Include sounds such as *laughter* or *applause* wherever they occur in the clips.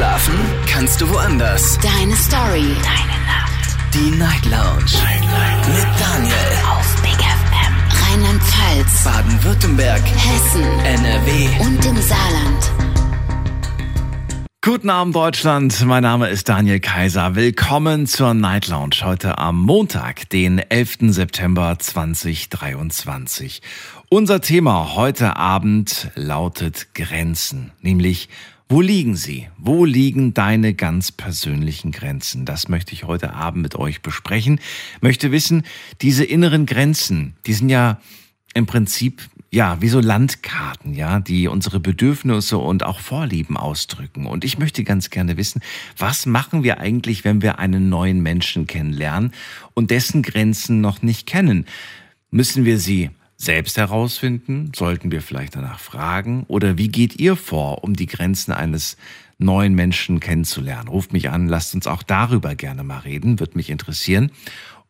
Schlafen kannst du woanders. Deine Story. Deine Nacht. Die Night Lounge. Night, Night. Mit Daniel. Auf Big FM. Rheinland-Pfalz. Baden-Württemberg. Hessen. NRW. Und im Saarland. Guten Abend Deutschland, mein Name ist Daniel Kaiser. Willkommen zur Night Lounge heute am Montag, den 11. September 2023. Unser Thema heute Abend lautet Grenzen, nämlich wo liegen sie? Wo liegen deine ganz persönlichen Grenzen? Das möchte ich heute Abend mit euch besprechen. Möchte wissen, diese inneren Grenzen, die sind ja im Prinzip ja, wie so Landkarten, ja, die unsere Bedürfnisse und auch Vorlieben ausdrücken. Und ich möchte ganz gerne wissen, was machen wir eigentlich, wenn wir einen neuen Menschen kennenlernen und dessen Grenzen noch nicht kennen? Müssen wir sie selbst herausfinden? Sollten wir vielleicht danach fragen? Oder wie geht ihr vor, um die Grenzen eines neuen Menschen kennenzulernen? Ruft mich an, lasst uns auch darüber gerne mal reden, wird mich interessieren.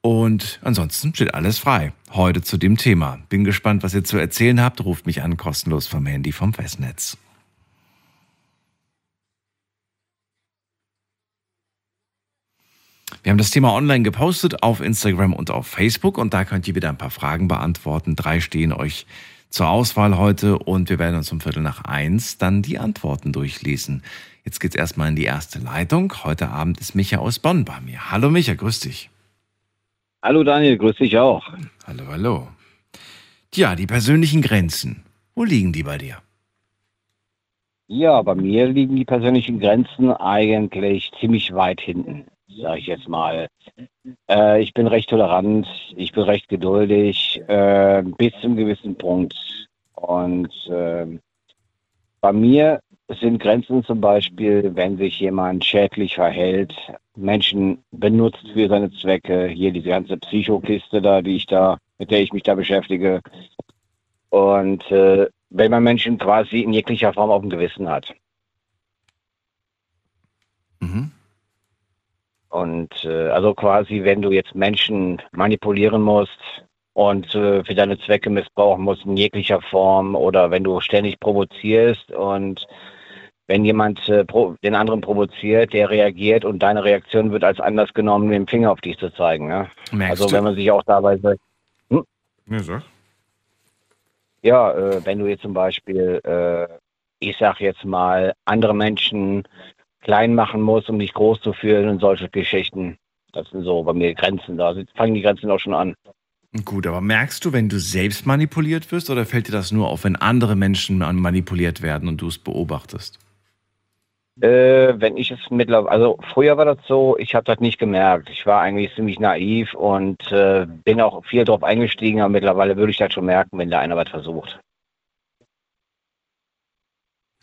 Und ansonsten steht alles frei. Heute zu dem Thema. Bin gespannt, was ihr zu erzählen habt. Ruft mich an, kostenlos vom Handy vom Festnetz. Wir haben das Thema online gepostet auf Instagram und auf Facebook und da könnt ihr wieder ein paar Fragen beantworten. Drei stehen euch zur Auswahl heute und wir werden uns um Viertel nach eins dann die Antworten durchlesen. Jetzt geht's erstmal in die erste Leitung. Heute Abend ist Micha aus Bonn bei mir. Hallo Micha, grüß dich. Hallo Daniel, grüß dich auch. Hallo, hallo. Tja, die persönlichen Grenzen. Wo liegen die bei dir? Ja, bei mir liegen die persönlichen Grenzen eigentlich ziemlich weit hinten, sage ich jetzt mal. Äh, ich bin recht tolerant, ich bin recht geduldig, äh, bis zum gewissen Punkt. Und äh, bei mir sind Grenzen zum Beispiel, wenn sich jemand schädlich verhält, Menschen benutzt für seine Zwecke. Hier diese ganze Psychokiste da, die ich da, mit der ich mich da beschäftige. Und äh, wenn man Menschen quasi in jeglicher Form auf dem Gewissen hat. Mhm. Und äh, also quasi, wenn du jetzt Menschen manipulieren musst und äh, für deine Zwecke missbrauchen musst in jeglicher Form oder wenn du ständig provozierst und wenn jemand äh, den anderen provoziert, der reagiert und deine Reaktion wird als anders genommen, mit dem Finger auf dich zu zeigen. Ne? also du? wenn man sich auch dabei sagt, hm? ja, sag. ja äh, wenn du jetzt zum Beispiel, äh, ich sag jetzt mal, andere Menschen klein machen musst, um dich groß zu fühlen und solche Geschichten, das sind so bei mir Grenzen, da fangen die Grenzen auch schon an. Gut, aber merkst du, wenn du selbst manipuliert wirst oder fällt dir das nur auf, wenn andere Menschen manipuliert werden und du es beobachtest? Äh, wenn ich es mittlerweile, also früher war das so, ich habe das nicht gemerkt. Ich war eigentlich ziemlich naiv und äh, bin auch viel drauf eingestiegen, aber mittlerweile würde ich das schon merken, wenn da einer was versucht.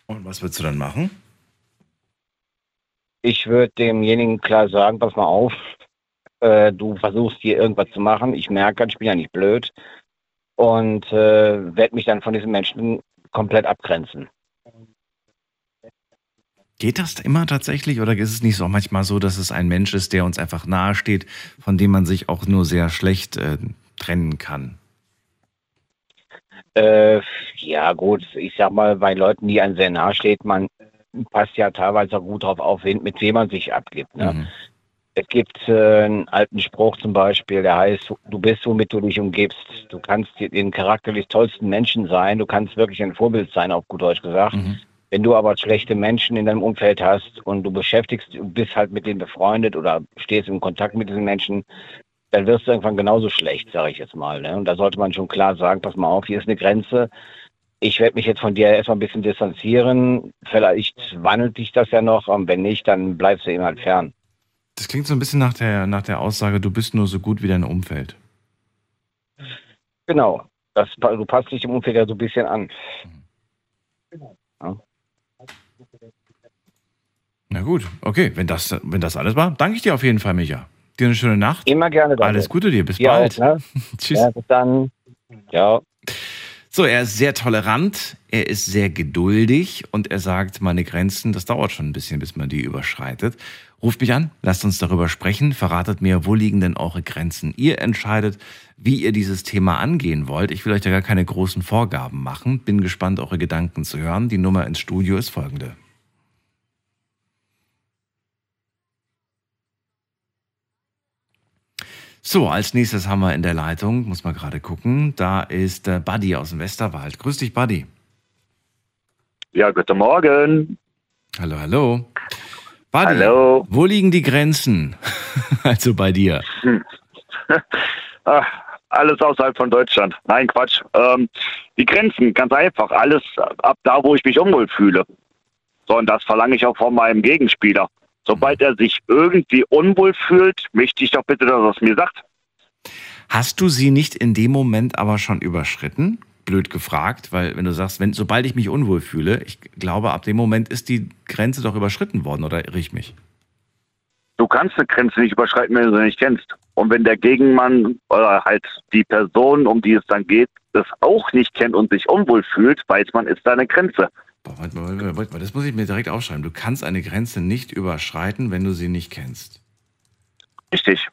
Und was würdest du dann machen? Ich würde demjenigen klar sagen, pass mal auf, äh, du versuchst hier irgendwas zu machen. Ich merke, ich bin ja nicht blöd und äh, werde mich dann von diesen Menschen komplett abgrenzen. Geht das immer tatsächlich oder ist es nicht so manchmal so, dass es ein Mensch ist, der uns einfach nahesteht, von dem man sich auch nur sehr schlecht äh, trennen kann? Äh, ja, gut, ich sag mal, bei Leuten, die einem sehr nahe steht, man passt ja teilweise auch gut darauf auf, mit wem man sich abgibt. Ne? Mhm. Es gibt äh, einen alten Spruch zum Beispiel, der heißt, du bist, womit du dich umgibst. Du kannst den charakterlich tollsten Menschen sein, du kannst wirklich ein Vorbild sein, auf gut Deutsch gesagt. Mhm. Wenn du aber schlechte Menschen in deinem Umfeld hast und du beschäftigst, du bist halt mit denen befreundet oder stehst in Kontakt mit diesen Menschen, dann wirst du irgendwann genauso schlecht, sage ich jetzt mal. Ne? Und da sollte man schon klar sagen, pass mal auf, hier ist eine Grenze. Ich werde mich jetzt von dir erstmal ein bisschen distanzieren. Vielleicht wandelt dich das ja noch, und wenn nicht, dann bleibst du eben halt fern. Das klingt so ein bisschen nach der, nach der Aussage, du bist nur so gut wie dein Umfeld. Genau. Das, du passt dich im Umfeld ja so ein bisschen an. Mhm. Ja. Na gut, okay, wenn das, wenn das alles war, danke ich dir auf jeden Fall, Micha. Dir eine schöne Nacht. Immer gerne. Danke. Alles Gute dir, bis ja, bald. Ne? *laughs* Tschüss. Ja, bis dann. Ciao. So, er ist sehr tolerant, er ist sehr geduldig und er sagt, meine Grenzen, das dauert schon ein bisschen, bis man die überschreitet. Ruft mich an, lasst uns darüber sprechen, verratet mir, wo liegen denn eure Grenzen? Ihr entscheidet, wie ihr dieses Thema angehen wollt. Ich will euch da gar keine großen Vorgaben machen. Bin gespannt, eure Gedanken zu hören. Die Nummer ins Studio ist folgende. So, als nächstes haben wir in der Leitung, muss man gerade gucken, da ist äh, Buddy aus dem Westerwald. Grüß dich, Buddy. Ja, guten Morgen. Hallo, hallo. Buddy, Hallo. wo liegen die Grenzen? *laughs* also bei dir. *laughs* Ah, alles außerhalb von Deutschland. Nein, Quatsch. Ähm, die Grenzen, ganz einfach. Alles ab da, wo ich mich unwohl fühle. So, und das verlange ich auch von meinem Gegenspieler. Sobald er sich irgendwie unwohl fühlt, möchte ich doch bitte, dass er es mir sagt. Hast du sie nicht in dem Moment aber schon überschritten? Blöd gefragt, weil wenn du sagst, wenn, sobald ich mich unwohl fühle, ich glaube, ab dem Moment ist die Grenze doch überschritten worden, oder irre ich mich? Du kannst eine Grenze nicht überschreiten, wenn du sie nicht kennst. Und wenn der Gegenmann oder halt die Person, um die es dann geht, das auch nicht kennt und sich unwohl fühlt, weiß man, ist da eine Grenze. Warte mal, warte mal, das muss ich mir direkt aufschreiben. Du kannst eine Grenze nicht überschreiten, wenn du sie nicht kennst. Richtig.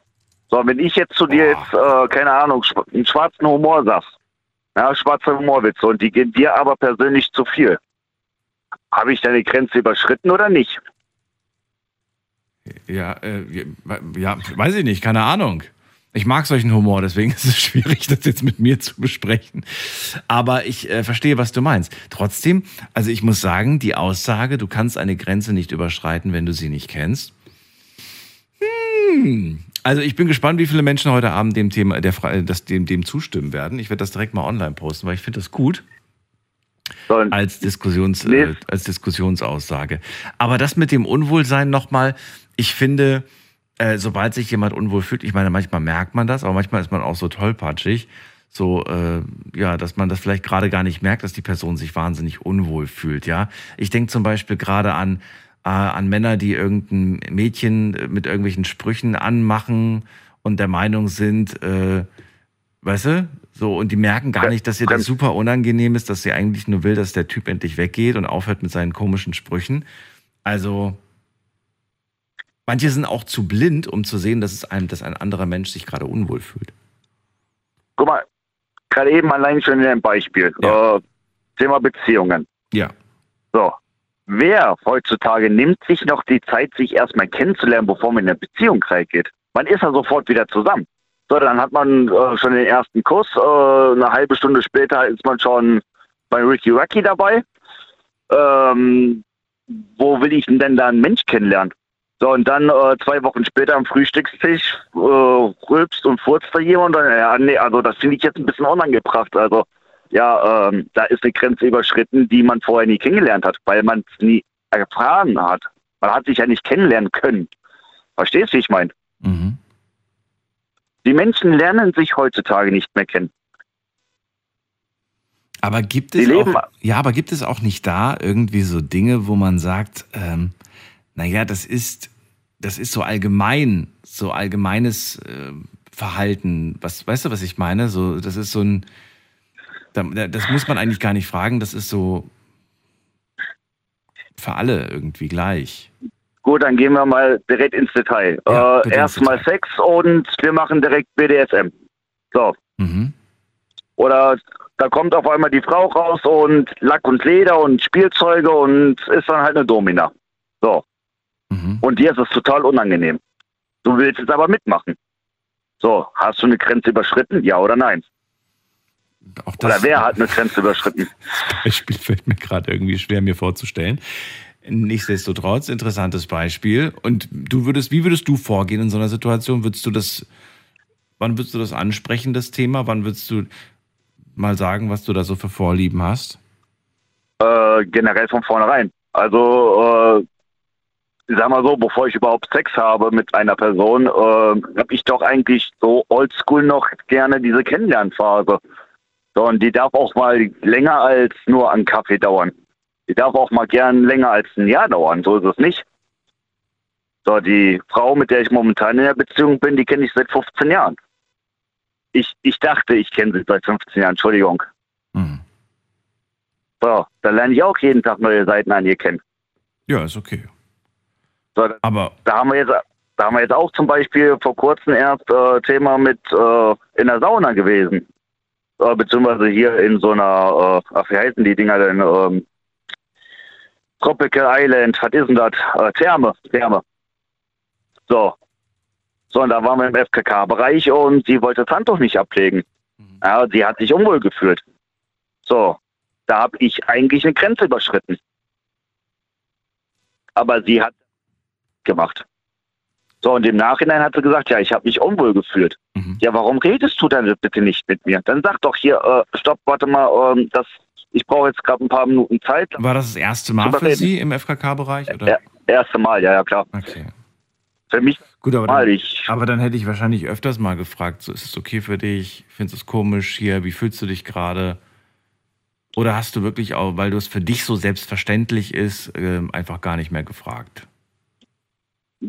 So, wenn ich jetzt zu dir jetzt, äh, keine Ahnung, einen schwarzen Humor sagst, ja, schwarze Humorwitze, und die gehen dir aber persönlich zu viel, habe ich deine Grenze überschritten oder nicht? Ja, äh, ja, weiß ich nicht, keine Ahnung. Ich mag solchen Humor, deswegen *laughs* ist es schwierig, das jetzt mit mir zu besprechen. Aber ich äh, verstehe, was du meinst. Trotzdem, also ich muss sagen, die Aussage, du kannst eine Grenze nicht überschreiten, wenn du sie nicht kennst. Hm. Also ich bin gespannt, wie viele Menschen heute Abend dem Thema, der, Fra- das, dem, dem zustimmen werden. Ich werde das direkt mal online posten, weil ich finde das gut So, und als Diskussions, Nee. äh, als Diskussionsaussage. Aber das mit dem Unwohlsein nochmal, ich finde, äh, sobald sich jemand unwohl fühlt, ich meine, manchmal merkt man das, aber manchmal ist man auch so tollpatschig, so, äh, ja, dass man das vielleicht gerade gar nicht merkt, dass die Person sich wahnsinnig unwohl fühlt, ja. Ich denke zum Beispiel gerade an, äh, an Männer, die irgendein Mädchen äh, mit irgendwelchen Sprüchen anmachen und der Meinung sind, äh, weißt du, so, und die merken gar nicht, dass ihr das super unangenehm ist, dass sie eigentlich nur will, dass der Typ endlich weggeht und aufhört mit seinen komischen Sprüchen. Also, manche sind auch zu blind, um zu sehen, dass es einem, dass ein anderer Mensch sich gerade unwohl fühlt. guck mal, gerade eben allein schon in einem Beispiel. Ja. Äh, Thema Beziehungen. Ja. So. Wer heutzutage nimmt sich noch die Zeit, sich erstmal kennenzulernen, bevor man in eine Beziehung reingeht? Man ist ja sofort wieder zusammen. So, dann hat man äh, schon den ersten Kuss. Äh, eine halbe Stunde später ist man schon bei Ricky Rocky dabei. Ähm, wo will ich denn denn da einen Mensch kennenlernen? So, und dann äh, zwei Wochen später am Frühstückstisch äh, rülpst und furzt da jemand. Und, ja, nee, also das finde ich jetzt ein bisschen unangebracht. Also, ja, ähm, da ist eine Grenze überschritten, die man vorher nie kennengelernt hat, weil man es nie erfahren hat. Man hat sich ja nicht kennenlernen können. Verstehst du, wie ich meine? Mhm. Die Menschen lernen sich heutzutage nicht mehr kennen. Aber gibt es auch, ja, aber gibt es auch nicht da irgendwie so Dinge, wo man sagt, ähm, naja, das ist, das ist so allgemein, so allgemeines äh, Verhalten. Was, weißt du, was ich meine? So, das ist so ein, da- da- das muss man eigentlich gar nicht fragen. Das ist so für alle irgendwie gleich. Gut, dann gehen wir mal direkt ins Detail. Ja, äh, Erstmal. Sex und wir machen direkt BDSM. So. Mhm. Oder da kommt auf einmal die Frau raus und Lack und Leder und Spielzeuge und ist dann halt eine Domina. So. Mhm. Und dir ist es total unangenehm. Du willst es aber mitmachen. So, hast du eine Grenze überschritten? Ja oder nein? Das Oder wer hat eine Grenze überschritten? *laughs* Beispiel fällt mir gerade irgendwie schwer, mir vorzustellen. Nichtsdestotrotz, interessantes Beispiel. Und du würdest, wie würdest du vorgehen in so einer Situation? Würdest du das, wann würdest du das ansprechen, das Thema? Wann würdest du mal sagen, was du da so für Vorlieben hast? Äh, generell von vornherein. Also, äh, sag mal so, bevor ich überhaupt Sex habe mit einer Person, äh, habe ich doch eigentlich so oldschool noch gerne diese Kennenlernphase. So, und die darf auch mal länger als nur einen Kaffee dauern. Die darf auch mal gern länger als ein Jahr dauern, so ist es nicht. So, die Frau, mit der ich momentan in der Beziehung bin, die kenne ich seit 15 Jahren. Ich, ich dachte, ich kenne sie seit 15 Jahren, Entschuldigung. Mhm. So, da lerne ich auch jeden Tag neue Seiten an ihr kennen. Ja, ist okay. So, Aber da haben wir jetzt, da haben wir jetzt auch zum Beispiel vor kurzem erst äh, Thema mit äh, in der Sauna gewesen. Äh, beziehungsweise hier in so einer, äh, ach, wie heißen die Dinger denn? Ähm, Tropical Island, was ist denn das? Äh, Therme, Therme. So. So, und da waren wir im FKK-Bereich und sie wollte das Handtuch nicht ablegen. Ja, sie hat sich unwohl gefühlt. So, da habe ich eigentlich eine Grenze überschritten. Aber sie hat gemacht. So, und im Nachhinein hat sie gesagt, ja, ich habe mich unwohl gefühlt. Mhm. Ja, warum redest du dann bitte nicht mit mir? Dann sag doch hier, äh, stopp, warte mal, ähm, das, ich brauche jetzt gerade ein paar Minuten Zeit. War das das erste Mal für reden. Sie im FKK-Bereich? Ja, erste Mal, ja, ja, klar. Okay. Für mich Gut, aber dann, ich, aber dann hätte ich wahrscheinlich öfters mal gefragt, so ist es okay für dich? Findest du es komisch hier? Wie fühlst du dich gerade? Oder hast du wirklich auch, weil du es für dich so selbstverständlich ist, ähm, einfach gar nicht mehr gefragt?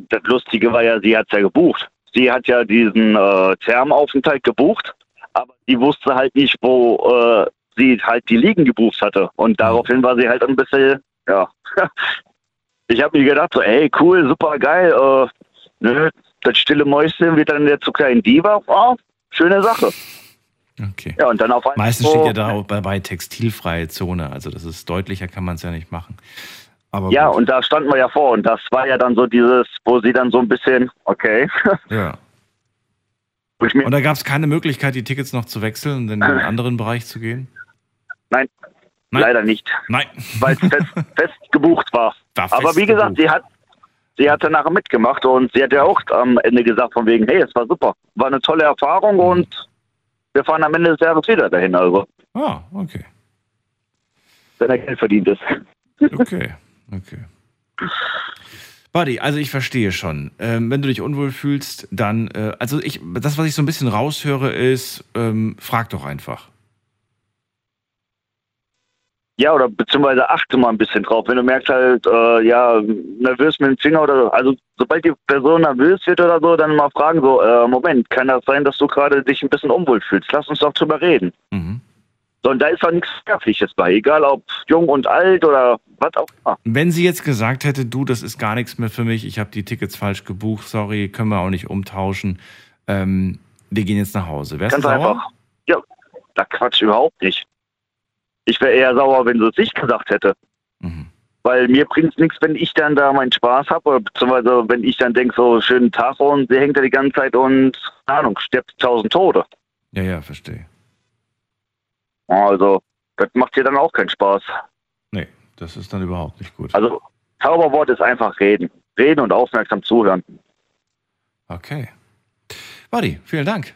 Das Lustige war ja, sie hat ja gebucht. Sie hat ja diesen äh, Thermaufenthalt gebucht, aber sie wusste halt nicht, wo äh, sie halt die Liegen gebucht hatte. Und daraufhin war sie halt ein bisschen, ja. *laughs* ich habe mir gedacht, so, ey, cool, super geil. Äh, nö, das stille Mäuschen wird dann jetzt zu kleinen Diva. Oh, schöne Sache. Okay. Ja, und dann auf einmal. Meistens so, steht ja da bei, bei textilfreie Zone, also das ist deutlicher, kann man es ja nicht machen. Aber Ja, gut. und da standen wir ja vor. Und das war ja dann so dieses, wo sie dann so ein bisschen, okay. *laughs* ja. Und da gab es keine Möglichkeit, die Tickets noch zu wechseln und in den *laughs* anderen Bereich zu gehen? nein, Nein. leider nicht. Nein. weil es fest, *laughs* fest gebucht war. War Aber fest wie gesagt, gebucht. sie hat, sie hat danach mitgemacht und sie hat ja auch am Ende gesagt von wegen, hey, es war super, war eine tolle Erfahrung Mhm. und wir fahren am Ende des Jahres wieder dahin, also Ah, okay. wenn er Geld verdient ist. Okay, okay. Buddy, also ich verstehe schon. Ähm, wenn du dich unwohl fühlst, dann, äh, also ich, das, was ich so ein bisschen raushöre, ist, ähm, frag doch einfach. Ja, oder beziehungsweise achte mal ein bisschen drauf. Wenn du merkst halt, äh, ja, nervös mit dem Finger oder so. Also sobald die Person nervös wird oder so, dann mal fragen so, äh, Moment, kann das sein, dass du gerade dich ein bisschen unwohl fühlst? Lass uns doch drüber reden. Mhm. So, und da ist doch nichts Verwerfliches bei, egal ob jung und alt oder was auch immer. Wenn sie jetzt gesagt hätte, du, das ist gar nichts mehr für mich, ich habe die Tickets falsch gebucht, sorry, können wir auch nicht umtauschen, ähm, wir gehen jetzt nach Hause. Wärst du Ganz sauer? einfach. Ja, da Quatsch überhaupt nicht. Ich wäre eher sauer, wenn sie es nicht gesagt hätte. Mhm. Weil mir bringt es nichts, wenn ich dann da meinen Spaß habe, oder beziehungsweise wenn ich dann denke, so schönen Tag und sie hängt da die ganze Zeit und, keine Ahnung, stirbt tausend Tode. Ja, ja, verstehe. Also, das macht dir dann auch keinen Spaß. Nee, das ist dann überhaupt nicht gut. Also, Zauberwort ist einfach reden. Reden und aufmerksam zuhören. Okay. Buddy, vielen Dank.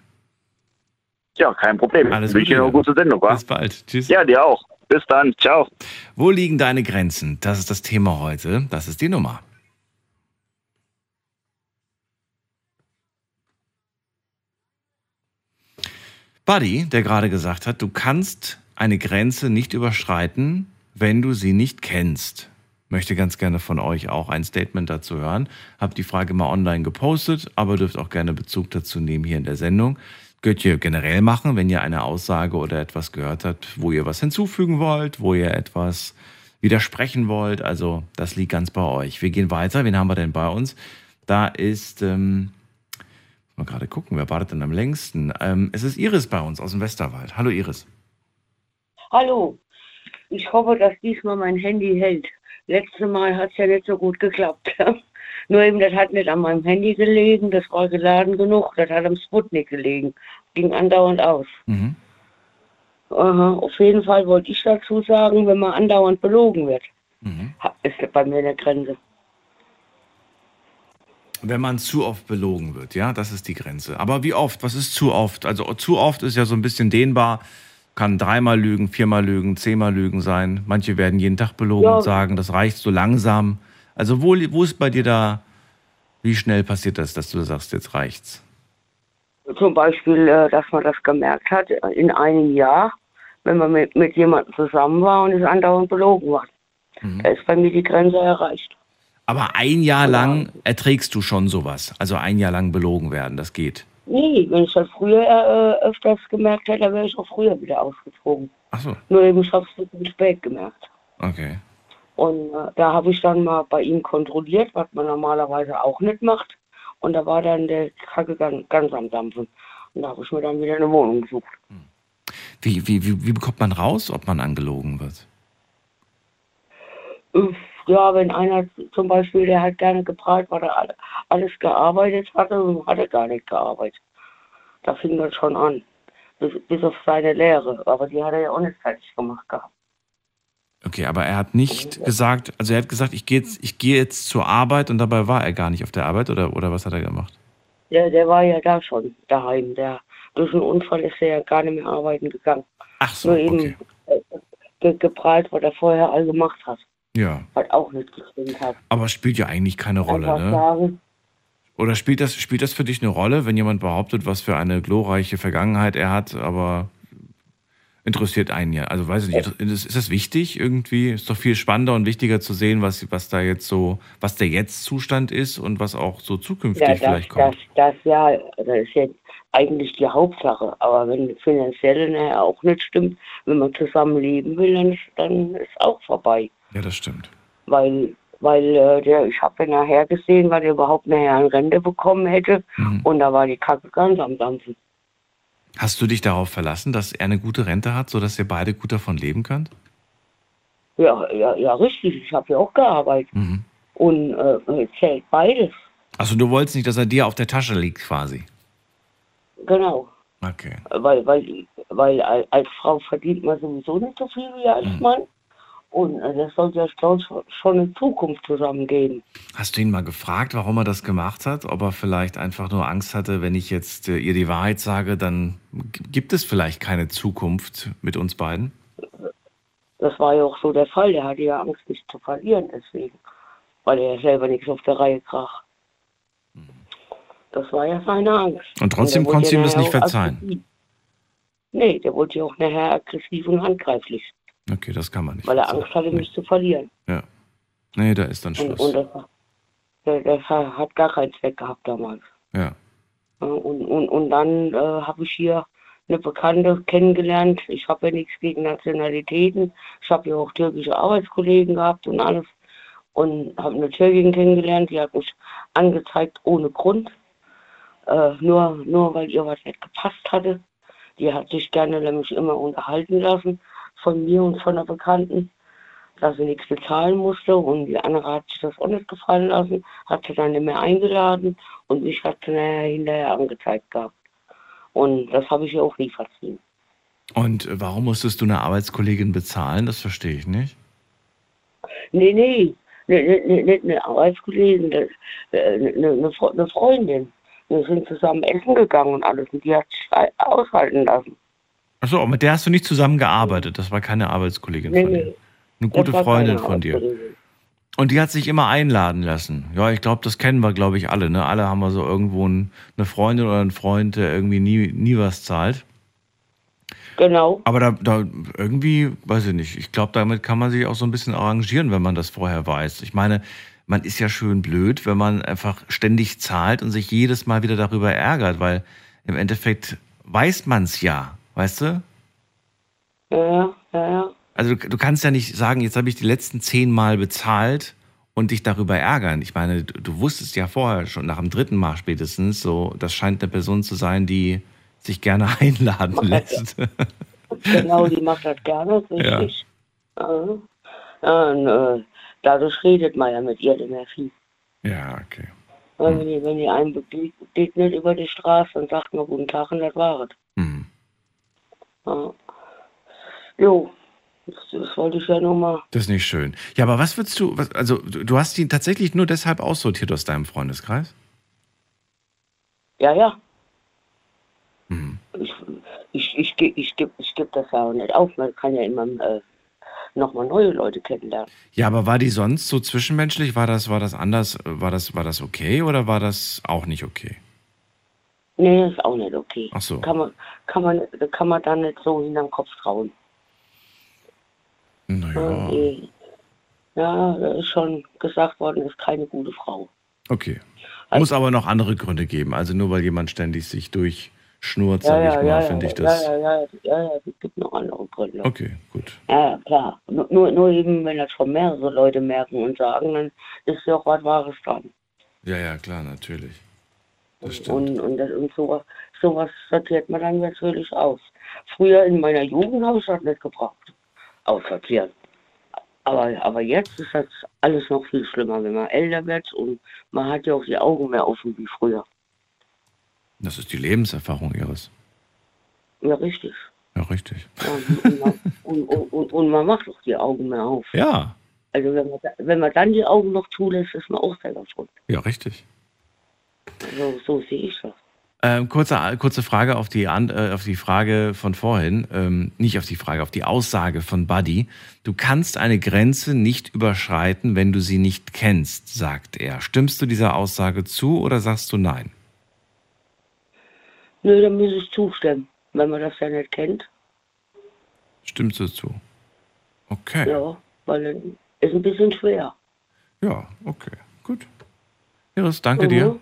Ja, kein Problem. Alles Wünsche dir Gute eine gute Sendung, wa? Bis bald. Tschüss. Ja, dir auch. Bis dann. Ciao. Wo liegen deine Grenzen? Das ist das Thema heute. Das ist die Nummer. Buddy, der gerade gesagt hat, du kannst eine Grenze nicht überschreiten, wenn du sie nicht kennst. Möchte ganz gerne von euch auch ein Statement dazu hören. Hab die Frage mal online gepostet, aber dürft auch gerne Bezug dazu nehmen hier in der Sendung. Könnt ihr generell machen, wenn ihr eine Aussage oder etwas gehört habt, wo ihr was hinzufügen wollt, wo ihr etwas widersprechen wollt. Also das liegt ganz bei euch. Wir gehen weiter. Wen haben wir denn bei uns? Da ist, ähm, mal gerade gucken, wer wartet denn am längsten? Ähm, es ist Iris bei uns aus dem Westerwald. Hallo Iris. Hallo. Ich hoffe, dass diesmal mein Handy hält. Letztes Mal hat es ja nicht so gut geklappt. *laughs* Nur eben, das hat nicht an meinem Handy gelegen, das war geladen genug, das hat am Sputnik gelegen. Ging andauernd aus. Mhm. Aha, auf jeden Fall wollte ich dazu sagen, wenn man andauernd belogen wird, Mhm. ist das bei mir eine Grenze. Wenn man zu oft belogen wird, ja, das ist die Grenze. Aber wie oft? Was ist zu oft? Also zu oft ist ja so ein bisschen dehnbar. Kann dreimal lügen, viermal lügen, zehnmal lügen sein. Manche werden jeden Tag belogen Ja. und sagen, das reicht so langsam. Also wo, wo ist bei dir da, wie schnell passiert das, dass du sagst, jetzt reicht's? Zum Beispiel, äh, dass man das gemerkt hat äh, in einem Jahr, wenn man mit, mit jemandem zusammen war und es andauernd belogen war. Mhm. Da ist bei mir die Grenze erreicht. Aber ein Jahr lang erträgst du schon sowas. Also ein Jahr lang belogen werden, das geht. Nee, wenn ich das früher äh, öfters gemerkt hätte, dann wäre ich auch früher wieder ausgezogen. Ach so, Nur eben, ich habe es spät gemerkt. okay. Und äh, da habe ich dann mal bei ihm kontrolliert, was man normalerweise auch nicht macht. Und da war dann der Kacke ganz, ganz am Dampfen. Und da habe ich mir dann wieder eine Wohnung gesucht. Wie, wie, wie, wie bekommt man raus, ob man angelogen wird? Äh, Ja, wenn einer zum Beispiel, der hat gerne geprahlt, weil er alle- alles gearbeitet hatte und hat er gar nicht gearbeitet. Da fing das schon an. Bis, bis auf seine Lehre. Aber die hat er ja auch nicht fertig gemacht gehabt. Okay, aber er hat nicht gesagt, also er hat gesagt, ich gehe jetzt, ich gehe jetzt zur Arbeit und dabei war er gar nicht auf der Arbeit oder, oder was hat er gemacht? Der, der war ja da schon daheim. Der, durch einen Unfall ist er ja gar nicht mehr arbeiten gegangen. Ach so, Nur eben okay. äh, ge geprahlt, was er vorher all gemacht hat. Ja, Was auch gestimmt hat. aber es spielt ja eigentlich keine Rolle, Einfach ne? sagen, Oder spielt das, spielt das für dich eine Rolle, wenn jemand behauptet, was für eine glorreiche Vergangenheit er hat, aber interessiert einen ja? Also weiß ich nicht, ist, das wichtig irgendwie? Ist doch viel spannender und wichtiger zu sehen, was, was da jetzt so, was der Jetzt-Zustand ist und was auch so zukünftig ja, das, vielleicht das, kommt. das, ja, das ist ja eigentlich die Hauptsache. Aber wenn finanziell nachher auch nicht stimmt, wenn man zusammen leben will, dann ist, dann ist auch vorbei. Ja, das stimmt. Weil, weil äh, der, ich habe ja nachher gesehen, weil er überhaupt nachher eine Rente bekommen hätte. Mhm. Und da war die Kacke ganz am Dampfen. Hast du dich darauf verlassen, dass er eine gute Rente hat, sodass ihr beide gut davon leben könnt? Ja, ja, ja, richtig. Ich habe ja auch gearbeitet. Mhm. Und äh, zählt beides. Achso, du wolltest nicht, dass er dir auf der Tasche liegt quasi. Genau. Okay. Weil, weil, weil al- als Frau verdient man sowieso nicht so viel wie als Mhm. Mann. Und das sollte ja schon, in Zukunft zusammengehen. Hast du ihn mal gefragt, warum er das gemacht hat? Ob er vielleicht einfach nur Angst hatte, wenn ich jetzt äh, ihr die Wahrheit sage, dann gibt es vielleicht keine Zukunft mit uns beiden? Das war ja auch so der Fall. Der hatte ja Angst, mich zu verlieren, deswegen. Weil er ja selber nichts auf der Reihe krach. Das war ja seine Angst. Und trotzdem konntest du ihm das nicht verzeihen? aggressiv. Nee, der wurde ja auch nachher aggressiv und handgreiflich, Okay, das kann man nicht. weil er. Angst hatte, mich zu verlieren. Ja. Nee, da ist dann Und, Schluss. und das, das, das hat gar keinen Zweck gehabt damals. ja. Ja, Und, und, und dann äh, habe ich hier eine Bekannte kennengelernt. Ich habe ja nichts gegen Nationalitäten. Ich habe ja auch türkische Arbeitskollegen gehabt und alles. Und habe eine Türkin kennengelernt, die hat mich angezeigt ohne Grund. Äh, nur, nur weil ihr was nicht gepasst hatte. Die hat sich gerne nämlich immer unterhalten lassen von mir und von der Bekannten, dass sie nichts bezahlen musste. Und die andere hat sich das auch nicht gefallen lassen, hat sie dann nicht mehr eingeladen und mich hat sie hinterher angezeigt gehabt. Und das habe ich ihr auch nie verziehen. Und warum musstest du eine Arbeitskollegin bezahlen? Das verstehe ich nicht. Nee, nee, nee, nee, nicht eine Arbeitskollegin, eine, eine, eine Freundin. Wir sind zusammen essen gegangen und alles und die hat sich ei- aushalten lassen. Achso, mit der hast du nicht zusammengearbeitet. Das war keine Arbeitskollegin Nee, von dir. Eine gute Freundin von dir. Und die hat sich immer einladen lassen. Ja, ich glaube, das kennen wir, glaube ich, alle. Ne? Alle haben wir so irgendwo ein, eine Freundin oder einen Freund, der irgendwie nie, nie was zahlt. Genau, Aber da, da irgendwie, weiß ich nicht, ich glaube, damit kann man sich auch so ein bisschen arrangieren, wenn man das vorher weiß. Ich meine, man ist ja schön blöd, wenn man einfach ständig zahlt und sich jedes Mal wieder darüber ärgert, weil im Endeffekt weiß man es ja, weißt du? ja, ja, ja. Also du, du kannst ja nicht sagen, jetzt habe ich die letzten zehn Mal bezahlt und dich darüber ärgern. Ich meine, du, du wusstest ja vorher schon nach dem dritten Mal spätestens, so das scheint eine Person zu sein, die sich gerne *laughs* einladen *laughs* lässt. Genau, die macht das gerne, *laughs* richtig. Ja. Ja, und, äh, dadurch redet man ja mit ihr mehr viel. ja, okay. Weil Wenn, die, wenn die einen begegnet über die Straße, dann sagt man guten Tag und das war es. Ja. Jo, das, wollte ich ja nur mal. Das ist nicht schön. Ja, aber was würdest du, was, also du hast ihn tatsächlich nur deshalb aussortiert aus deinem Freundeskreis? Ja, ja. Mhm. Ich, ich, ich, ge- ich gebe ich geb das ja auch nicht auf. Man kann ja immer äh, nochmal neue Leute kennenlernen. Ja, aber war die sonst so zwischenmenschlich? War das, war das anders? War das, war das okay oder war das auch nicht okay? Nee, ist auch nicht okay. Ach so. Kann man, kann man, kann man da nicht so hinterm Kopf trauen. Naja, Äh, Ja, da ist schon gesagt worden, ist keine gute Frau. okay. Muss aber noch andere Gründe geben. Also nur weil jemand ständig sich durchschnurrt, Ja, sage ja, ich mal, ja, finde ich das. ja, ja, ja, ja, ja, es gibt noch andere Gründe. Okay, gut. Ja, klar. Nur, nur, nur eben, wenn das schon mehrere Leute merken und sagen, dann ist ja auch was Wahres dran. Ja, ja, klar, natürlich. Das stimmt. Und, und, das, und sowas, sowas sortiert man dann natürlich aus. Früher in meiner Jugend habe ich das nicht gebraucht. Aussortieren. Aber, aber jetzt ist das alles noch viel schlimmer, wenn man älter wird und man hat ja auch die Augen mehr offen wie früher. Das ist die Lebenserfahrung Ihres. Ja, richtig. Ja, richtig. Und, man, *laughs* und, und, und, man macht auch die Augen mehr auf. Ja. Also wenn man, wenn man dann die Augen noch zulässt, ist man auch selber schuld. Ja, richtig. So, so sehe ich das. Ähm, kurze, kurze Frage auf die, äh, auf die Frage von vorhin, ähm, nicht auf die Frage, auf die Aussage von Buddy. Du kannst eine Grenze nicht überschreiten, wenn du sie nicht kennst, sagt er. Stimmst du dieser Aussage zu oder sagst du nein? Nö, dann muss ich zustimmen, wenn man das ja nicht kennt. Stimmst du zu? Okay. Ja, weil es ist ein bisschen schwer. Ja, okay, gut. Iris, danke mhm. dir.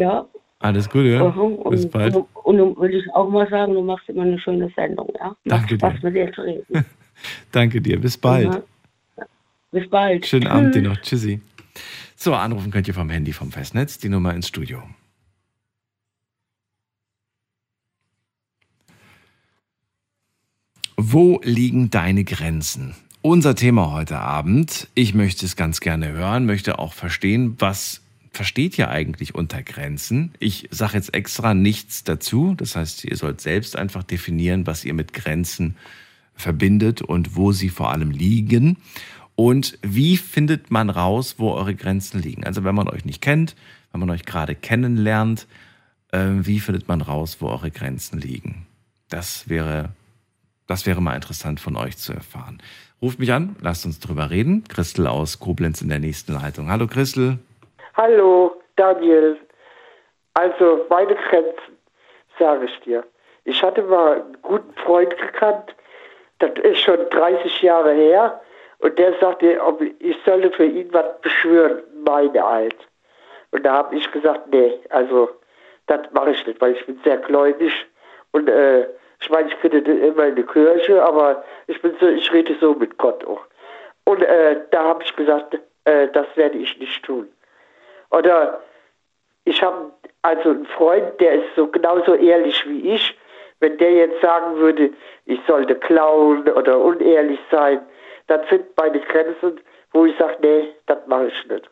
Ja. Alles Gute. Mhm. Bis bald. Und, und, und will ich auch mal sagen, du machst immer eine schöne Sendung, ja? Danke Macht dir. mit dir zu reden. *laughs* Danke dir. Bis bald. Mhm. Bis bald. Schönen Abend dir noch. Tschüssi. So, anrufen könnt ihr vom Handy vom Festnetz, die Nummer ins Studio. Wo liegen deine Grenzen? Unser Thema heute Abend. Ich möchte es ganz gerne hören, möchte auch verstehen, was versteht ihr eigentlich unter Grenzen? Ich sage jetzt extra nichts dazu. Das heißt, ihr sollt selbst einfach definieren, was ihr mit Grenzen verbindet und wo sie vor allem liegen. Und wie findet man raus, wo eure Grenzen liegen? Also wenn man euch nicht kennt, wenn man euch gerade kennenlernt, äh, wie findet man raus, wo eure Grenzen liegen? Das wäre, das wäre mal interessant von euch zu erfahren. Ruft mich an, lasst uns drüber reden. Christel aus Koblenz in der nächsten Leitung. Hallo Christel. Hallo, Daniel. Also, meine Grenzen, sage ich dir. Ich hatte mal einen guten Freund gekannt, das ist schon 30 Jahre her, und der sagte, ob ich sollte für ihn was beschwören, meine Alt. Und da habe ich gesagt, nee, also, das mache ich nicht, weil ich bin sehr gläubig und äh, ich meine, ich bin immer in der Kirche, aber ich bin so, ich rede so mit Gott auch. Und äh, da habe ich gesagt, äh, das werde ich nicht tun. Oder ich habe also einen Freund, der ist so genauso ehrlich wie ich. Wenn der jetzt sagen würde, ich sollte klauen oder unehrlich sein, dann sind meine Grenzen, wo ich sage, nee, das mache ich nicht.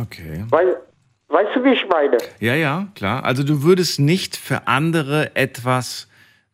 Okay. Weil, weißt du, wie ich meine? Ja, ja, klar. Also du würdest nicht für andere etwas,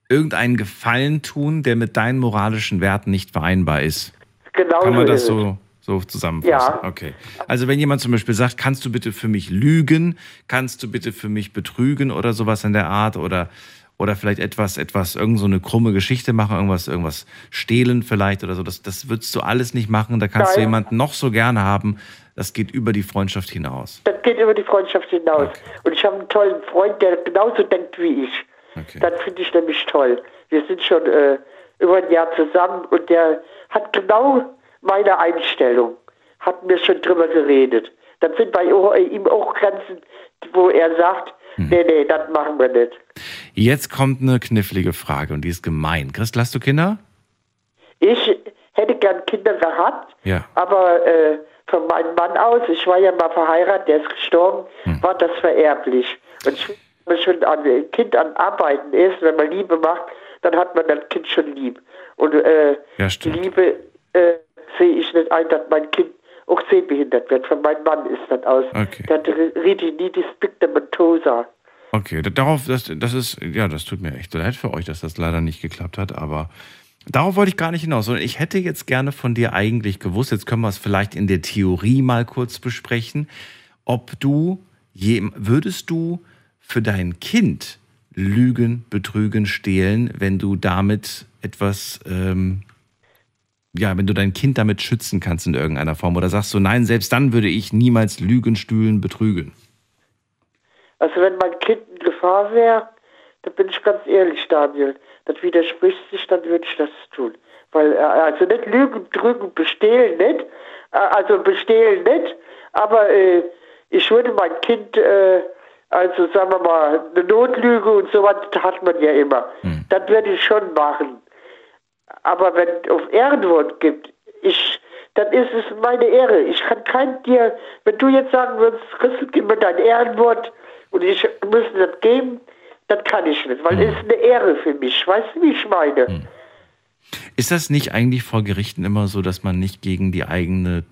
irgendeinen Gefallen tun, der mit deinen moralischen Werten nicht vereinbar ist. Genau Kann man so das so, so zusammenfassen? Ja. Okay. Also wenn jemand zum Beispiel sagt, kannst du bitte für mich lügen, kannst du bitte für mich betrügen oder sowas in der Art oder oder vielleicht etwas, etwas, irgend so eine krumme Geschichte machen, irgendwas, irgendwas stehlen vielleicht oder so. Das, das würdest du alles nicht machen. Da kannst du Nein. jemanden noch so gerne haben. Das geht über die Freundschaft hinaus. Das geht über die Freundschaft hinaus. Okay. Und ich habe einen tollen Freund, der genauso denkt wie ich. Okay. Das finde ich nämlich toll. Wir sind schon äh, über ein Jahr zusammen und der hat genau meine Einstellung. Hat mir schon drüber geredet. Dann sind bei ihm auch Grenzen, wo er sagt, Hm. nee, nee, das machen wir nicht. Jetzt kommt eine knifflige Frage und die ist gemein. Christel, hast du Kinder? Ich hätte gern Kinder gehabt, Ja. aber äh, von meinem Mann aus, ich war ja mal verheiratet, der ist gestorben, Hm. war das vererblich. Und ich, wenn man schon an ein Kind an Arbeiten ist, wenn man Liebe macht, dann hat man das Kind schon lieb. Und äh, Ja. Liebe äh, sehe ich nicht ein, dass mein Kind auch sehbehindert wird. Von meinem Mann ist das aus. Okay. Der hat Retinitis pigmentosa. Okay, da- darauf, das, das ist, ja, das tut mir echt leid für euch, dass das leider nicht geklappt hat, aber darauf wollte ich gar nicht hinaus. sondern Ich hätte jetzt gerne von dir eigentlich gewusst, jetzt können wir es vielleicht in der Theorie mal kurz besprechen, ob du, je, würdest du für dein Kind lügen, betrügen, stehlen, wenn du damit etwas, ähm, ja, wenn du dein Kind damit schützen kannst in irgendeiner Form oder sagst du, nein, selbst dann würde ich niemals lügen, stühlen, betrügen. Also wenn mein Kind in Gefahr wäre, dann bin ich ganz ehrlich, Daniel, das widerspricht sich, dann würde ich das tun. Weil, äh, also nicht lügen, trügen, bestehlen nicht, äh, also bestehlen nicht, aber äh, ich würde mein Kind, äh, also sagen wir mal, eine Notlüge und sowas hat man ja immer. Das würde ich schon machen. Aber wenn es auf Ehrenwort gibt, ich, dann ist es meine Ehre. Ich kann kein dir, wenn du jetzt sagen würdest, Christel, gib mir dein Ehrenwort und ich muss das geben, dann kann ich nicht, weil es ist eine Ehre für mich. Weißt du, wie ich meine? Ist das nicht eigentlich vor Gerichten immer so, dass man nicht gegen die eigene,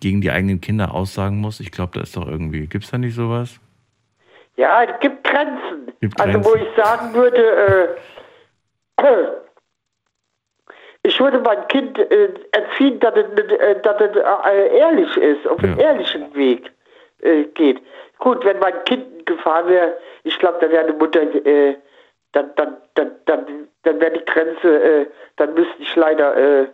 gegen die eigenen Kinder aussagen muss? Ich glaube, da ist doch irgendwie, gibt es da nicht sowas? Ja, es gibt Grenzen. Gibt Also wo Grenzen. ich sagen würde, äh, ich würde mein Kind äh, erziehen, dass es, äh, dass es äh, ehrlich ist, auf einen Ja. ehrlichen Weg äh, geht. Gut, wenn mein Kind in Gefahr wäre, ich glaube, dann wäre eine Mutter, äh, dann, dann, dann, dann, dann wäre die Grenze, äh, dann müsste ich leider, äh,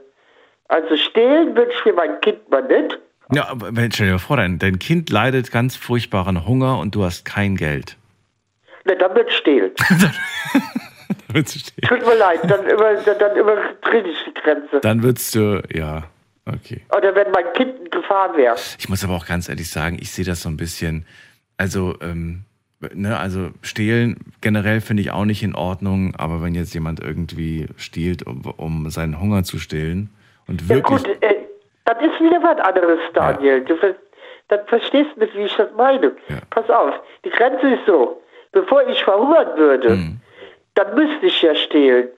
also stehlen würde ich für mein Kind mal nicht. Ja, aber stell dir vor, dein, dein Kind leidet ganz furchtbaren Hunger und du hast kein Geld. Ne, dann ich stehlen. *laughs* *laughs* Du. Tut mir leid, dann, über, dann, dann übertrete ich die Grenze. Dann würdest du, ja, okay. Oder wenn mein Kind in Gefahr wäre. Ich muss aber auch ganz ehrlich sagen, ich sehe das so ein bisschen, also, ähm, ne, also stehlen generell finde ich auch nicht in Ordnung, aber wenn jetzt jemand irgendwie stiehlt, um, um seinen Hunger zu stillen und Ja wirklich, gut, äh, das ist wieder was anderes, Daniel. Du ver dann verstehst du nicht, wie ich das meine. Ja. Pass auf, die Grenze ist so, bevor ich verhungern würde, Hm. Dann müsste ich ja stehlen.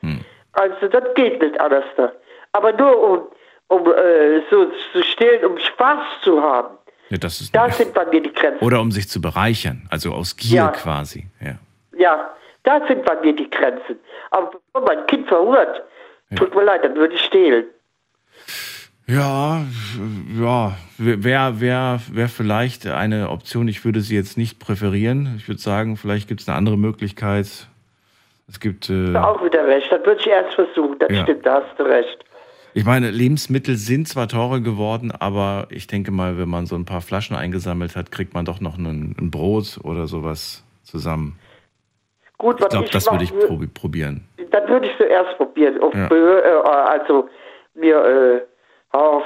Also das geht nicht anders. Da. Aber nur um, um äh, so zu stehlen, um Spaß zu haben, ja, das ist da sind bei mir die Grenzen. oder um sich zu bereichern, also aus Gier Ja. quasi, ja. Ja, da sind bei mir die Grenzen. Aber bevor mein Kind verhungert, tut mir leid, dann würde ich stehlen. Ja, ja, wäre wär, wär vielleicht eine Option. Ich würde sie jetzt nicht präferieren. Ich würde sagen, vielleicht gibt es eine andere Möglichkeit. Es gibt, äh, Auch wieder recht, das würde ich erst versuchen. Das Ja. stimmt, da hast du recht. ich meine, Lebensmittel sind zwar teurer geworden, aber ich denke mal, wenn man so ein paar Flaschen eingesammelt hat, kriegt man doch noch ein, ein Brot oder sowas zusammen. Gut, Ich glaube, das würde ich probi probieren. Dann würde ich zuerst probieren. Ja. Äh, also mir, äh, auf,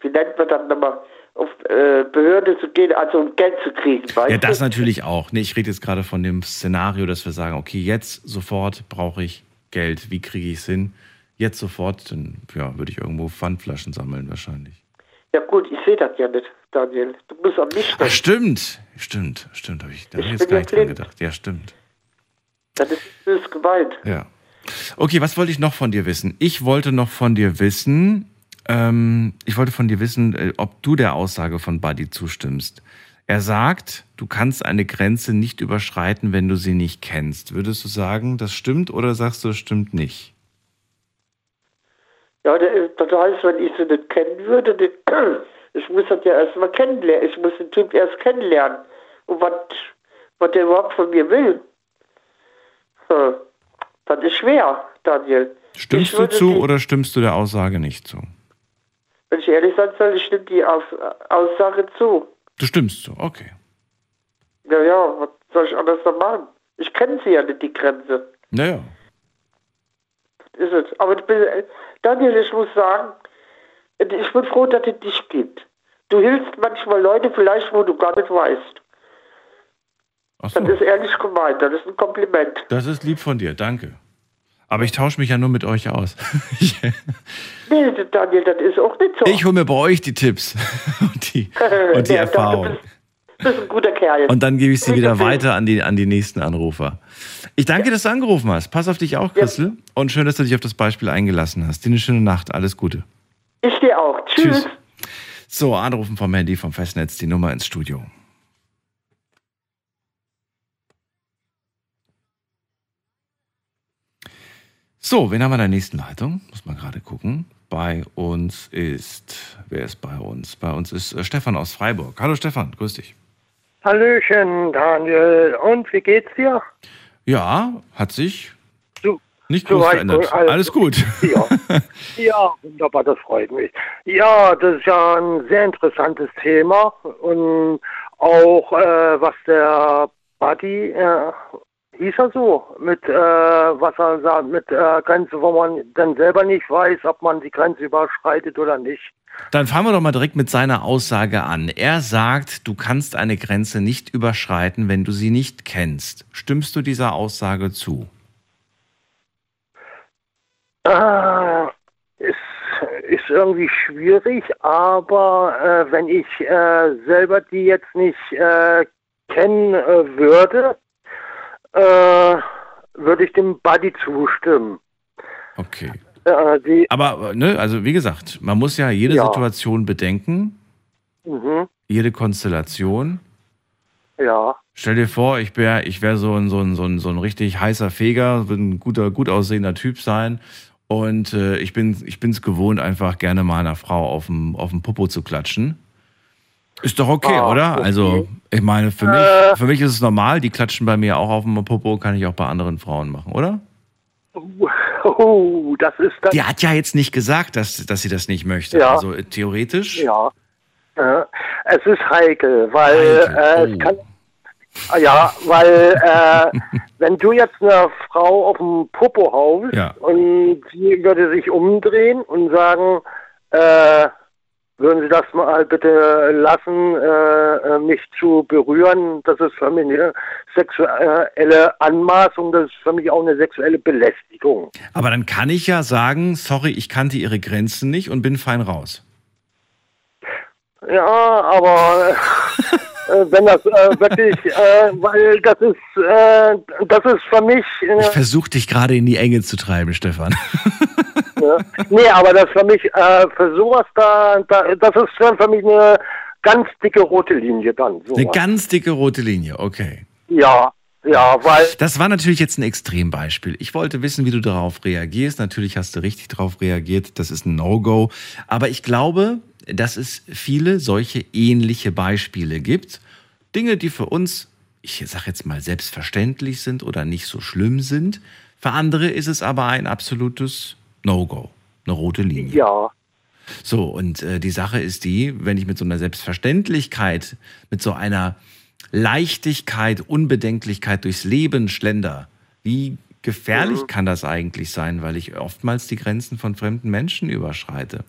wie nennt man das nochmal, auf äh, Behörde zu gehen, also um Geld zu kriegen, Ja, das du? natürlich auch. Nee, ich rede jetzt gerade von dem Szenario, dass wir sagen, okay, jetzt sofort brauche ich Geld. Wie kriege ich es hin? Jetzt sofort, dann ja, würde ich irgendwo Pfandflaschen sammeln wahrscheinlich. Ja gut, ich sehe das ja nicht, Daniel. Du musst an mich Ach, denken. stimmt. Stimmt, stimmt. Hab ich, da habe ich jetzt gar nicht dran gedacht. Ja, stimmt. Das ist bös gemeint. Ja. Okay, was wollte ich noch von dir wissen? Ich wollte noch von dir wissen, ähm, ich wollte von dir wissen, äh, ob du der Aussage von Buddy zustimmst. Er sagt, du kannst eine Grenze nicht überschreiten, wenn du sie nicht kennst. Würdest du sagen, das stimmt oder sagst du, es stimmt nicht? Ja, das heißt, wenn ich sie nicht kennen würde, *clears throat* ich muss das ja erst mal kennenlernen. Ich muss den Typ erst kennenlernen. Und was, was der überhaupt von mir will. Hm. Das ist schwer, Daniel. Stimmst du zu oder stimmst du der Aussage nicht zu? Wenn ich ehrlich sein soll, ich stimme die Aus Aussage zu. Du stimmst zu, okay. Ja, ja, was soll ich anders noch machen? Ich kenne sie ja nicht, die Grenze. Naja. ist es. Aber bin, Daniel, ich muss sagen, ich bin froh, dass es dich gibt. Du hilfst manchmal Leute vielleicht, wo du gar nicht weißt. So. Das ist ehrlich gemeint, das ist ein Kompliment. Das ist lieb von dir, danke. Aber ich tausche mich ja nur mit euch aus. *laughs* Ich, Nee, Daniel, das ist auch nicht so. ich hole mir bei euch die Tipps *laughs* und die, *laughs* und die Ja, Erfahrung. Du bist, ein guter Kerl. Und dann gebe ich sie wieder weiter an die, an die nächsten Anrufer. Ich danke, dass du angerufen hast. Pass auf dich auch, Christel. Und schön, dass du dich auf das Beispiel eingelassen hast. Dir eine schöne Nacht. Alles Gute. Ich dir auch. Tschüss. Tschüss. So, anrufen vom Handy, vom Festnetz, die Nummer ins Studio. So, wen haben wir in der nächsten Leitung? Muss man gerade gucken. Bei uns ist, wer ist bei uns? Bei uns ist äh, Stefan aus Freiburg. Hallo Stefan, grüß dich. Hallöchen, Daniel. Und wie geht's dir? Ja, hat sich Du, nicht groß verändert. alles Alles gut. ja. *laughs* ja, wunderbar, das freut mich. Ja, das ist ja ein sehr interessantes Thema. Und auch, äh, was der Buddy, äh, hieß er so, mit, äh, was er sagt, mit äh, Grenze, wo man dann selber nicht weiß, ob man die Grenze überschreitet oder nicht. Dann fangen wir doch mal direkt mit seiner Aussage an. Er sagt, du kannst eine Grenze nicht überschreiten, wenn du sie nicht kennst. Stimmst du dieser Aussage zu? Äh, ist, ist irgendwie schwierig, aber äh, wenn ich äh, selber die jetzt nicht äh, kennen äh, würde, äh, würde ich dem Buddy zustimmen. Okay. äh, Aber, ne, also wie gesagt, man muss ja jede Ja. Situation bedenken, mhm, jede Konstellation. ja, Stell dir vor, ich wäre ich wär so, ein, so, ein, so, ein, so ein richtig heißer Feger, würde ein guter, gut aussehender Typ sein. Und äh, ich bin ich bin's gewohnt, einfach gerne mal einer Frau auf dem Popo zu klatschen. Ist doch okay, Ah, oder? okay. Also, ich meine, für mich, Äh. für mich ist es normal, die klatschen bei mir auch auf dem Popo, kann ich auch bei anderen Frauen machen, oder? oh, *laughs* das ist dann, Die hat ja jetzt nicht gesagt, dass, dass sie das nicht möchte. Ja. Also theoretisch. ja, äh, es ist heikel, weil Heikel, äh, oh. kann, ja, weil äh, *laughs* wenn du jetzt eine Frau auf dem Popo haust Ja. und sie würde sich umdrehen und sagen, äh, würden Sie das mal bitte lassen, äh, äh, mich zu berühren? Das ist für mich eine sexuelle Anmaßung, das ist für mich auch eine sexuelle Belästigung. Aber dann kann ich ja sagen, sorry, ich kannte ihre Grenzen nicht und bin fein raus. Ja, aber äh, wenn das äh, wirklich, äh, weil das ist, äh, das ist für mich, Ich äh, versuche dich gerade in die Enge zu treiben, Stefan. *laughs* ne, nee, aber das für mich, äh, für sowas da, da, das ist dann für mich eine ganz dicke rote Linie dann. Sowas. Eine ganz dicke rote Linie, okay. ja, ja, weil, Das war natürlich jetzt ein Extrembeispiel. Ich wollte wissen, wie du darauf reagierst. Natürlich hast du richtig darauf reagiert. Das ist ein No-Go. Aber ich glaube, dass es viele solche ähnliche Beispiele gibt. Dinge, die für uns, ich sage jetzt mal, selbstverständlich sind oder nicht so schlimm sind. Für andere ist es aber ein absolutes No-Go. Eine rote Linie. ja, So, und äh, die Sache ist die, wenn ich mit so einer Selbstverständlichkeit, mit so einer Leichtigkeit, Unbedenklichkeit durchs Leben schlender, wie gefährlich kann das eigentlich sein, weil ich oftmals die Grenzen von fremden Menschen überschreite?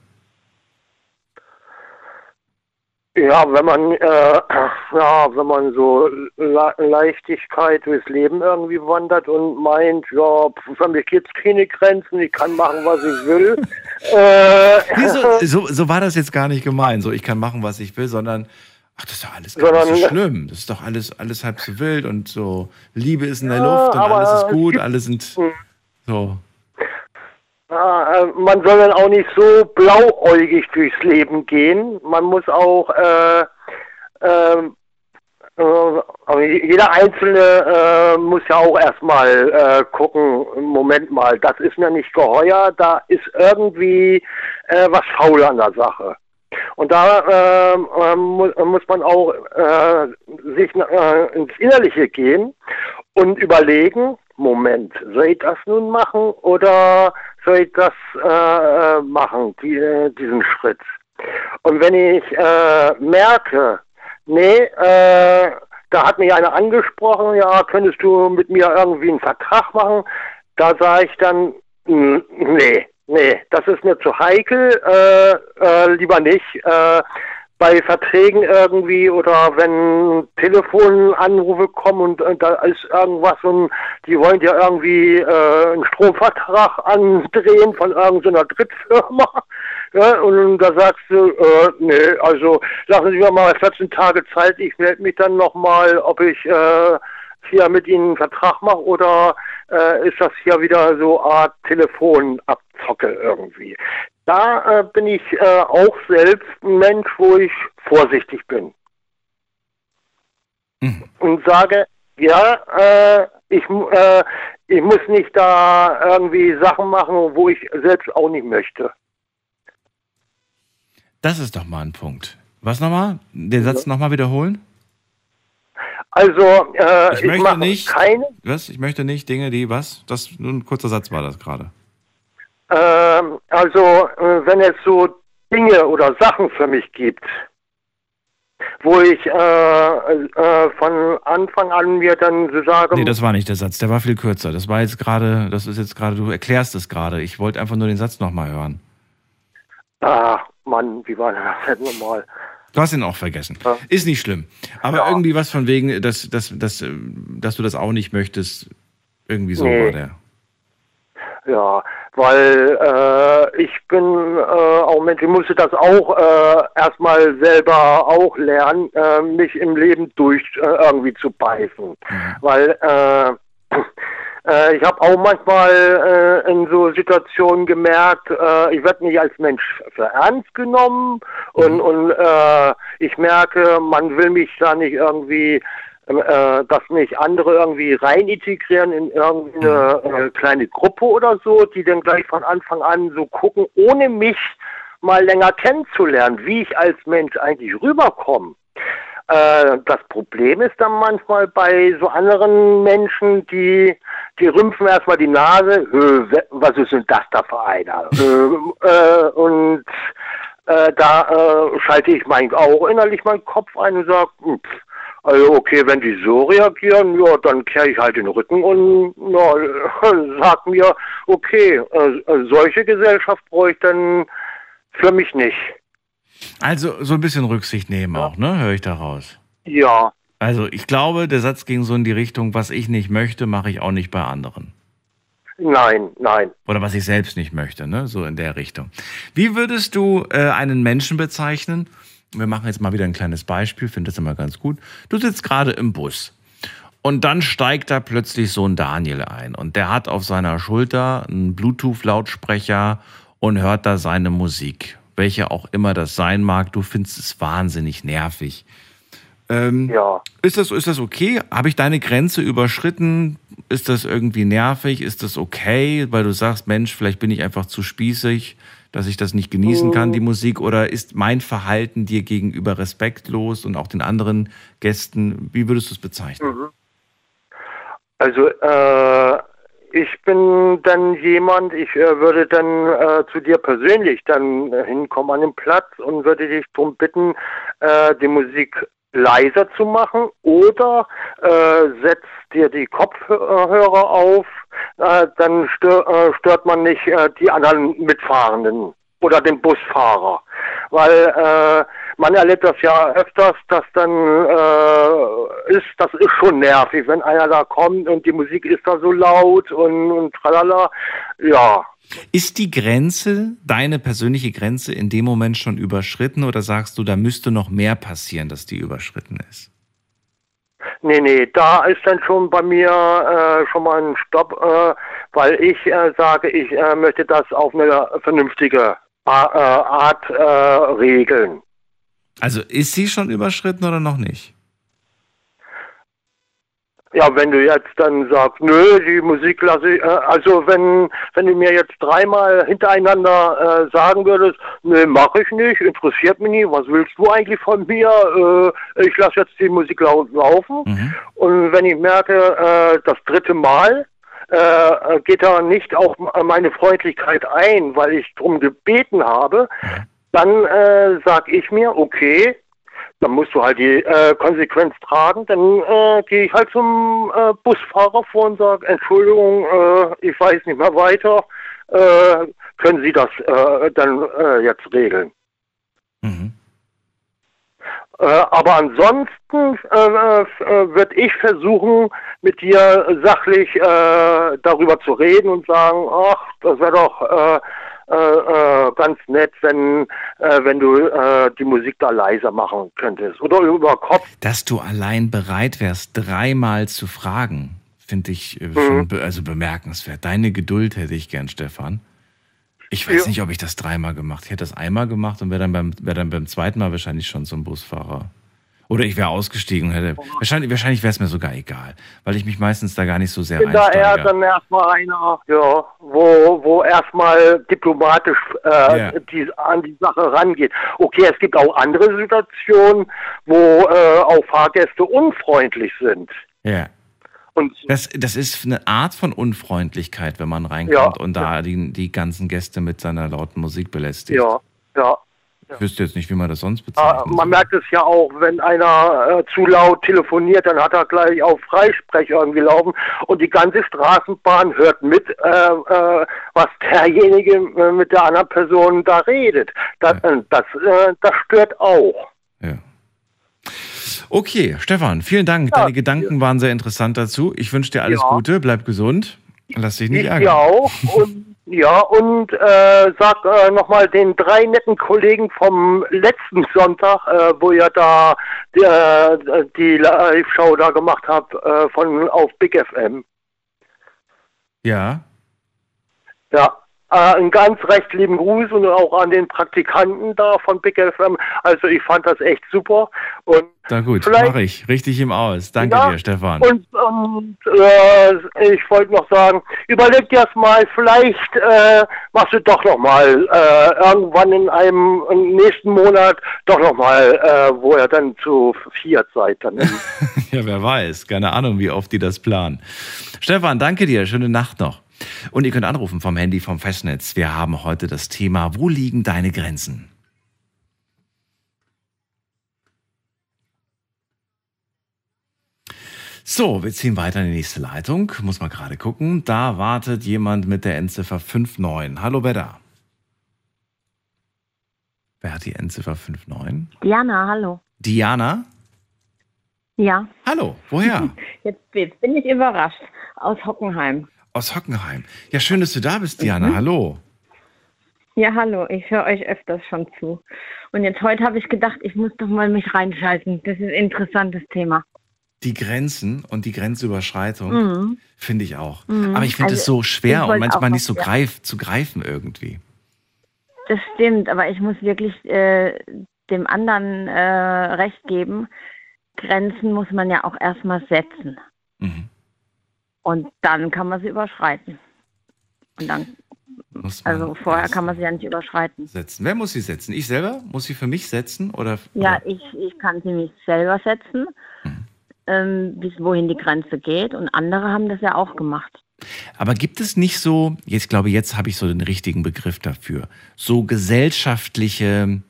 Ja, wenn man, äh, *clears throat* ja, wenn man so Le Leichtigkeit durchs Leben irgendwie wandert und meint, ja, für mich gibt's keine Grenzen, ich kann machen, was ich will. *laughs* äh, Nee, so, *laughs* so, so war das jetzt gar nicht gemeint. So, ich kann machen, was ich will, sondern, ach, das ist doch alles gar nicht so schlimm. Das ist doch alles, alles halb so wild und so, Liebe ist in der Ja, Luft und alles ist gut, gibt- alle sind so. Äh, man soll dann auch nicht so blauäugig durchs Leben gehen. Man muss auch, äh, ähm, äh, aber jeder Einzelne äh, muss ja auch erstmal äh, gucken, Moment mal, das ist mir nicht geheuer, da ist irgendwie äh, was faul an der Sache. Und da ähm, ähm, muss, muss man auch äh, sich ins Innerliche gehen und überlegen, Moment, soll ich das nun machen oder soll ich das äh, äh, machen, die, äh, diesen Schritt? Und wenn ich äh, merke, nee, äh, da hat mich einer angesprochen, ja, könntest du mit mir irgendwie einen Vertrag machen, da sage ich dann, "N- nee, nee, das ist mir zu heikel, äh, lieber nicht. Bei Verträgen irgendwie oder wenn Telefonanrufe kommen und, äh, da ist irgendwas und die wollen ja irgendwie äh, einen Stromvertrag andrehen von irgendeiner Drittfirma. *laughs* Ja, und da sagst du, äh, nee, also lassen Sie mir mal 14 Tage Zeit, ich melde mich dann nochmal, ob ich äh, hier mit Ihnen einen Vertrag mache oder äh, ist das hier wieder so Art Telefonabzocke irgendwie. Da äh, bin ich äh, auch selbst ein Mensch, wo ich vorsichtig bin. Mhm. Und sage, ja, äh, ich, äh, ich muss nicht da irgendwie Sachen machen, wo ich selbst auch nicht möchte. Das ist doch mal ein Punkt. Was nochmal? Den Satz nochmal wiederholen? Also, äh, Ich ich, möchte mache nicht- keine, Was? Ich möchte nicht Dinge, die was? Das nur ein kurzer Satz war das gerade. Ähm, also, äh, wenn es so Dinge oder Sachen für mich gibt, wo ich äh, äh, von Anfang an mir dann so sage, Nee, das war nicht der Satz. Der war viel kürzer. Das war jetzt gerade, das ist jetzt gerade, du erklärst es gerade. Ich wollte einfach nur den Satz nochmal hören. ah, Mann, wie war das denn nochmal? Du hast ihn auch vergessen. Ja. Ist nicht schlimm. Aber Ja. irgendwie was von wegen, dass, dass, dass, äh, dass du das auch nicht möchtest. Irgendwie so Nee. war der. Ja, weil äh, ich bin äh, auch Mensch, ich musste das auch äh, erstmal selber auch lernen, äh, mich im Leben durch äh, irgendwie zu beißen. Weil äh, *clears throat* Äh, ich habe auch manchmal äh, in so Situationen gemerkt, äh, ich werde nicht als Mensch für ernst genommen und, Mhm. und äh, ich merke, man will mich da nicht irgendwie, äh, dass nicht andere irgendwie rein integrieren in irgendeine Mhm. äh, kleine Gruppe oder so, die dann gleich von Anfang an so gucken, ohne mich mal länger kennenzulernen, wie ich als Mensch eigentlich rüberkomme. Äh, das Problem ist dann manchmal bei so anderen Menschen, die, die rümpfen erstmal die Nase, "Äh, we- was ist denn das da für einer? *laughs* äh, äh, und äh, da schalte ich mein, auch innerlich meinen Kopf ein und sage, also okay, wenn die so reagieren, ja, dann kehre ich halt den Rücken und ja, *laughs* sag mir, okay, äh, äh, solche Gesellschaft brauche ich dann für mich nicht. Also so ein bisschen Rücksicht nehmen auch, ne? Höre ich daraus. Ja, Also ich glaube, der Satz ging so in die Richtung, was ich nicht möchte, mache ich auch nicht bei anderen. nein, nein. Oder was ich selbst nicht möchte, ne? So in der Richtung. Wie würdest du äh, einen Menschen bezeichnen? Wir machen jetzt mal wieder ein kleines Beispiel, finde das immer ganz gut. Du sitzt gerade im Bus. Und dann steigt da plötzlich so ein Daniel ein. Und der hat auf seiner Schulter einen Bluetooth-Lautsprecher und hört da seine Musik. Welche auch immer das sein mag, du findest es wahnsinnig nervig. Ähm, Ja. Ist das, ist das okay? Habe ich deine Grenze überschritten? Ist das irgendwie nervig? Ist das okay, weil du sagst, Mensch, vielleicht bin ich einfach zu spießig, dass ich das nicht genießen kann, die Musik? Oder ist mein Verhalten dir gegenüber respektlos und auch den anderen Gästen? Wie würdest du es bezeichnen? Also äh, ich bin dann jemand, ich äh, würde dann äh, zu dir persönlich dann äh, hinkommen an den Platz und würde dich darum bitten, äh, die Musik leiser zu machen oder äh, setzt dir die Kopfhörer auf, äh, dann stör, äh, stört man nicht äh, die anderen Mitfahrenden oder den Busfahrer. Weil äh, man erlebt das ja öfters, dass dann äh, ist, das ist schon nervig, wenn einer da kommt und die Musik ist da so laut und, und tralala. Ja, Ist die Grenze, deine persönliche Grenze in dem Moment schon überschritten oder sagst du, da müsste noch mehr passieren, dass die überschritten ist? Nee, nee, da ist dann schon bei mir äh, schon mal ein Stopp, äh, weil ich äh, sage, ich äh, möchte das auf eine vernünftige A- äh, Art äh, regeln. Also ist sie schon überschritten oder noch nicht? Ja, wenn du jetzt dann sagst, nö, die Musik lasse ich, äh, also wenn, wenn du mir jetzt dreimal hintereinander äh, sagen würdest, nö, mache ich nicht, interessiert mich nicht, was willst du eigentlich von mir, äh, ich lasse jetzt die Musik laut laufen. Mhm. Und wenn ich merke, äh, das dritte Mal äh, geht da nicht auf meine Freundlichkeit ein, weil ich drum gebeten habe, dann äh, sag ich mir, okay, dann musst du halt die äh, Konsequenz tragen. Dann äh, gehe ich halt zum äh, Busfahrer vor und sage, Entschuldigung, äh, ich weiß nicht mehr weiter. Äh, können Sie das äh, dann jetzt regeln? Mhm. Aber ansonsten würde ich versuchen, mit dir sachlich darüber zu reden und sagen, ach, das wäre doch äh, äh, ganz nett, wenn, äh, wenn du äh, die Musik da leiser machen könntest. Oder über Kopf. Dass du allein bereit wärst, dreimal zu fragen, finde ich äh, schon be also bemerkenswert. Deine Geduld hätte ich gern, Stefan. Ich weiß Ja. nicht, ob ich das dreimal gemacht. Ich hätte das einmal gemacht und wäre dann beim, wäre dann beim zweiten Mal wahrscheinlich schon zum Busfahrer. Oder ich wäre ausgestiegen und hätte. Wahrscheinlich, wahrscheinlich wäre es mir sogar egal, weil ich mich meistens da gar nicht so sehr da eher reinsteige. dann erstmal einer, ja, wo, wo erstmal diplomatisch äh, Ja. die, an die Sache rangeht. Okay, es gibt auch andere Situationen, wo äh, auch Fahrgäste unfreundlich sind. Ja. Und Das, das ist eine Art von Unfreundlichkeit, wenn man reinkommt Ja. und da die, die ganzen Gäste mit seiner lauten Musik belästigt. ja, ja. Ich wüsste jetzt nicht, wie man das sonst Äh, bezeichnet. man merkt es ja auch, wenn einer äh, zu laut telefoniert, dann hat er gleich auf Freisprech irgendwie laufen und die ganze Straßenbahn hört mit, äh, äh, was derjenige äh, mit der anderen Person da redet. Das, Ja. äh, das, äh, das stört auch. Ja. Okay, Stefan, vielen Dank. Deine Gedanken waren sehr interessant dazu. Ich wünsche dir alles Ja. Gute, bleib gesund. Lass dich nicht Ich ärgern. ja auch. Und, ja, und äh, sag äh, nochmal den drei netten Kollegen vom letzten Sonntag, äh, wo ihr da äh, die Live-Show da gemacht habt äh, von auf Big FM. Ja. Ja, äh, einen ganz recht lieben Gruß und auch an den Praktikanten da von Big FM. Also ich fand das echt super. Und Na gut, mache ich. Richtig ihm aus. Danke Ja, dir, Stefan. Und, und äh, ich wollte noch sagen, überleg dir das mal, vielleicht äh, machst du doch noch mal äh, irgendwann in einem im nächsten Monat doch noch mal, äh, wo ihr dann zu viert seid. Dann *laughs* Ja, wer weiß. Keine Ahnung, wie oft die das planen. Stefan, danke dir. Schöne Nacht noch. Und ihr könnt anrufen vom Handy vom Festnetz. Wir haben heute das Thema, wo liegen deine Grenzen? So, wir ziehen weiter in die nächste Leitung. Muss mal gerade gucken. Da wartet jemand mit der Endziffer 59. Hallo, wer da? Wer hat die Endziffer 59? Diana, hallo. Diana? Ja, Hallo, woher? *laughs* jetzt, jetzt bin ich überrascht. Aus Hockenheim. Aus Hockenheim. Ja, schön, dass du da bist, Diana. Hallo. Ja, hallo, ich höre euch öfters schon zu. Und jetzt heute habe ich gedacht, ich muss doch mal mich reinschalten. Das ist ein interessantes Thema. Die Grenzen und die Grenzüberschreitung Mhm. finde ich auch. Mhm. Aber ich finde es Also, so schwer und manchmal nicht so ja. greif, zu greifen irgendwie. Das stimmt, aber ich muss wirklich äh, dem anderen äh, recht geben. Grenzen muss man ja auch erstmal setzen. Mhm. Und dann kann man sie überschreiten. Und dann, Muss man also vorher kann man sie ja nicht überschreiten. setzen. Wer muss sie setzen? Ich selber? Muss sie für mich setzen? Oder, Ja, ich, ich kann sie mich selber setzen, ähm, bis wohin die Grenze geht. Und andere haben das ja auch gemacht. Aber gibt es nicht so, jetzt glaube jetzt habe ich so den richtigen Begriff dafür, so gesellschaftliche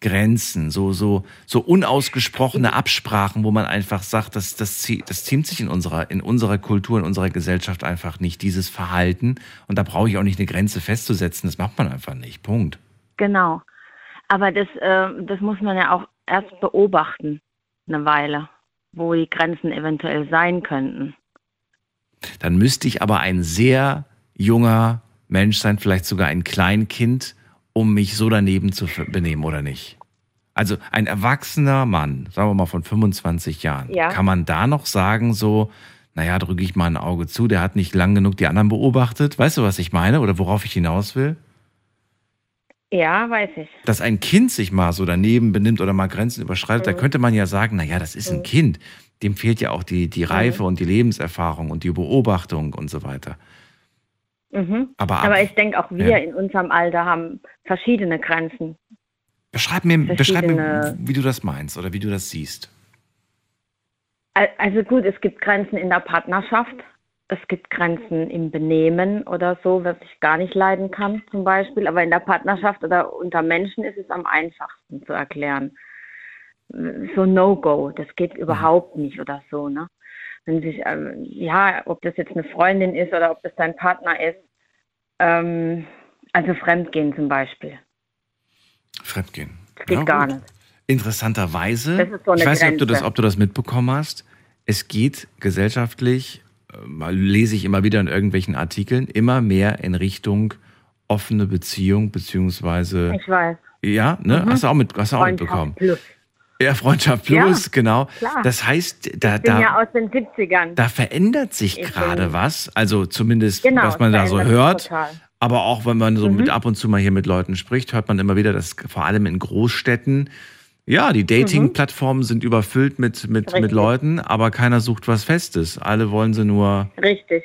Grenzen, so, so, so unausgesprochene Absprachen, wo man einfach sagt, das, das, das ziemt sich in unserer, in unserer Kultur, in unserer Gesellschaft einfach nicht, dieses Verhalten. Und da brauche ich auch nicht eine Grenze festzusetzen, das macht man einfach nicht. Punkt. Genau. Aber das, äh, das muss man ja auch erst beobachten, eine Weile, wo die Grenzen eventuell sein könnten. Dann müsste ich aber ein sehr junger Mensch sein, vielleicht sogar ein Kleinkind, um mich so daneben zu benehmen, oder nicht? Also ein erwachsener Mann, sagen wir mal von 25 Jahren, Ja. kann man da noch sagen, so, naja, drücke ich mal ein Auge zu, der hat nicht lang genug die anderen beobachtet. Weißt du, was ich meine oder worauf ich hinaus will? Ja, weiß ich. Dass ein Kind sich mal so daneben benimmt oder mal Grenzen überschreitet, da Mhm. könnte man ja sagen, naja, das ist ein Mhm. Kind. Dem fehlt ja auch die, die Reife und die Lebenserfahrung und die Beobachtung und so weiter. Mhm. Aber ab- Aber ich denke, auch wir Ja. in unserem Alter haben verschiedene Grenzen. Beschreib mir, beschreib mir, wie du das meinst oder wie du das siehst. Al- Also gut, es gibt Grenzen in der Partnerschaft, es gibt Grenzen im Benehmen oder so, was ich gar nicht leiden kann zum Beispiel. Aber in der Partnerschaft oder unter Menschen ist es am einfachsten zu erklären. So No-Go, das geht überhaupt nicht oder so. Ne? Wenn sich, ähm, ja, ob das jetzt eine Freundin ist oder ob das dein Partner ist, ähm, also Fremdgehen zum Beispiel, Fremdgehen. das geht Ja, gar gut. nicht. Interessanterweise, Das ist so ich weiß nicht, ob du, das, ob du das mitbekommen hast, es geht gesellschaftlich, äh, lese ich immer wieder in irgendwelchen Artikeln, immer mehr in Richtung offene Beziehung, beziehungsweise, Ich weiß. ja, ne, Mhm. hast du auch, mit, hast du auch mitbekommen. plus. Ja, Freundschaft Ja, plus, genau. klar. Das heißt, da, Ich bin da, ja aus den 70ern. da verändert sich Ich gerade was, also zumindest, Genau, was man da so hört. total. Aber auch wenn man so Mhm. mit ab und zu mal hier mit Leuten spricht, hört man immer wieder, dass vor allem in Großstädten, ja, die Dating-Plattformen sind überfüllt mit, mit, mit Mhm. Leuten, aber keiner sucht was Festes. Alle wollen sie nur Richtig.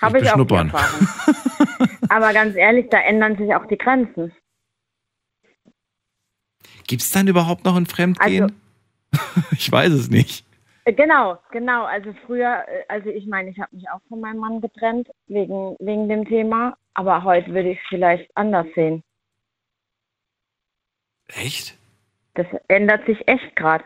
Habe ich auch. Erfahrung. *laughs* Aber ganz ehrlich, da ändern sich auch die Grenzen. Gibt es dann überhaupt noch ein Fremdgehen? *laughs* ich weiß es nicht. Äh, Genau, genau. Also früher, äh, also ich meine, ich habe mich auch von meinem Mann getrennt wegen, wegen dem Thema, aber heute würde ich es vielleicht anders sehen. Echt? Das ändert sich echt gerade.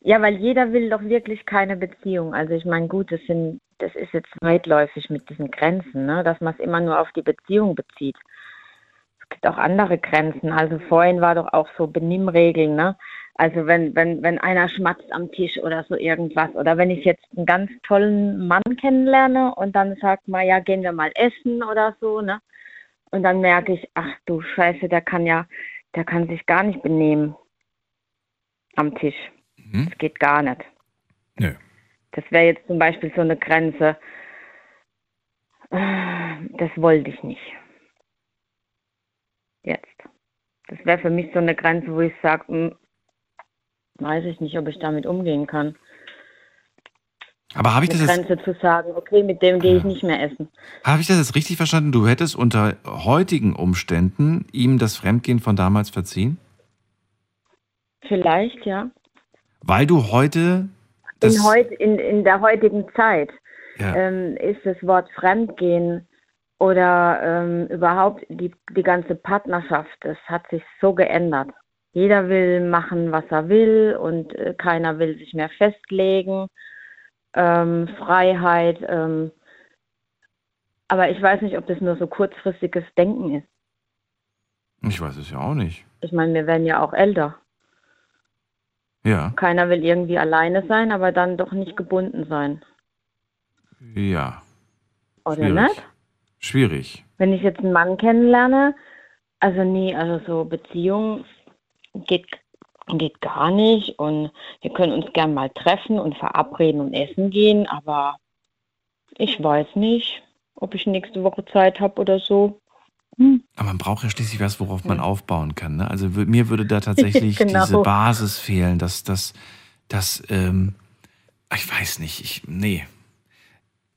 Ja, weil jeder will doch wirklich keine Beziehung. Also ich meine, gut, das sind, das ist jetzt weitläufig mit diesen Grenzen, ne? dass man es immer nur auf die Beziehung bezieht. Gibt auch andere Grenzen. Also vorhin war doch auch so Benimmregeln, ne? Also wenn, wenn, wenn einer schmatzt am Tisch oder so irgendwas. Oder wenn ich jetzt einen ganz tollen Mann kennenlerne und dann sagt man, ja, gehen wir mal essen oder so, ne? Und dann merke ich, ach du Scheiße, der kann ja, der kann sich gar nicht benehmen am Tisch. Mhm. Das geht gar nicht. Nö. Das wäre jetzt zum Beispiel so eine Grenze. Das wollte ich nicht. Jetzt. Das wäre für mich so eine Grenze, wo ich sage, weiß ich nicht, ob ich damit umgehen kann. Aber habe ich das Eine jetzt, Grenze zu sagen, okay, mit dem gehe ich nicht mehr essen. habe ich das jetzt richtig verstanden? Du hättest unter heutigen Umständen ihm das Fremdgehen von damals verziehen? Vielleicht, ja. Weil du heute In, heut, in, in der heutigen Zeit ja, ähm, ist das Wort Fremdgehen oder ähm, überhaupt die, die ganze Partnerschaft, das hat sich so geändert. Jeder will machen, was er will und äh, keiner will sich mehr festlegen. Ähm, Freiheit. Ähm, aber ich weiß nicht, ob das nur so kurzfristiges Denken ist. ich weiß es ja auch nicht. Ich meine, wir werden ja auch älter. Ja, Keiner will irgendwie alleine sein, aber dann doch nicht gebunden sein. ja, Oder schwierig. nicht? Schwierig. Wenn ich jetzt einen Mann kennenlerne, also nee, also so Beziehung geht, geht gar nicht und wir können uns gern mal treffen und verabreden und essen gehen, aber ich weiß nicht, ob ich nächste Woche Zeit habe oder so. Aber man braucht ja schließlich was, worauf man aufbauen kann. Ne? Also mir würde da *laughs* tatsächlich Genau. diese Basis fehlen, dass das, das, ähm, ich weiß nicht, ich, nee.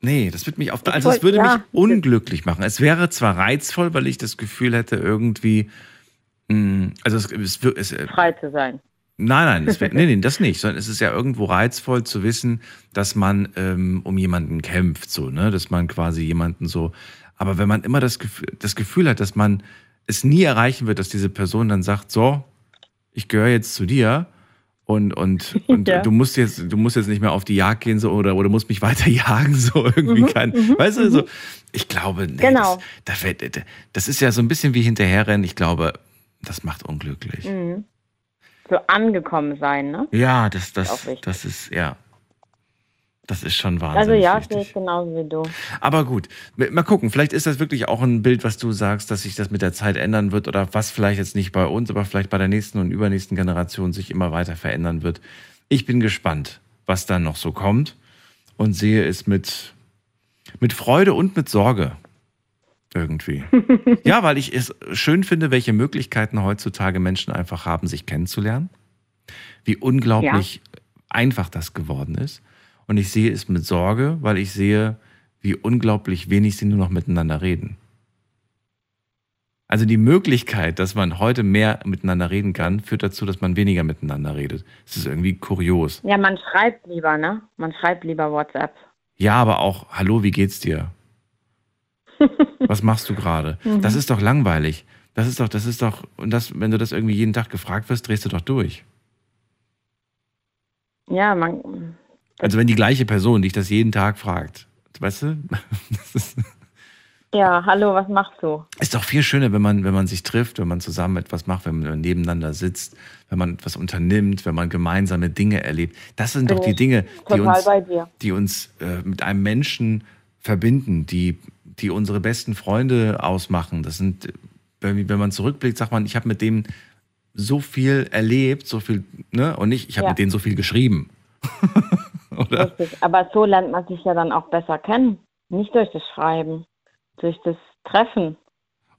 Nee, das wird mich auf, also es würde ja. mich unglücklich machen. Es wäre zwar reizvoll, weil ich das Gefühl hätte, irgendwie, mh, also es, es, es, äh, Frei zu sein. Nein, nein, es wär, *laughs* nee, nee, das nicht, sondern es ist ja irgendwo reizvoll zu wissen, dass man ähm, um jemanden kämpft, so, ne, dass man quasi jemanden so, aber wenn man immer das Gefühl, das Gefühl hat, dass man es nie erreichen wird, dass diese Person dann sagt, so, ich gehöre jetzt zu dir und und *laughs* und Ja. du musst jetzt du musst jetzt nicht mehr auf die Jagd gehen so oder oder musst mich *laughs* weiter jagen so irgendwie kann, weißt du so, ich glaube, nee, Genau. das, das, das ist ja so ein bisschen wie hinterherrennen. Ich glaube, das macht unglücklich. Mhm. So angekommen sein, ne? Ja, das, das, wichtig. das ist, ja. Das ist schon Also wahnsinnig ja, sehe ich genauso wie du. Aber gut, mal gucken, vielleicht ist das wirklich auch ein Bild, was du sagst, dass sich das mit der Zeit ändern wird oder was vielleicht jetzt nicht bei uns, aber vielleicht bei der nächsten und übernächsten Generation sich immer weiter verändern wird. Ich bin gespannt, was dann noch so kommt und sehe es mit, mit Freude und mit Sorge. Irgendwie. *laughs* ja, weil ich es schön finde, welche Möglichkeiten heutzutage Menschen einfach haben, sich kennenzulernen. Wie unglaublich einfach das geworden ist. Und ich sehe es mit Sorge, weil ich sehe, wie unglaublich wenig sie nur noch miteinander reden. Also die Möglichkeit, dass man heute mehr miteinander reden kann, führt dazu, dass man weniger miteinander redet. Es ist irgendwie kurios. Ja, man schreibt lieber, ne? Man schreibt lieber WhatsApp. Ja, aber auch, hallo, wie geht's dir? *laughs* Was machst du gerade? Das ist doch langweilig. Das ist doch, das ist doch, und das, wenn du das irgendwie jeden Tag gefragt wirst, drehst du doch durch. Ja, man. Also wenn die gleiche Person dich das jeden Tag fragt, weißt du? Ja, hallo, was machst du? ist doch viel schöner, wenn man, wenn man sich trifft, wenn man zusammen etwas macht, wenn man nebeneinander sitzt, wenn man etwas unternimmt, wenn man gemeinsame Dinge erlebt. Das sind Bin doch die Dinge, die uns, die uns äh, mit einem Menschen verbinden, die, die unsere besten Freunde ausmachen. Das sind, wenn, wenn man zurückblickt, sagt man, ich habe mit dem so viel erlebt, so viel, ne? Und nicht, ich habe Ja. mit denen so viel geschrieben. Oder? Richtig. Aber so lernt man sich ja dann auch besser kennen. Nicht durch das Schreiben, durch das Treffen.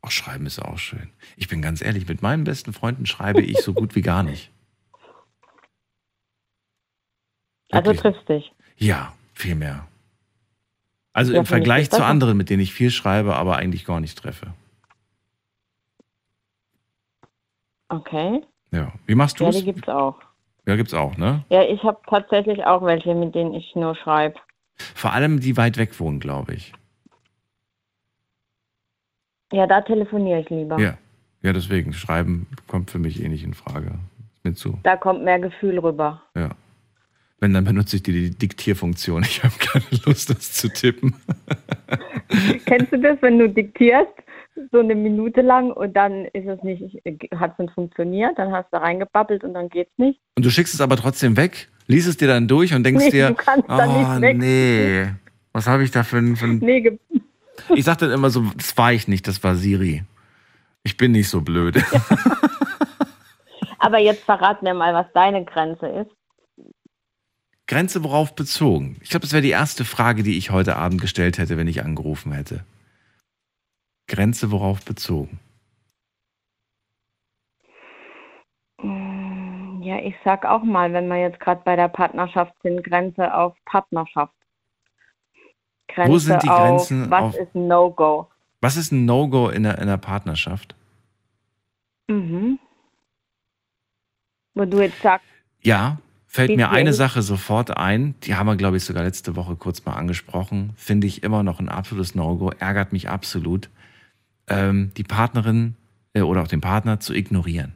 Auch schreiben ist auch schön. Ich bin ganz ehrlich, mit meinen besten Freunden schreibe ich so gut wie gar nicht. Also Wirklich. triffst dich. Ja, viel mehr. Also Ja, im Vergleich zu anderen, mit denen ich viel schreibe, aber eigentlich gar nicht treffe. Okay. Ja. Wie machst du Ja, es? die gibt's auch. Ja, gibt's auch, ne? Ja, ich habe tatsächlich auch welche, mit denen ich nur schreibe. Vor allem die weit weg wohnen, glaube ich. Ja, da telefoniere ich lieber. Ja. Ja, deswegen. Schreiben kommt für mich eh nicht in Frage. Ist mir zu. Da kommt mehr Gefühl rüber. Ja. Wenn, dann benutze ich die, die Diktierfunktion. Ich habe keine Lust, das zu tippen. *laughs* Kennst du das, wenn du diktierst, so eine Minute lang und dann ist es nicht, hat es nicht funktioniert, dann hast du reingebabbelt und dann geht's nicht? Und du schickst es aber trotzdem weg, liest es dir dann durch und denkst Nee, dir, du kannst da oh nee, was habe ich da für ein, für ein Nee, *laughs* Ich sag dann immer so, das war ich nicht, das war Siri. Ich bin nicht so blöd. *laughs* aber jetzt verrat mir mal, was deine Grenze ist. Grenze worauf bezogen? Ich glaube, das wäre die erste Frage, die ich heute Abend gestellt hätte, wenn ich angerufen hätte. Grenze worauf bezogen? Mm, Ja, ich sag auch mal, wenn wir jetzt gerade bei der Partnerschaft sind, Grenze auf Partnerschaft. Grenze Wo sind die auf, Grenzen Was auf- ist ein No-Go? Was ist ein No-Go in der, in der Partnerschaft? Mhm. Wo du jetzt sagst, Ja, fällt mir eine? Sache sofort ein. Die haben wir, glaube ich, sogar letzte Woche kurz mal angesprochen. Finde ich immer noch ein absolutes No-Go. Ärgert mich absolut, ähm, die Partnerin äh, oder auch den Partner zu ignorieren.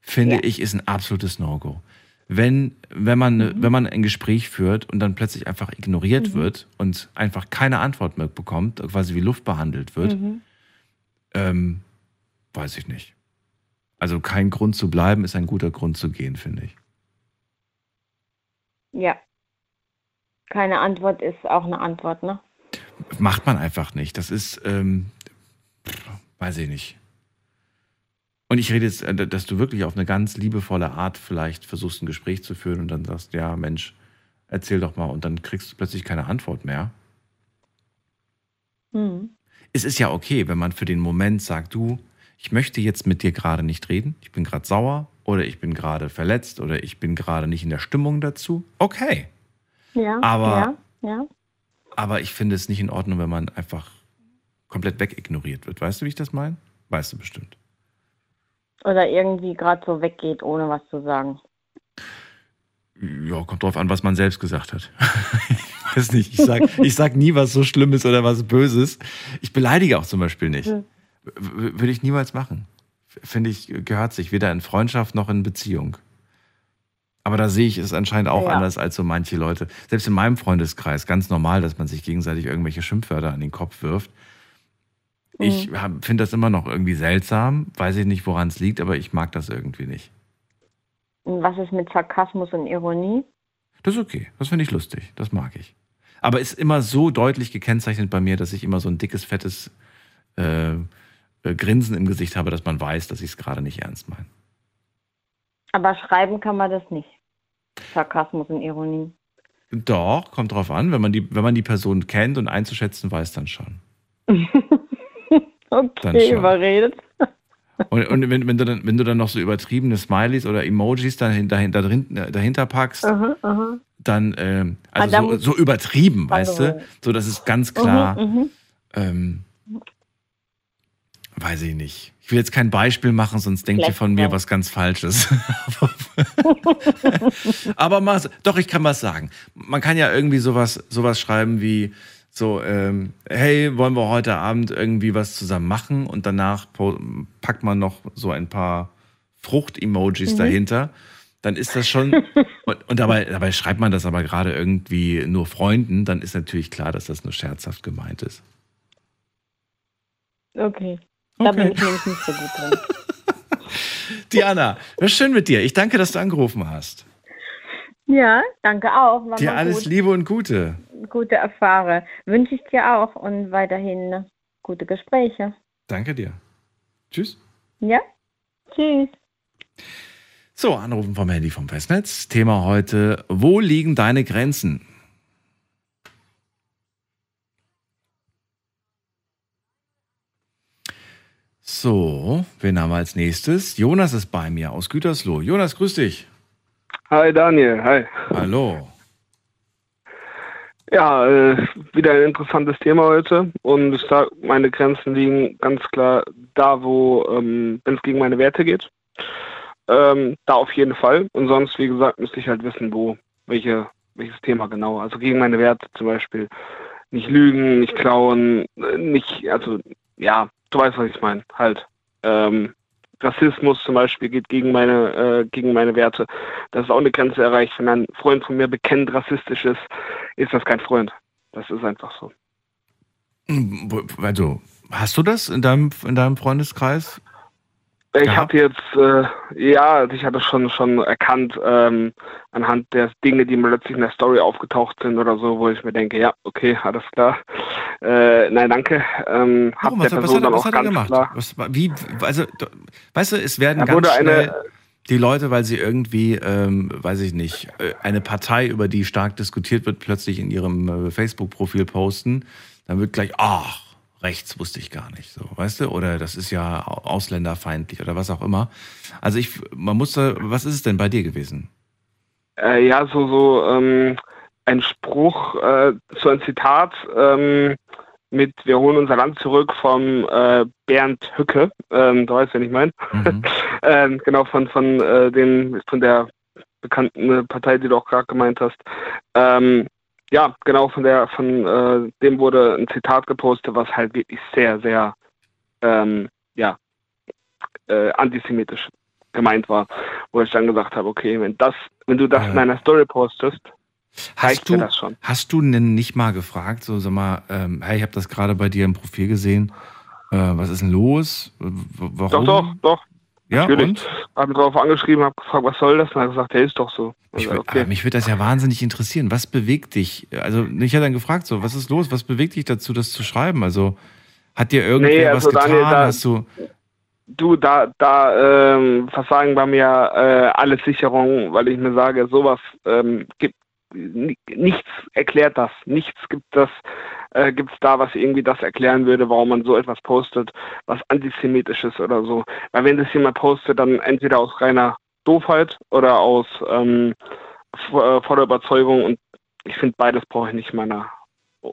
Finde Ja. ich, ist ein absolutes No-Go. Wenn, wenn, man, Mhm. wenn man ein Gespräch führt und dann plötzlich einfach ignoriert wird und einfach keine Antwort mehr bekommt, quasi wie Luft behandelt wird, mhm. ähm, weiß ich nicht. Also kein Grund zu bleiben ist ein guter Grund zu gehen, finde ich. ja. Keine Antwort ist auch eine Antwort, ne? Macht man einfach nicht. Das ist, ähm, weiß ich nicht. Und ich rede jetzt, äh, dass du wirklich auf eine ganz liebevolle Art vielleicht versuchst, ein Gespräch zu führen und dann sagst, ja, Mensch, erzähl doch mal und dann kriegst du plötzlich keine Antwort mehr. Mhm. Es ist ja okay, wenn man für den Moment sagt, du, ich möchte jetzt mit dir gerade nicht reden, ich bin gerade sauer oder ich bin gerade verletzt oder ich bin gerade nicht in der Stimmung dazu. Okay. Ja, Aber- ja, ja. Aber ich finde es nicht in Ordnung, wenn man einfach komplett wegignoriert wird. Weißt du, wie ich das meine? Weißt du bestimmt. Oder irgendwie gerade so weggeht, ohne was zu sagen. Ja, kommt drauf an, was man selbst gesagt hat. *laughs* ich weiß nicht. Ich sag, ich sag nie was so Schlimmes oder was Böses. Ich beleidige auch zum Beispiel nicht. Hm. Würde ich niemals machen. Finde ich, gehört sich weder in Freundschaft noch in Beziehung. Aber da sehe ich es anscheinend auch Ja. anders als so manche Leute. Selbst in meinem Freundeskreis, ganz normal, dass man sich gegenseitig irgendwelche Schimpfwörter an den Kopf wirft. Ich Mhm. finde das immer noch irgendwie seltsam. Weiß ich nicht, woran es liegt, aber ich mag das irgendwie nicht. Und was ist mit Sarkasmus und Ironie? Das ist okay. Das finde ich lustig. Das mag ich. Aber ist immer so deutlich gekennzeichnet bei mir, dass ich immer so ein dickes, fettes äh, äh, Grinsen im Gesicht habe, dass man weiß, dass ich es gerade nicht ernst meine. Aber schreiben kann man das nicht. Sarkasmus und Ironie. Doch, kommt drauf an. Wenn man die, wenn man die Person kennt und einzuschätzen weiß, dann schon. *laughs* Dann Okay, schon. überredet. Und, und wenn, wenn, du dann, wenn du dann noch so übertriebene Smileys oder Emojis dahinter, dahinter, dahinter packst, Aha, aha. dann, ähm, Ah, also da so, so übertrieben, weißt du? So, dass es ganz klar, Mhm, mhm. ähm, weiß ich nicht. Ich will jetzt kein Beispiel machen, sonst denkt ihr von mir nicht. was ganz Falsches. *laughs* Aber mal, doch, ich kann was sagen. Man kann ja irgendwie sowas, sowas schreiben wie so, ähm, hey, wollen wir heute Abend irgendwie was zusammen machen? Und danach packt man noch so ein paar Frucht-Emojis Mhm. dahinter. Dann ist das schon, *laughs* und, und dabei, dabei schreibt man das aber gerade irgendwie nur Freunden, dann ist natürlich klar, dass das nur scherzhaft gemeint ist. Okay. Da Okay. bin ich nämlich nicht so gut drin. *laughs* Diana, war schön mit dir. Ich danke, dass du angerufen hast. Ja, danke auch. War Dir alles gut. Liebe und Gute. Gute Erfahre. Wünsche ich dir auch und weiterhin gute Gespräche. Danke dir. Tschüss. Ja? Tschüss. So, Anrufen vom Handy vom Festnetz. Thema heute, wo liegen deine Grenzen? So, wen haben wir als nächstes? Jonas ist bei mir aus Gütersloh. Jonas, grüß dich. Hi Daniel, hi. Hallo. Ja, äh, wieder ein interessantes Thema heute und ich sag, meine Grenzen liegen ganz klar da, wo, ähm, wenn es gegen meine Werte geht. Ähm, da auf jeden Fall. Und sonst, wie gesagt, müsste ich halt wissen, wo, welche, welches Thema genau. Also gegen meine Werte zum Beispiel. Nicht lügen, nicht klauen, äh, nicht, also ja, du weißt, was ich meine. Halt. Ähm, Rassismus zum Beispiel geht gegen meine, äh, gegen meine Werte. Das ist auch eine Grenze erreicht. Wenn ein Freund von mir bekennt rassistisch ist, ist das kein Freund. Das ist einfach so. Also, hast du das in deinem, in deinem Freundeskreis? Ich Gehabt? habe jetzt, äh, ja, ich hatte schon schon erkannt, ähm, anhand der Dinge, die mir plötzlich in der Story aufgetaucht sind oder so, wo ich mir denke, ja, okay, alles klar. Äh, nein, danke. Ähm, hab Warum? der Was, was, Person hat, dann auch ganz gemacht? klar. Was, wie, also, weißt du, es werden ganz schnell, eine, die Leute, weil sie irgendwie, ähm, weiß ich nicht, äh, eine Partei, über die stark diskutiert wird, plötzlich in ihrem äh, Facebook-Profil posten, dann wird gleich, ach, rechts wusste ich gar nicht, so, weißt du? Oder das ist ja ausländerfeindlich oder was auch immer. Also ich, man musste, was ist es denn bei dir gewesen? Äh, ja, so, so ähm, ein Spruch, äh, so ein Zitat ähm, mit Wir holen unser Land zurück vom äh, Bernd Hücke, ähm, du weißt, wen ich meine. Mhm. *laughs* ähm, genau, von, von, äh, den, von der bekannten Partei, die du auch gerade gemeint hast. Ähm, ja, genau, von der, von äh, dem wurde ein Zitat gepostet, was halt wirklich sehr, sehr ähm, ja, äh, antisemitisch gemeint war, wo ich dann gesagt habe, okay, wenn das, wenn du das in einer Story postest, Hast du, das schon. hast du denn nicht mal gefragt, so sag mal, ähm, hey, ich habe das gerade bei dir im Profil gesehen, äh, was ist denn los? Warum? Doch, doch, doch. Ja, Natürlich. und? Habe drauf angeschrieben, habe gefragt, was soll das? Und er hat gesagt, hey, ist doch so. Mich, also, okay. mich würde das ja wahnsinnig interessieren. Was bewegt dich? Also, ich habe dann gefragt, so, was ist los? Was bewegt dich dazu, das zu schreiben? Also, hat dir irgendwer nee, also was getan? Daniel, da, Hast du Du, da, da ähm, versagen bei mir äh, alle Sicherungen, weil ich mir sage, sowas ähm, gibt nichts erklärt das, nichts gibt das, äh, gibt es da, was irgendwie das erklären würde, warum man so etwas postet, was antisemitisch ist oder so. Weil wenn das jemand postet, dann entweder aus reiner Doofheit oder aus ähm, äh, der Überzeugung und ich finde beides brauche ich nicht in meiner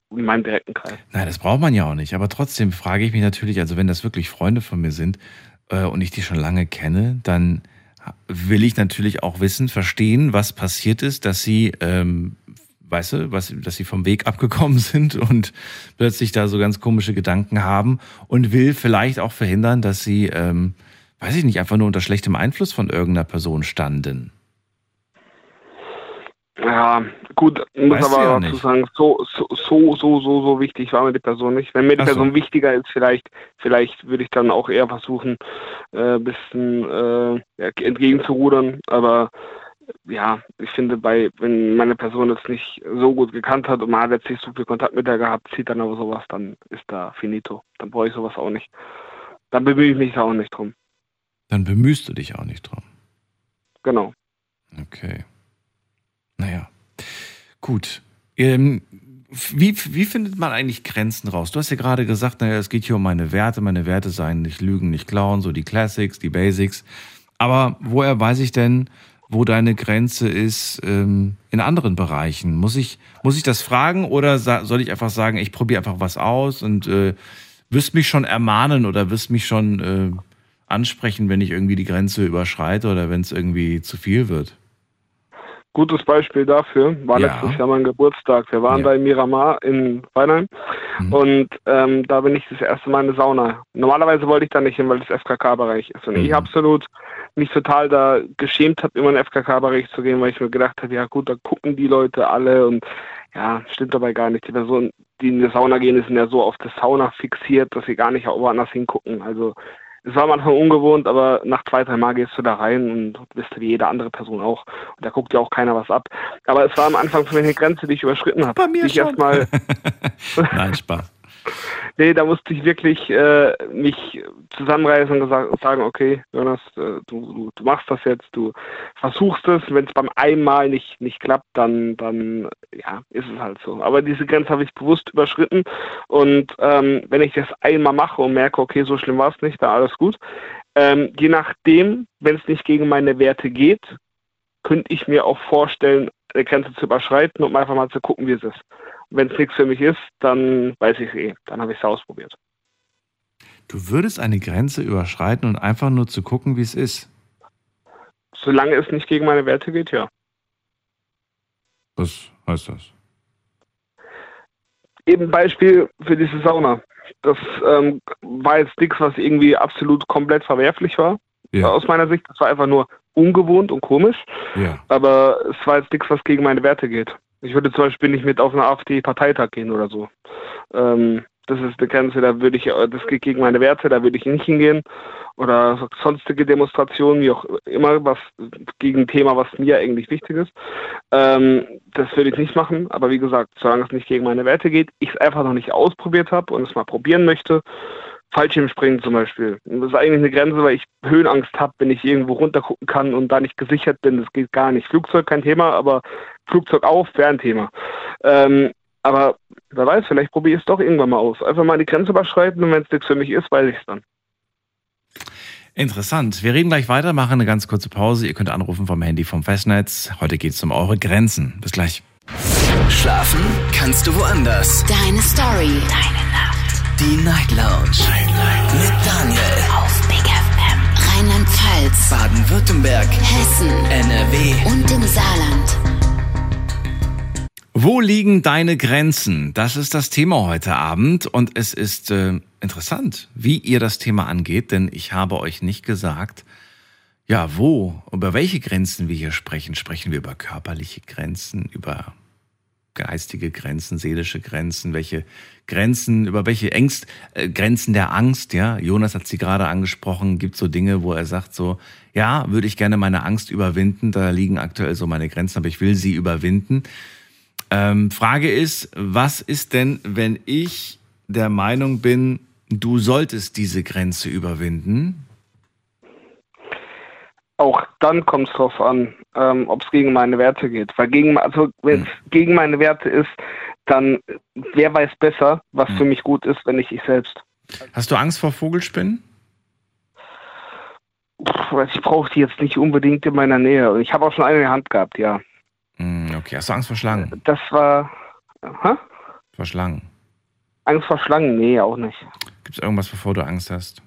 in meinem direkten Kreis. Nein, das braucht man ja auch nicht. Aber trotzdem frage ich mich natürlich, also wenn das wirklich Freunde von mir sind äh, und ich die schon lange kenne, dann will ich natürlich auch wissen, verstehen, was passiert ist, dass sie, ähm, weißt du, was, dass sie vom Weg abgekommen *laughs* sind und plötzlich da so ganz komische Gedanken haben und will vielleicht auch verhindern, dass sie, ähm, weiß ich nicht, einfach nur unter schlechtem Einfluss von irgendeiner Person standen. Ja, gut, muss weißt aber dazu sagen, so, so, so, so, so, so wichtig war mir die Person nicht. Wenn mir die Ach Person so. wichtiger ist, vielleicht, vielleicht würde ich dann auch eher versuchen, äh, ein bisschen äh, entgegenzurudern. Aber ja, ich finde, bei, wenn meine Person das nicht so gut gekannt hat und man hat jetzt nicht so viel Kontakt mit der gehabt, zieht dann aber sowas, dann ist da finito. Dann brauche ich sowas auch nicht. Dann bemühe ich mich auch nicht drum. Dann bemühst du dich auch nicht drum. Genau. Okay. Naja, gut. Ähm, wie, wie findet man eigentlich Grenzen raus? Du hast ja gerade gesagt, naja, es geht hier um meine Werte. Meine Werte seien nicht lügen, nicht klauen, so die Classics, die Basics. Aber woher weiß ich denn, wo deine Grenze ist ähm, in anderen Bereichen? Muss ich, muss ich das fragen oder soll ich einfach sagen, ich probiere einfach was aus und äh, wirst mich schon ermahnen oder wirst mich schon äh, ansprechen, wenn ich irgendwie die Grenze überschreite oder wenn es irgendwie zu viel wird? Gutes Beispiel dafür war ja. letztes Jahr mein Geburtstag. Wir waren ja. da in Miramar in Weinheim mhm. und ähm, da bin ich das erste Mal in der Sauna. Normalerweise wollte ich da nicht hin, weil das FKK-Bereich ist. Und mhm. ich absolut mich total da geschämt habe, immer in den FKK-Bereich zu gehen, weil ich mir gedacht habe, ja gut, da gucken die Leute alle und ja, stimmt dabei gar nicht. Die Personen, die in die Sauna gehen, sind ja so auf das Sauna fixiert, dass sie gar nicht woanders hingucken. Also es war am Anfang ungewohnt, aber nach zwei, drei Mal gehst du da rein und bist wie jede andere Person auch. Und da guckt ja auch keiner was ab. Aber es war am Anfang für mich eine Grenze, die ich überschritten habe. Bei mir die erstmal. *laughs* Nein, Spaß. Nee, da musste ich wirklich äh, mich zusammenreißen und sagen, okay, Jonas, äh, du, du, machst das jetzt, du versuchst es, wenn es beim einmal nicht, nicht klappt, dann, dann ja, ist es halt so. Aber diese Grenze habe ich bewusst überschritten und ähm, wenn ich das einmal mache und merke, okay, so schlimm war es nicht, da alles gut, ähm, je nachdem, wenn es nicht gegen meine Werte geht, könnte ich mir auch vorstellen, eine Grenze zu überschreiten, um einfach mal zu gucken, wie es ist. Wenn es nichts für mich ist, dann weiß ich es eh. Dann habe ich es ausprobiert. Du würdest eine Grenze überschreiten und einfach nur zu gucken, wie es ist. Solange es nicht gegen meine Werte geht, ja. Was heißt das? Eben Beispiel für diese Sauna. Das ähm, war jetzt nichts, was irgendwie absolut komplett verwerflich war. Ja. Aus meiner Sicht, das war einfach nur ungewohnt und komisch. Ja. Aber es war jetzt nichts, was gegen meine Werte geht. Ich würde zum Beispiel nicht mit auf einen AfD-Parteitag gehen oder so. Ähm, das ist eine Grenze, da würde ich, das geht gegen meine Werte, da würde ich nicht hingehen. Oder sonstige Demonstrationen, wie auch immer, was gegen ein Thema, was mir eigentlich wichtig ist. Ähm, das würde ich nicht machen. Aber wie gesagt, solange es nicht gegen meine Werte geht, ich es einfach noch nicht ausprobiert habe und es mal probieren möchte, Fallschirmspringen zum Beispiel. Das ist eigentlich eine Grenze, weil ich Höhenangst habe, wenn ich irgendwo runtergucken kann und da nicht gesichert bin. Das geht gar nicht. Flugzeug kein Thema, aber Flugzeug auf wäre ein Thema. Ähm, aber wer weiß, vielleicht probiere ich es doch irgendwann mal aus. Einfach mal die Grenze überschreiten und wenn es nichts für mich ist, weiß ich es dann. Interessant. Wir reden gleich weiter, machen eine ganz kurze Pause. Ihr könnt anrufen vom Handy vom Festnetz. Heute geht es um eure Grenzen. Bis gleich. Schlafen kannst du woanders. Deine Story. Deine Nacht. Die Night Lounge. Night, Night. Mit Daniel. Auf Big FM. Rheinland-Pfalz. Baden-Württemberg. Hessen. NRW. Und im Saarland. Wo liegen deine Grenzen? Das ist das Thema heute Abend und es ist äh, interessant, wie ihr das Thema angeht, denn ich habe euch nicht gesagt, ja, wo, über welche Grenzen wir hier sprechen. Sprechen wir über körperliche Grenzen, über geistige Grenzen, seelische Grenzen, welche Grenzen, über welche Ängst, äh, Grenzen der Angst, ja. Jonas hat sie gerade angesprochen, gibt so Dinge, wo er sagt so, ja, würde ich gerne meine Angst überwinden, da liegen aktuell so meine Grenzen, aber ich will sie überwinden. Ähm, Frage ist, was ist denn, wenn ich der Meinung bin, du solltest diese Grenze überwinden? Auch dann kommt es darauf an, ähm, ob es gegen meine Werte geht. Weil gegen, also wenn es hm. gegen meine Werte ist, dann wer weiß besser, was hm. für mich gut ist, wenn nicht ich selbst. Hast du Angst vor Vogelspinnen? Ich brauche die jetzt nicht unbedingt in meiner Nähe. Ich habe auch schon eine in der Hand gehabt, ja. Hm, okay, hast du Angst vor Schlangen? Das war. Hä? Vor Schlangen. Angst vor Schlangen? Nee, auch nicht. Gibt es irgendwas, bevor du Angst hast?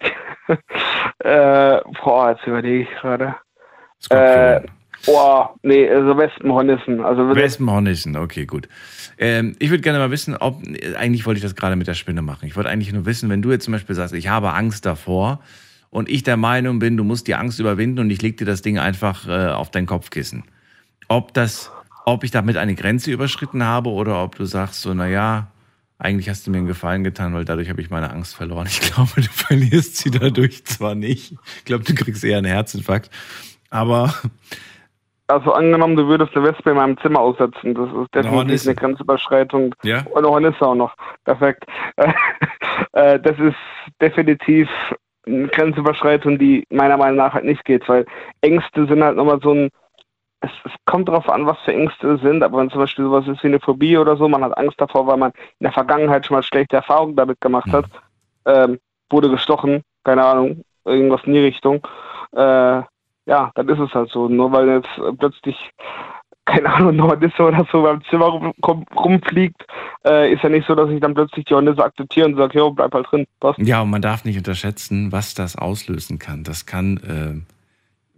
*laughs* äh, boah, jetzt überlege ich gerade. Äh, boah, nee, also Wespenhornissen. Also Wespenhornissen, okay, gut. Ähm, ich würde gerne mal wissen, ob, eigentlich wollte ich das gerade mit der Spinne machen. Ich wollte eigentlich nur wissen, wenn du jetzt zum Beispiel sagst, ich habe Angst davor und ich der Meinung bin, du musst die Angst überwinden und ich leg dir das Ding einfach äh, auf dein Kopfkissen ob das, ob ich damit eine Grenze überschritten habe oder ob du sagst so, naja, eigentlich hast du mir einen Gefallen getan, weil dadurch habe ich meine Angst verloren. Ich *laughs* glaube, du verlierst sie dadurch zwar nicht. Ich glaube, du kriegst eher einen Herzinfarkt. Aber. Also angenommen, du würdest eine Wespe in meinem Zimmer aussetzen. Das ist definitiv eine, Grenzüberschreitung. Ja. Und eine Hornisse auch noch. Perfekt. *laughs* Äh, das ist definitiv eine Grenzüberschreitung, die meiner Meinung nach halt nicht geht, weil Ängste sind halt nochmal so ein es, es, kommt darauf an, was für Ängste sind, aber wenn zum Beispiel sowas ist wie eine Phobie oder so, man hat Angst davor, weil man in der Vergangenheit schon mal schlechte Erfahrungen damit gemacht hat, ähm, wurde gestochen, keine Ahnung, irgendwas in die Richtung, äh, ja, dann ist es halt so. Nur weil jetzt plötzlich, keine Ahnung, eine Hornisse oder so beim Zimmer rum, rumfliegt, äh, ist ja nicht so, dass ich dann plötzlich die Hornisse akzeptiere und sage, jo, bleib halt drin, passt. Ja, und man darf nicht unterschätzen, was das auslösen kann. Das kann... Äh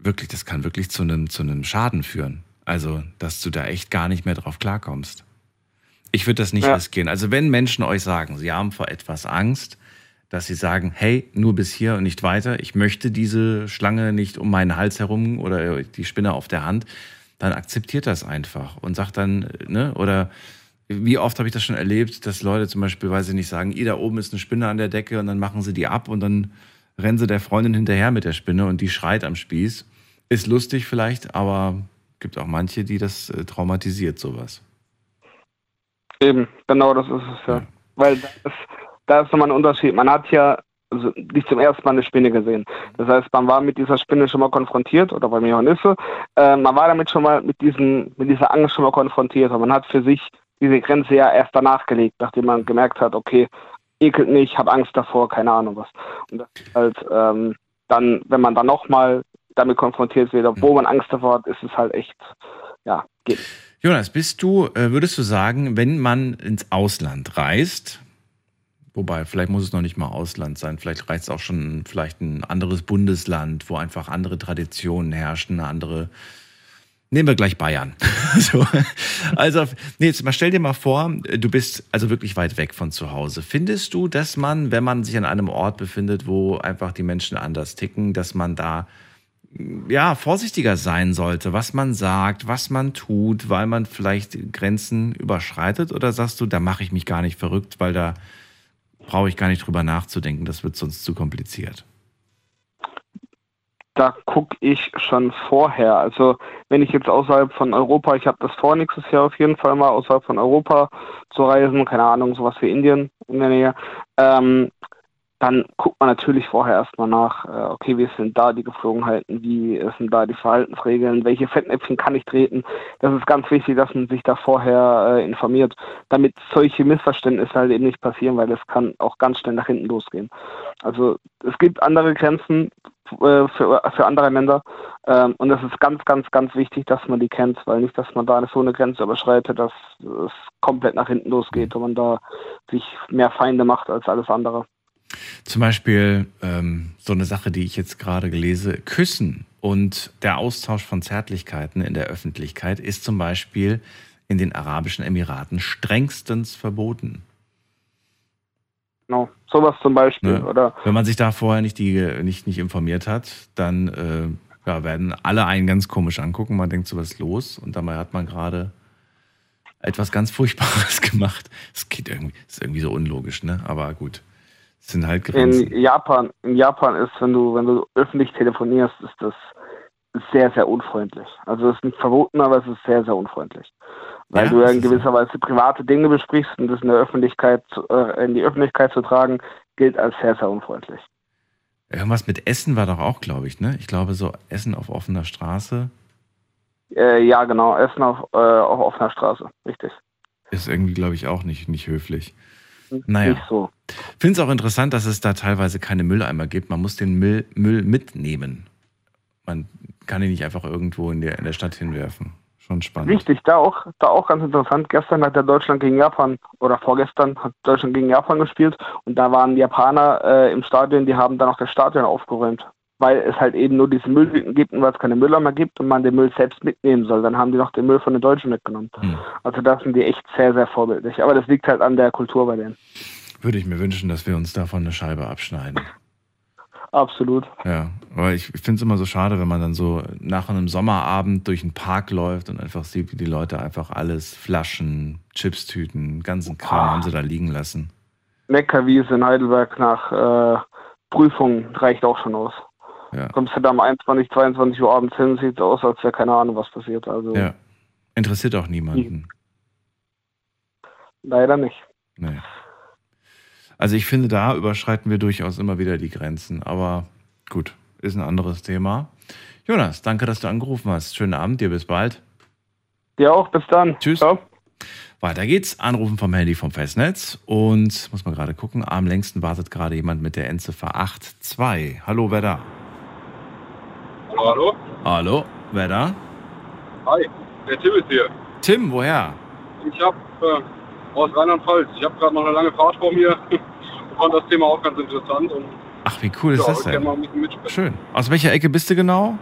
wirklich, das kann wirklich zu einem, zu einem Schaden führen. Also, dass du da echt gar nicht mehr drauf klarkommst. Ich würde das nicht ja. riskieren. Also, wenn Menschen euch sagen, sie haben vor etwas Angst, dass sie sagen, hey, nur bis hier und nicht weiter, ich möchte diese Schlange nicht um meinen Hals herum oder die Spinne auf der Hand, dann akzeptiert das einfach und sagt dann, ne, oder wie oft habe ich das schon erlebt, dass Leute zum Beispiel, weil sie nicht sagen, ihr da oben ist eine Spinne an der Decke und dann machen sie die ab und dann rennen sie der Freundin hinterher mit der Spinne und die schreit am Spieß. Ist lustig vielleicht, aber gibt auch manche, die das äh, traumatisiert, sowas. Eben, genau das ist es ja. ja. Weil da ist, da ist nochmal ein Unterschied. Man hat ja also nicht zum ersten Mal eine Spinne gesehen. Das heißt, man war mit dieser Spinne schon mal konfrontiert, oder bei mir auch nicht so. Äh, man war damit schon mal mit, diesen, mit dieser Angst schon mal konfrontiert. Und man hat für sich diese Grenze ja erst danach gelegt, nachdem man gemerkt hat, okay, ekelt mich, habe Angst davor, keine Ahnung was. Und das ist halt ähm, dann, wenn man dann nochmal damit konfrontiert wird, obwohl man Angst davor hat, ist es halt echt, ja, geht. Jonas, bist du, äh, würdest du sagen, wenn man ins Ausland reist, wobei vielleicht muss es noch nicht mal Ausland sein, vielleicht reist es auch schon vielleicht ein anderes Bundesland, wo einfach andere Traditionen herrschen, eine andere Nehmen wir gleich Bayern. *laughs* so. Also, nee, jetzt mal stell dir mal vor, du bist also wirklich weit weg von zu Hause. Findest du, dass man, wenn man sich an einem Ort befindet, wo einfach die Menschen anders ticken, dass man da ja, vorsichtiger sein sollte, was man sagt, was man tut, weil man vielleicht Grenzen überschreitet? Oder sagst du, da mache ich mich gar nicht verrückt, weil da brauche ich gar nicht drüber nachzudenken, das wird sonst zu kompliziert? Da gucke ich schon vorher. Also wenn ich jetzt außerhalb von Europa, ich habe das vor, nächstes Jahr auf jeden Fall mal außerhalb von Europa zu reisen, keine Ahnung, sowas wie Indien in der Nähe. Ähm, dann guckt man natürlich vorher erstmal nach, äh, okay, wie sind da die Geflogenheiten, wie sind da die Verhaltensregeln, welche Fettnäpfchen kann ich treten. Das ist ganz wichtig, dass man sich da vorher äh, informiert, damit solche Missverständnisse halt eben nicht passieren, weil das kann auch ganz schnell nach hinten losgehen. Also es gibt andere Grenzen äh, für, für andere Länder ähm, und es ist ganz, ganz, ganz wichtig, dass man die kennt, weil nicht, dass man da so eine Grenze überschreitet, dass es komplett nach hinten losgeht und man da sich mehr Feinde macht als alles andere. Zum Beispiel ähm, so eine Sache, die ich jetzt gerade lese, Küssen und der Austausch von Zärtlichkeiten in der Öffentlichkeit ist zum Beispiel in den Arabischen Emiraten strengstens verboten. Genau, sowas zum Beispiel. Ne? Oder Wenn man sich da vorher nicht, die, nicht, nicht informiert hat, dann äh, ja, werden alle einen ganz komisch angucken. Man denkt so, was ist los? Und dabei hat man gerade etwas ganz Furchtbares *laughs* gemacht. Das geht irgendwie, ist irgendwie so unlogisch, ne? Aber gut. Sind halt Grenzen. In Japan, in Japan ist, wenn du, wenn du öffentlich telefonierst, ist das sehr, sehr unfreundlich. Also es ist nicht verboten, aber es ist sehr, sehr unfreundlich. Weil Ja, du ja in gewisser Weise private Dinge besprichst und das in der Öffentlichkeit, äh, in die Öffentlichkeit zu tragen, gilt als sehr, sehr unfreundlich. Irgendwas mit Essen war doch auch, glaube ich, ne? Ich glaube, so Essen auf offener Straße Äh, ja, genau, Essen auf, äh, auf offener Straße, richtig. ist irgendwie, glaube ich, auch nicht, nicht höflich. Naja. Nicht so. Finde es auch interessant, dass es da teilweise keine Mülleimer gibt. Man muss den Müll, Müll mitnehmen. Man kann ihn nicht einfach irgendwo in der, in der Stadt hinwerfen. Schon spannend. Richtig, da auch, da auch ganz interessant. Gestern hat der Deutschland gegen Japan oder vorgestern hat Deutschland gegen Japan gespielt und da waren Japaner äh, im Stadion, die haben dann auch das Stadion aufgeräumt, weil es halt eben nur diese Mülltüten gibt und weil es keine Mülleimer gibt und man den Müll selbst mitnehmen soll. Dann haben die noch den Müll von den Deutschen mitgenommen. Hm. Also da sind die echt sehr, sehr vorbildlich. Aber das liegt halt an der Kultur bei denen. Würde ich mir wünschen, dass wir uns davon eine Scheibe abschneiden. Absolut. Ja, aber ich finde es immer so schade, wenn man dann so nach einem Sommerabend durch den Park läuft und einfach sieht, wie die Leute einfach alles, Flaschen, Chipstüten, ganzen Kram Ah. haben sie da liegen lassen. Neckarwiese in Heidelberg nach äh, Prüfung reicht auch schon aus. Ja. Kommst du da um 21, 22 Uhr abends hin, sieht aus, als wäre keine Ahnung, was passiert. Also Ja. Interessiert auch niemanden. leider nicht. Nee. Also ich finde, da überschreiten wir durchaus immer wieder die Grenzen. Aber gut, ist ein anderes Thema. Jonas, danke, dass du angerufen hast. Schönen Abend, dir bis bald. Dir auch, bis dann. Tschüss. Weiter geht's. Anrufen vom Handy vom Festnetz. Und muss man gerade gucken, am längsten wartet gerade jemand mit der Endziffer 82. Hallo, wer da? Hallo? Hallo, wer da? Hi, der Tim ist hier. Tim, woher? Ich habe äh, aus Rheinland-Pfalz. Ich habe gerade noch eine lange Fahrt vor mir und *laughs* fand das Thema auch ganz interessant. Und Ach, wie cool ist das ich denn? Schön. Aus welcher Ecke bist du genau?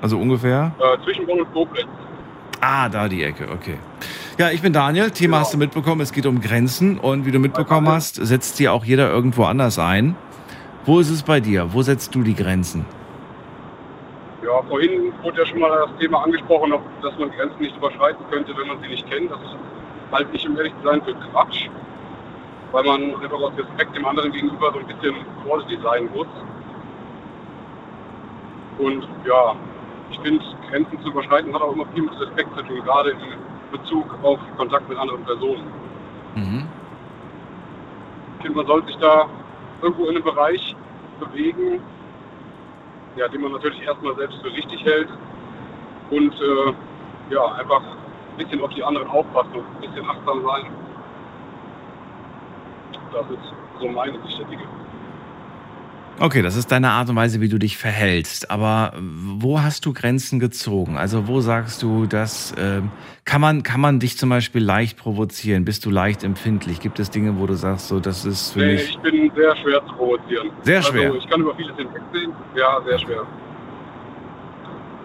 Also ungefähr? Äh, zwischen Bonn und Koblenz. Ah, da die Ecke, okay. Ja, ich bin Daniel. Thema hast du mitbekommen, es geht um Grenzen. Und wie du mitbekommen hast, setzt hier auch jeder irgendwo anders ein. Wo ist es bei dir? Wo setzt du die Grenzen? Ja, vorhin wurde ja schon mal das Thema angesprochen, ob, dass man Grenzen nicht überschreiten könnte, wenn man sie nicht kennt. Das ist halt nicht, um ehrlich zu sein, für Quatsch. Weil man einfach aus Respekt dem anderen gegenüber so ein bisschen vorsichtig sein muss. Und ja, ich finde, Grenzen zu überschreiten hat auch immer viel mit Respekt zu tun, gerade in Bezug auf Kontakt mit anderen Personen. Mhm. Ich finde, man sollte sich da irgendwo in einem Bereich bewegen, ja, den man natürlich erstmal selbst für richtig hält und äh, ja, einfach ein bisschen auf die anderen aufpassen und ein bisschen achtsam sein. Das ist so meine Sicht der Dinge. Okay, das ist deine Art und Weise, wie du dich verhältst. Aber wo hast du Grenzen gezogen? Also wo sagst du, dass ähm, kann man kann man dich zum Beispiel leicht provozieren? Bist du leicht empfindlich? Gibt es Dinge, wo du sagst, so das ist für Nee, mich ich bin sehr schwer zu provozieren. Sehr schwer. Also ich kann über vieles hinwegsehen. Ja, sehr schwer.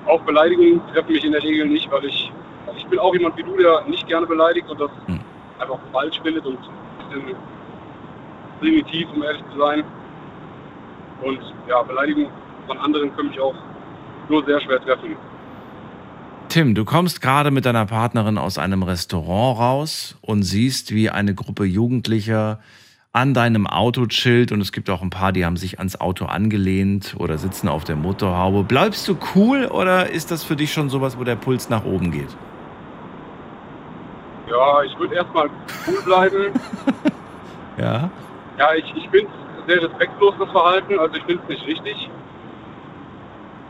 Auch Beleidigungen treffen mich in der Regel nicht, weil ich ich bin auch jemand wie du, der nicht gerne beleidigt und das Hm. einfach falsch findet und ein bisschen primitiv, um ehrlich zu sein. Und ja, Beleidigungen von anderen können mich auch nur sehr schwer treffen. Tim, du kommst gerade mit deiner Partnerin aus einem Restaurant raus und siehst, wie eine Gruppe Jugendlicher an deinem Auto chillt und es gibt auch ein paar, die haben sich ans Auto angelehnt oder sitzen auf der Motorhaube. Bleibst du cool oder ist das für dich schon sowas, wo der Puls nach oben geht? Ja, ich würde erstmal cool bleiben. *laughs* Ja. Ja, ich, ich finde es sehr respektlos, das Verhalten. Also ich finde es nicht richtig.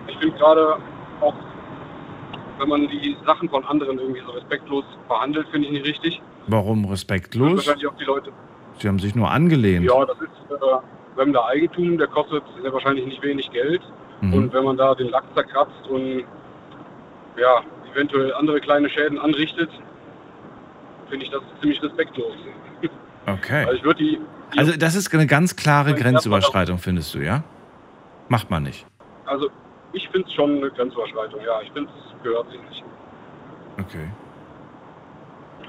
Ich finde gerade auch, wenn man die Sachen von anderen irgendwie so respektlos verhandelt, finde ich nicht richtig. Warum respektlos? wahrscheinlich auch die Leute. Sie haben sich nur angelehnt. Ja, das ist äh, fremder Eigentum, der kostet sehr wahrscheinlich nicht wenig Geld. Mhm. Und wenn man da den Lack zerkratzt und ja, eventuell andere kleine Schäden anrichtet, finde ich das ziemlich respektlos. Okay. Also ich würde die, die Also das ist eine ganz klare Grenzüberschreitung, findest du, ja? Macht man nicht. also ich finde es schon eine Grenzüberschreitung, ja. Ich finde es gehört sich nicht. Okay.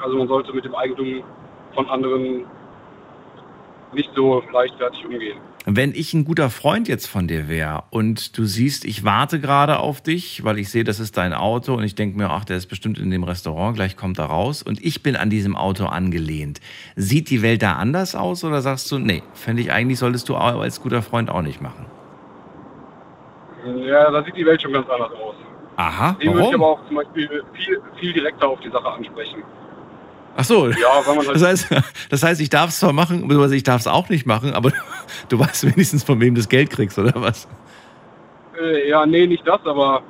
Also man sollte mit dem Eigentum von anderen nicht so leichtfertig umgehen. Wenn ich ein guter Freund jetzt von dir wäre und du siehst, ich warte gerade auf dich, weil ich sehe, das ist dein Auto und ich denke mir, ach, der ist bestimmt in dem Restaurant, gleich kommt er raus und ich bin an diesem Auto angelehnt. Sieht die Welt da anders aus oder sagst du, nee, fände ich eigentlich, solltest du als guter Freund auch nicht machen? Ja, da sieht die Welt schon ganz anders aus. Aha, Den würde ich aber warum? auch zum Beispiel viel, viel direkter auf die Sache ansprechen. Ach so, Ja, weil man halt das heißt, das heißt, ich darf es zwar machen, beziehungsweise ich darf es auch nicht machen, aber *laughs* du weißt wenigstens, von wem du das Geld kriegst, oder was? Äh, ja, nee, nicht das, aber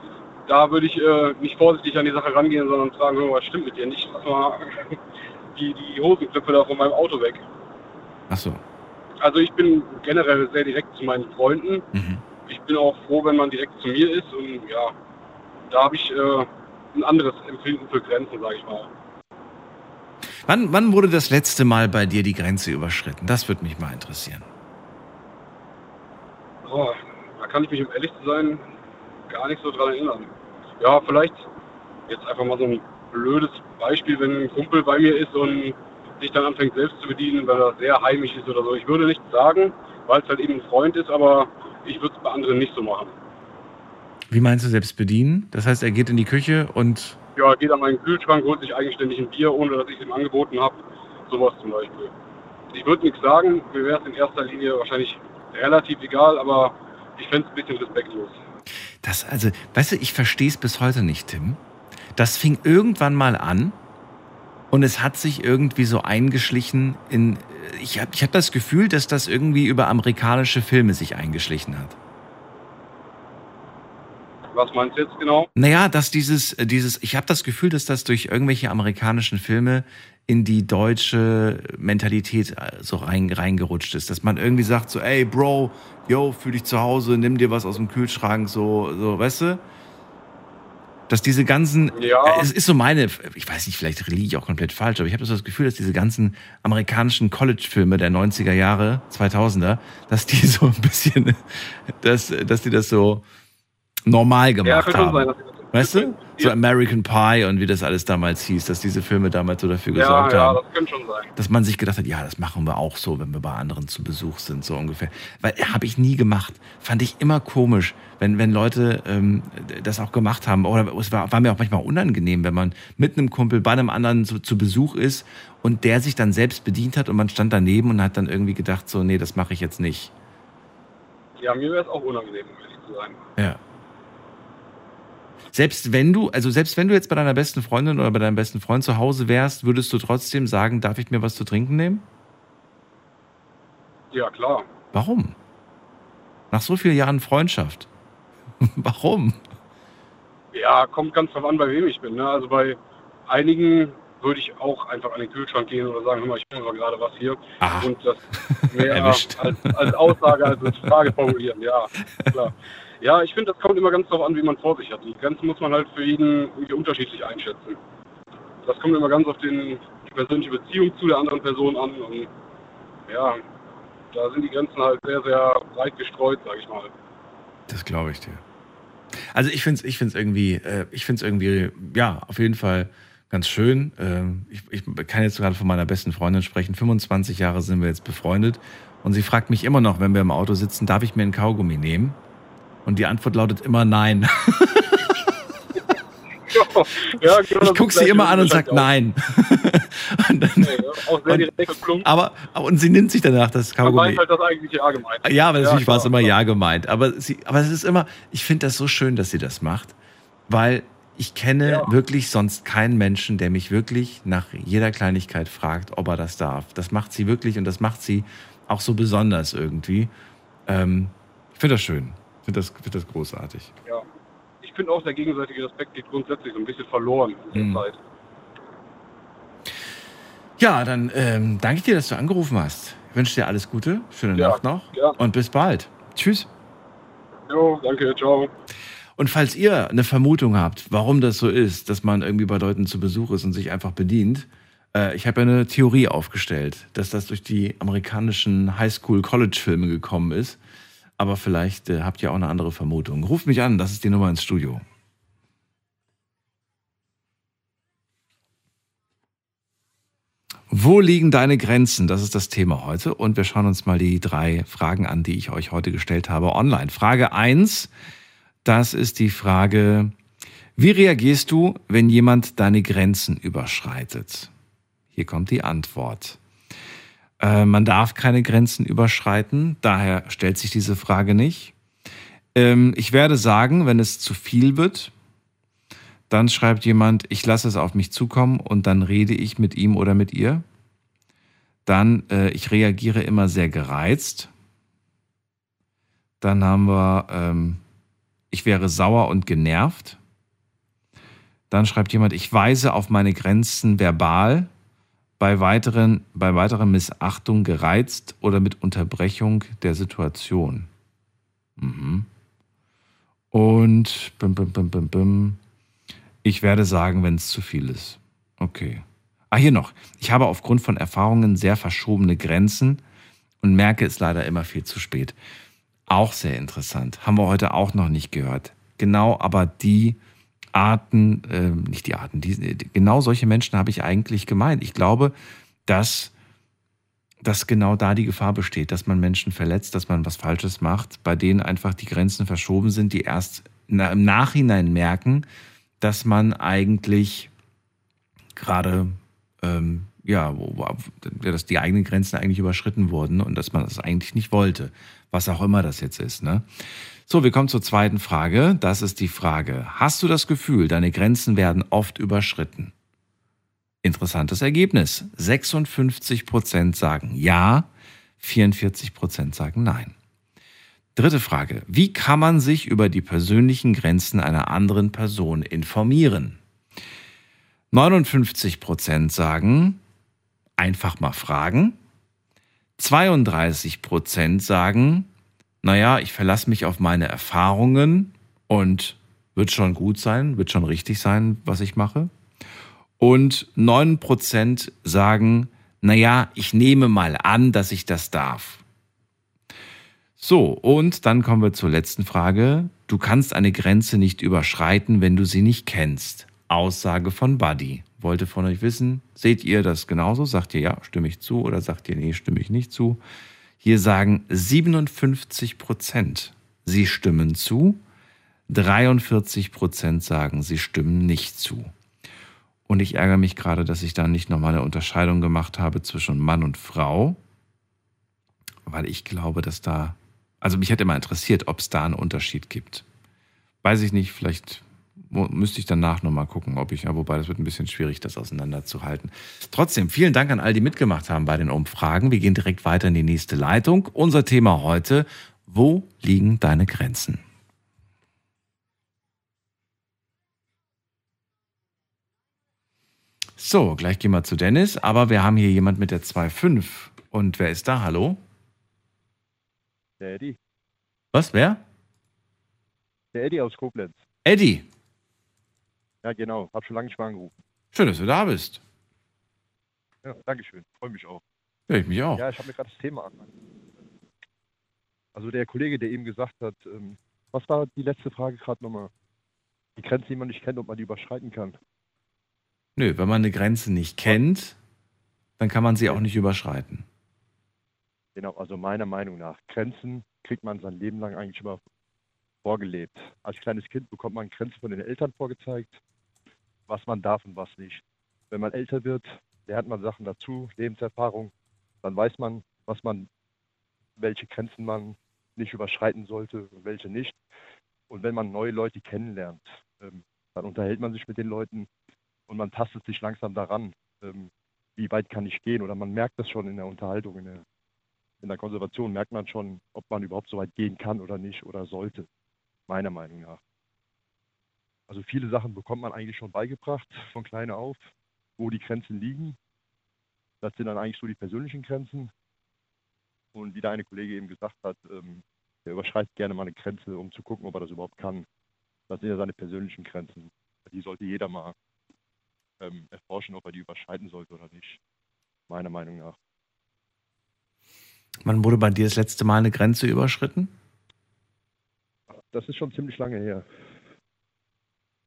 da würde ich äh, nicht vorsichtig an die Sache rangehen, sondern fragen, was stimmt mit dir nicht? Lass mal *laughs* die, die Hosenknöpfe da von meinem Auto weg. Ach so. Also ich bin generell sehr direkt zu meinen Freunden. Mhm. Ich bin auch froh, wenn man direkt zu mir ist und ja, da habe ich äh, ein anderes Empfinden für Grenzen, sage ich mal. Wann, wann wurde das letzte Mal bei dir die Grenze überschritten? Das würde mich mal interessieren. Oh, da kann ich mich, um ehrlich zu sein, gar nicht so dran erinnern. Ja, vielleicht jetzt einfach mal so ein blödes Beispiel, wenn ein Kumpel bei mir ist und sich dann anfängt selbst zu bedienen, weil er sehr heimisch ist oder so. Ich würde nichts sagen, weil es halt eben ein Freund ist, aber ich würde es bei anderen nicht so machen. Wie meinst du selbst bedienen? Das heißt, er geht in die Küche und Ja, geht an meinen Kühlschrank, holt sich eigenständig ein Bier, ohne dass ich es ihm angeboten habe. Sowas zum Beispiel. Ich würde nichts sagen, mir wäre es in erster Linie wahrscheinlich relativ egal, aber ich fände es ein bisschen respektlos. das, also, weißt du, ich verstehe es bis heute nicht, Tim. Das fing irgendwann mal an und es hat sich irgendwie so eingeschlichen in. Ich habe ich hab das Gefühl, dass das irgendwie über amerikanische Filme sich eingeschlichen hat. Was meinst du jetzt genau? Naja, dass dieses, äh, dieses, ich habe das Gefühl, dass das durch irgendwelche amerikanischen Filme in die deutsche Mentalität äh, so rein, reingerutscht ist. Dass man irgendwie sagt so, ey Bro, yo, fühl dich zu Hause, nimm dir was aus dem Kühlschrank, so, so, weißt du? Dass diese ganzen, Ja. äh, es ist so meine, ich weiß nicht, vielleicht liege ich auch komplett falsch, aber ich habe so das Gefühl, dass diese ganzen amerikanischen College-Filme der 90er Jahre, 2000er, dass die *laughs* so ein bisschen, dass, dass die das so normal gemacht schon haben. sein, Weißt du? So American Pie und wie das alles damals hieß, dass diese Filme damals so dafür Ja, gesorgt ja, haben. das könnte schon sein. Dass man sich gedacht hat, ja, das machen wir auch so, wenn wir bei anderen zu Besuch sind, so ungefähr. Weil habe ich nie gemacht. Fand ich immer komisch, wenn, wenn Leute ähm, das auch gemacht haben. Oder es war, war mir auch manchmal unangenehm, wenn man mit einem Kumpel bei einem anderen zu, zu Besuch ist und der sich dann selbst bedient hat und man stand daneben und hat dann irgendwie gedacht, so, nee, das mache ich jetzt nicht. Ja, mir wäre es auch unangenehm, um ehrlich zu sein. Ja. Selbst wenn du, also selbst wenn du jetzt bei deiner besten Freundin oder bei deinem besten Freund zu Hause wärst, würdest du trotzdem sagen, darf ich mir was zu trinken nehmen? Ja, klar. Warum? Nach so vielen Jahren Freundschaft. *laughs* Warum? Ja, kommt ganz drauf an, bei wem ich bin. Ne? Also bei einigen würde ich auch einfach an den Kühlschrank gehen oder sagen, hör mal, ich hole mal gerade was hier. Ah. Und das *laughs* mehr Erwischt. als, als Aussage, als *laughs* Frage formulieren. Ja, klar. Ja, ich finde, das kommt immer ganz darauf an, wie man vor sich hat. Die Grenzen muss man halt für jeden irgendwie unterschiedlich einschätzen. Das kommt immer ganz auf den, die persönliche Beziehung zu der anderen Person an. Und ja, da sind die Grenzen halt sehr, sehr breit gestreut, sage ich mal. Das glaube ich dir. Also ich finde es ich find's irgendwie, äh, ich find's irgendwie, ja, auf jeden Fall ganz schön. Ähm, ich, ich kann jetzt gerade von meiner besten Freundin sprechen. 25 Jahre sind wir jetzt befreundet. Und sie fragt mich immer noch, wenn wir im Auto sitzen, darf ich mir einen Kaugummi nehmen? Und die Antwort lautet immer nein. *laughs* ja, genau, Ich gucke sie immer an und sage nein. *laughs* und dann, Auch sehr und, aber, aber und sie nimmt sich danach das Kaugummi. halt, dass eigentlich ja gemeint. Ja, aber natürlich war es immer ja gemeint. Aber, sie, aber es ist immer, ich finde das so schön, dass sie das macht, weil ich kenne wirklich sonst keinen Menschen, der mich wirklich nach jeder Kleinigkeit fragt, ob er das darf. Das macht sie wirklich und das macht sie auch so besonders irgendwie. Ähm, ich finde das schön. Ich finde das, find das großartig. Ja. Ich finde auch, der gegenseitige Respekt geht grundsätzlich so ein bisschen verloren in der Mhm. Zeit. Ja, dann ähm, danke ich dir, dass du angerufen hast. Ich wünsche dir alles Gute, schöne Ja, Nacht noch ja. und bis bald. Tschüss. Jo, danke, ciao. Und falls ihr eine Vermutung habt, warum das so ist, dass man irgendwie bei Leuten zu Besuch ist und sich einfach bedient, äh, ich habe ja eine Theorie aufgestellt, dass das durch die amerikanischen Highschool-College-Filme gekommen ist. Aber vielleicht äh, habt ihr auch eine andere Vermutung. Ruft mich an, das ist die Nummer ins Studio. Wo liegen deine Grenzen? Das ist das Thema heute. Und wir schauen uns mal die drei Fragen an, die ich euch heute gestellt habe online. Frage 1, das ist die Frage, wie reagierst du, wenn jemand deine Grenzen überschreitet? Hier kommt die Antwort. Äh, man darf keine Grenzen überschreiten, daher stellt sich diese Frage nicht. Ähm, ich werde sagen, wenn es zu viel wird, dann schreibt jemand, ich lasse es auf mich zukommen und dann rede ich mit ihm oder mit ihr. Dann, äh, ich reagiere immer sehr gereizt. Dann haben wir, ähm, ich wäre sauer und genervt. Dann schreibt jemand, ich weise auf meine Grenzen verbal, bei weiteren, bei weiterer Missachtung gereizt oder mit Unterbrechung der Situation. Mhm. Und bim, bim, bim, bim, bim. Ich werde sagen, wenn es zu viel ist. Okay. Ah, hier noch. Ich habe aufgrund von Erfahrungen sehr verschobene Grenzen und merke es leider immer viel zu spät. Auch sehr interessant. Haben wir heute auch noch nicht gehört. Genau, aber die Arten, äh, nicht die Arten, die, genau solche Menschen habe ich eigentlich gemeint. Ich glaube, dass, dass genau da die Gefahr besteht, dass man Menschen verletzt, dass man was Falsches macht, bei denen einfach die Grenzen verschoben sind, die erst na, im Nachhinein merken, dass man eigentlich gerade, ähm, ja, dass die eigenen Grenzen eigentlich überschritten wurden und dass man das eigentlich nicht wollte, was auch immer das jetzt ist. Ne? So, wir kommen zur zweiten Frage. Das ist die Frage, hast du das Gefühl, deine Grenzen werden oft überschritten? Interessantes Ergebnis. 56 Prozent sagen ja, 44 Prozent sagen nein. Dritte Frage. Wie kann man sich über die persönlichen Grenzen einer anderen Person informieren? 59 Prozent sagen, einfach mal fragen. 32 Prozent sagen, naja, ich verlasse mich auf meine Erfahrungen und wird schon gut sein, wird schon richtig sein, was ich mache. Und 9 Prozent sagen, naja, ich nehme mal an, dass ich das darf. So, und dann kommen wir zur letzten Frage. Du kannst eine Grenze nicht überschreiten, wenn du sie nicht kennst. Aussage von Buddy. Wollte von euch wissen, seht ihr das genauso? Sagt ihr ja, stimme ich zu oder sagt ihr nee, stimme ich nicht zu? Hier sagen 57 Prozent, sie stimmen zu. 43 Prozent sagen, sie stimmen nicht zu. Und ich ärgere mich gerade, dass ich da nicht nochmal eine Unterscheidung gemacht habe zwischen Mann und Frau, weil ich glaube, dass da, also mich hätte immer interessiert, ob es da einen Unterschied gibt. Weiß ich nicht, vielleicht müsste ich danach nochmal gucken, ob ich, wobei das wird ein bisschen schwierig, das auseinanderzuhalten. Trotzdem, vielen Dank an all die mitgemacht haben bei den Umfragen. Wir gehen direkt weiter in die nächste Leitung. Unser Thema heute, wo liegen deine Grenzen? So, gleich gehen wir zu Dennis, aber wir haben hier jemand mit der 2.5. Und wer ist da? Hallo? Der Eddie. Was, wer? Der Eddie aus Koblenz. Eddie. Ja, genau. Hab schon lange nicht mehr angerufen. Schön, dass du da bist. Ja, Dankeschön. Freue mich auch. Ja, ich mich auch. Ja, ich habe mir gerade das Thema an. Also der Kollege, der eben gesagt hat, ähm, was war die letzte Frage gerade nochmal? Die Grenze, die man nicht kennt, ob man die überschreiten kann. Nö, wenn man eine Grenze nicht kennt, dann kann man sie auch nicht überschreiten. Genau, also meiner Meinung nach. Grenzen kriegt man sein Leben lang eigentlich immer vorgelebt. Als kleines Kind bekommt man Grenzen von den Eltern vorgezeigt, was man darf und was nicht. Wenn man älter wird, lernt man Sachen dazu, Lebenserfahrung, dann weiß man, was man, welche Grenzen man nicht überschreiten sollte und welche nicht. Und wenn man neue Leute kennenlernt, ähm, dann unterhält man sich mit den Leuten und man tastet sich langsam daran, ähm, wie weit kann ich gehen. Oder man merkt das schon in der Unterhaltung, in der in der Konservation merkt man schon, ob man überhaupt so weit gehen kann oder nicht oder sollte, meiner Meinung nach. Also viele Sachen bekommt man eigentlich schon beigebracht von klein auf, wo die Grenzen liegen. Das sind dann eigentlich so die persönlichen Grenzen. Und wie der eine Kollege eben gesagt hat, ähm, der überschreitet gerne mal eine Grenze, um zu gucken, ob er das überhaupt kann. Das sind ja seine persönlichen Grenzen. Die sollte jeder mal ähm, erforschen, ob er die überschreiten sollte oder nicht. Meiner Meinung nach. Wann wurde bei dir das letzte Mal eine Grenze überschritten? Das ist schon ziemlich lange her.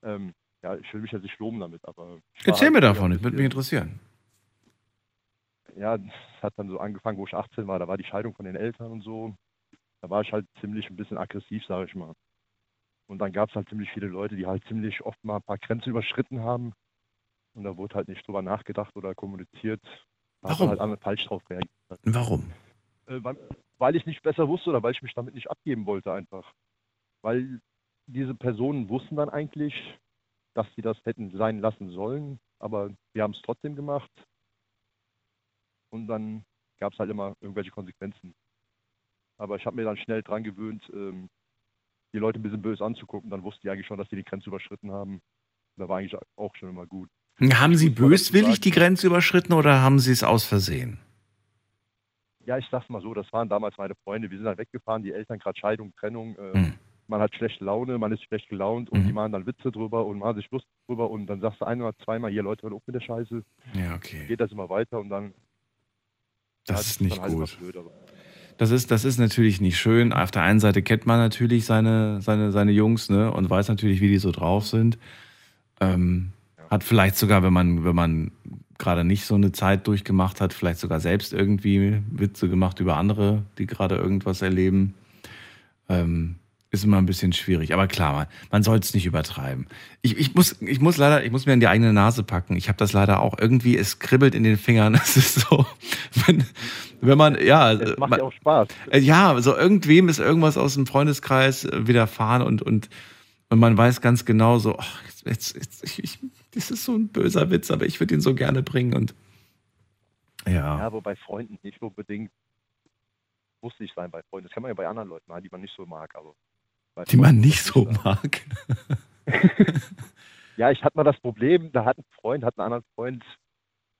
Ähm, ja, ich will mich jetzt nicht loben damit, aber. Erzähl halt mir davon, das würde mich interessieren. Ja, es hat dann so angefangen, wo ich 18 war. Da war die Scheidung von den Eltern und so. Da war ich halt ziemlich ein bisschen aggressiv, sage ich mal. Und dann gab es halt ziemlich viele Leute, die halt ziemlich oft mal ein paar Grenzen überschritten haben. Und da wurde halt nicht drüber nachgedacht oder kommuniziert. Da Warum? halt falsch drauf reagiert. Warum? Äh, weil, weil ich nicht besser wusste oder weil ich mich damit nicht abgeben wollte einfach. Weil diese Personen wussten dann eigentlich, dass sie das hätten sein lassen sollen, aber wir haben es trotzdem gemacht. Und dann gab es halt immer irgendwelche Konsequenzen. Aber ich habe mir dann schnell dran gewöhnt, ähm, die Leute ein bisschen böse anzugucken. Dann wussten die eigentlich schon, dass sie die Grenze überschritten haben. Da war eigentlich auch schon immer gut. Haben Sie böswillig die Grenze überschritten oder haben Sie es aus Versehen? Ja, ich sag's mal so, das waren damals meine Freunde. Wir sind dann weggefahren, die Eltern gerade Scheidung, Trennung. Äh, Hm. Man hat schlechte Laune, man ist schlecht gelaunt und die machen dann Witze drüber und machen sich Lust drüber und dann sagst du ein oder zweimal, hier Leute, hört auf mit der Scheiße. Ja, okay. Geht das immer weiter und dann. Das ja, ist nicht halt gut. blöd, Das ist, das ist natürlich nicht schön. Auf der einen Seite kennt man natürlich seine, seine, seine Jungs ne, und weiß natürlich, wie die so drauf sind. Ähm, Hat vielleicht sogar, wenn man, wenn man gerade nicht so eine Zeit durchgemacht hat, vielleicht sogar selbst irgendwie Witze gemacht über andere, die gerade irgendwas erleben. Ähm, ist immer ein bisschen schwierig. Aber klar, man, man soll es nicht übertreiben. Ich, ich, muss, ich muss leider, ich muss mir in die eigene Nase packen. Ich habe das leider auch. Irgendwie, es kribbelt in den Fingern. *laughs* Es ist so, wenn, wenn man, ja. Es macht man, ja auch Spaß. äh, Ja, so irgendwem ist irgendwas aus dem Freundeskreis äh, widerfahren und, und, und man weiß ganz genau so, ach, jetzt, jetzt, ich, ich, das ist so ein böser Witz, aber ich würde ihn so gerne bringen und ja. Ja, wobei Freunden nicht unbedingt muss nicht sein bei Freunden. Das kann man ja bei anderen Leuten machen, die man nicht so mag, aber. Die man nicht so mag. *laughs* Ja, ich hatte mal das Problem, da hat ein Freund, hat einen anderen Freund,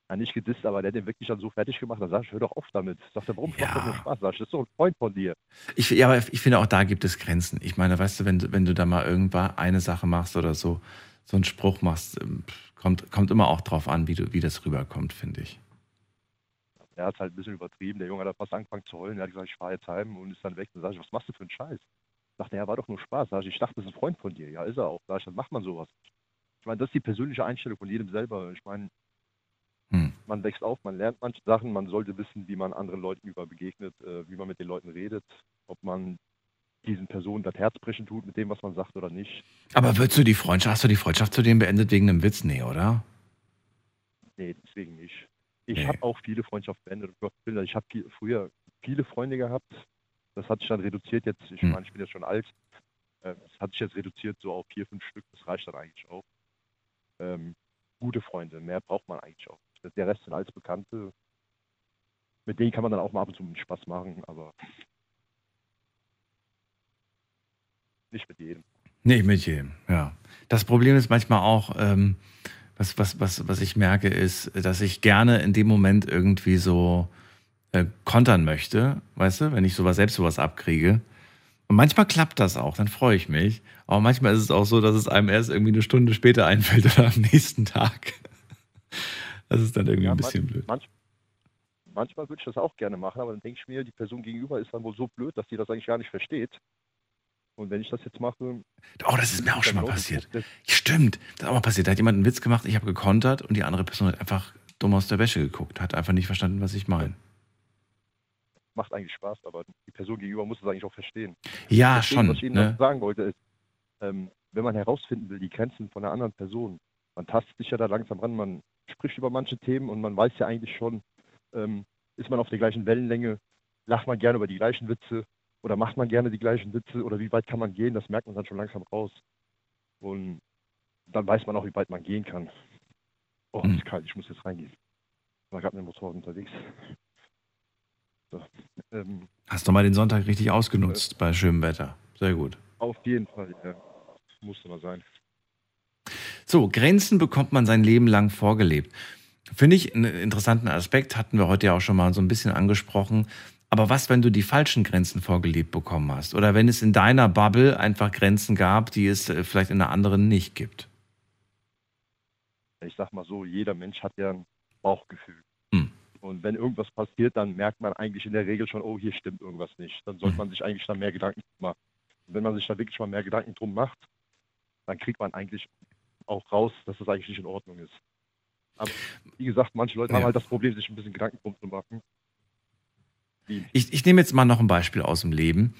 ja, nicht gedisst, aber der hat den wirklich dann so fertig gemacht. Da sag ich, hör doch auf damit. Sagt er, warum macht das nur Spaß? Sag ich, das ist doch ein Freund von dir. Ich, ja, aber ich finde auch da gibt es Grenzen. Ich meine, weißt du, wenn, du- wenn du da mal irgendwann eine Sache machst oder so, so einen Spruch machst, ähm, kommt, kommt immer auch drauf an, wie, du, wie das rüberkommt, finde ich. Er hat halt ein bisschen übertrieben. Der Junge hat fast angefangen zu heulen. Er hat gesagt, ich fahre jetzt heim und ist dann weg. Dann sag ich, was machst du für einen Scheiß? Sagt er, ja, war doch nur Spaß. Sag ich, ich dachte, das ist ein Freund von dir. Ja, ist er auch. Sag ich, dann macht man sowas. Ich meine, das ist die persönliche Einstellung von jedem selber. Ich meine, man wächst auf, man lernt manche Sachen, man sollte wissen, wie man anderen Leuten über begegnet, äh, wie man mit den Leuten redet, ob man diesen Personen das Herz brechen tut mit dem, was man sagt oder nicht. Aber würdest du die Freundschaft, hast du die Freundschaft zu dem beendet wegen einem Witz? Nee, oder? Nee, deswegen nicht. Ich Nee. habe auch viele Freundschaften beendet. Ich habe früher viele Freunde gehabt. Das hat sich dann reduziert jetzt. Ich Hm. meine, ich bin jetzt schon alt. Das hat sich jetzt reduziert so auf vier, fünf Stück. Das reicht dann eigentlich auch. Ähm, gute Freunde, mehr braucht man eigentlich auch. nicht. Der Rest sind alles Bekannte. Mit denen kann man dann auch mal ab und zu einen Spaß machen, aber nicht mit jedem. Nee, mit jedem, ja. Das Problem ist manchmal auch, ähm, was, was, was, was ich merke, ist, dass ich gerne in dem Moment irgendwie so äh, kontern möchte, weißt du, wenn ich sowas selbst sowas abkriege. Und manchmal klappt das auch, dann freue ich mich. Aber manchmal ist es auch so, dass es einem erst irgendwie eine Stunde später *laughs* einfällt oder am nächsten Tag. Das ist dann irgendwie ein bisschen manch, blöd. Manch, manchmal würde ich das auch gerne machen, aber dann denke ich mir, die Person gegenüber ist dann wohl so blöd, dass sie das eigentlich gar nicht versteht. Und wenn ich das jetzt mache. Oh, das ist mir auch schon mal passiert. das- Stimmt, das ist auch mal passiert. Da hat jemand einen Witz gemacht, ich habe gekontert und die andere Person hat einfach dumm aus der Wäsche geguckt, hat einfach nicht verstanden, was ich meine. Macht eigentlich Spaß, aber die Person gegenüber muss es eigentlich auch verstehen. Ja, Deswegen, schon, Was ich Ihnen ne? sagen wollte, ist, ähm, wenn man herausfinden will, die Grenzen von einer anderen Person, man tastet sich ja da langsam ran, man spricht über manche Themen und man weiß ja eigentlich schon, ähm, ist man auf der gleichen Wellenlänge, lacht man gerne über die gleichen Witze oder macht man gerne die gleichen Witze oder wie weit kann man gehen, das merkt man dann schon langsam raus. Und dann weiß man auch, wie weit man gehen kann. Oh, es ist kalt, ich muss jetzt reingehen. Ich war gerade mit dem Motorrad unterwegs. So. Ähm, Hast du mal den Sonntag richtig ausgenutzt bei schönem Wetter. Sehr gut. auf jeden Fall, ja. Musste mal sein. So, Grenzen bekommt man sein Leben lang vorgelebt. Finde ich einen interessanten Aspekt, hatten wir heute ja auch schon mal so ein bisschen angesprochen. Aber was, wenn du die falschen Grenzen vorgelebt bekommen hast? Oder wenn es in deiner Bubble einfach Grenzen gab, die es äh, vielleicht in einer anderen nicht gibt? Ich sag mal so, jeder Mensch hat ja ein Bauchgefühl. Und wenn irgendwas passiert, dann merkt man eigentlich in der Regel schon, oh, hier stimmt irgendwas nicht. Dann sollte man sich eigentlich da mehr Gedanken machen. Und wenn man sich da wirklich mal mehr Gedanken drum macht, dann kriegt man eigentlich auch raus, dass das eigentlich nicht in Ordnung ist. Aber wie gesagt, manche Leute Ja. haben halt das Problem, sich ein bisschen Gedanken drum zu machen. Ich, ich nehme jetzt mal noch ein Beispiel aus dem Leben.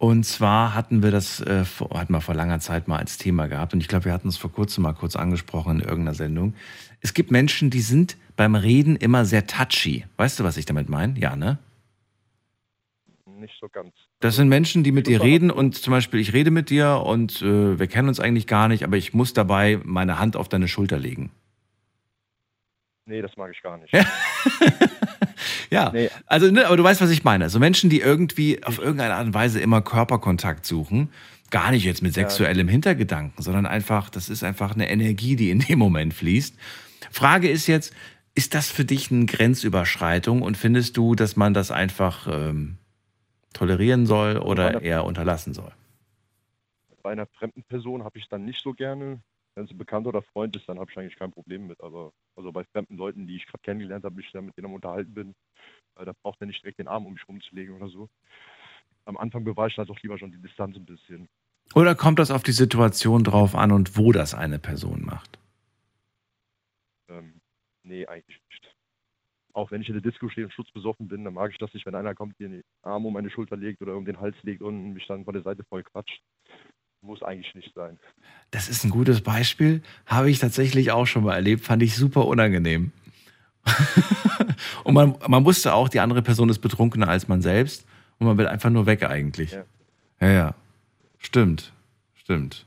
Und zwar hatten wir das äh, vor, hatten wir vor langer Zeit mal als Thema gehabt. Und ich glaube, wir hatten es vor kurzem mal kurz angesprochen in irgendeiner Sendung. Es gibt Menschen, die sind beim Reden immer sehr touchy. Weißt du, was ich damit meine? Ja, ne? Nicht so ganz. Das sind Menschen, die mit dir reden und zum Beispiel ich rede mit dir und äh, wir kennen uns eigentlich gar nicht, aber ich muss dabei meine Hand auf deine Schulter legen. Nee, das mag ich gar nicht. *laughs* *laughs* Ja, also, ne, aber du weißt, was ich meine. So Menschen, die irgendwie auf irgendeine Art und Weise immer Körperkontakt suchen, gar nicht jetzt mit Ja. sexuellem Hintergedanken, sondern einfach, das ist einfach eine Energie, die in dem Moment fließt. Frage ist jetzt, ist das für dich eine Grenzüberschreitung und findest du, dass man das einfach ähm, tolerieren soll oder eher unterlassen soll? Bei einer fremden Person habe ich dann nicht so gerne. Wenn es ein Bekannter oder Freund ist, dann habe ich eigentlich kein Problem mit. Aber also bei fremden Leuten, die ich gerade kennengelernt habe, ich da mit denen am unterhalten bin, äh, da braucht er nicht direkt den Arm um mich rumzulegen oder so. Am Anfang bewahre ich dann doch lieber schon die Distanz ein bisschen. Oder kommt das auf die Situation drauf an und wo das eine Person macht? Ähm, nee, eigentlich nicht. Auch wenn ich in der Disco stehe und schutzbesoffen bin, dann mag ich das nicht, wenn einer kommt, den Arm um meine Schulter legt oder um den Hals legt und mich dann von der Seite voll quatscht. Muss eigentlich nicht sein. Das ist ein gutes Beispiel. Habe ich tatsächlich auch schon mal erlebt. Fand ich super unangenehm. *laughs* und man, man wusste auch, die andere Person ist betrunkener als man selbst. Und man will einfach nur weg eigentlich. Ja. Ja, ja. Stimmt. Stimmt.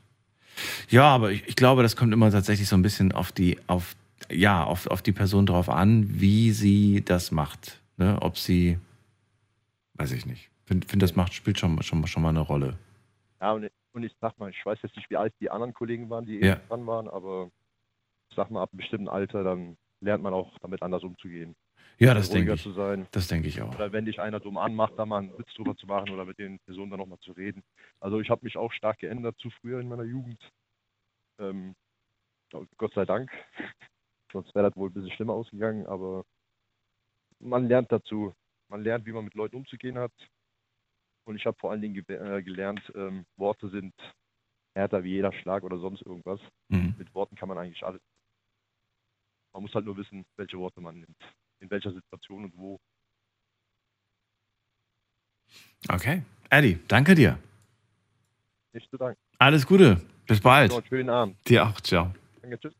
Ja, aber ich, ich glaube, das kommt immer tatsächlich so ein bisschen auf die, auf, ja, auf, auf die Person drauf an, wie sie das macht. Ne? Ob sie, weiß ich nicht. Finde, find, das macht, spielt schon, schon, schon mal eine Rolle. Ja, und, und ich sag mal, ich weiß jetzt nicht, wie alt die anderen Kollegen waren, die Ja. eben dran waren, aber ich sag mal, ab einem bestimmten Alter, dann lernt man auch damit anders umzugehen. Ja, das denke ich. zu sein. Das denke ich auch. Oder wenn dich einer dumm anmacht, da mal einen Witz drüber zu machen oder mit den Personen dann nochmal zu reden. Also ich habe mich auch stark geändert zu früher in meiner Jugend. Ähm, Gott sei Dank. *laughs* Sonst wäre das wohl ein bisschen schlimmer ausgegangen, aber man lernt dazu. Man lernt, wie man mit Leuten umzugehen hat. Und ich habe vor allen Dingen ge äh, gelernt, ähm, Worte sind härter wie jeder Schlag oder sonst irgendwas. Mhm. Mit Worten kann man eigentlich alles. Man muss halt nur wissen, welche Worte man nimmt, in welcher Situation und wo. Okay. Eddie, danke dir. Nicht zu danken. Alles Gute. Bis bald. Noch einen schönen Abend. Dir auch. Ciao. Danke, tschüss.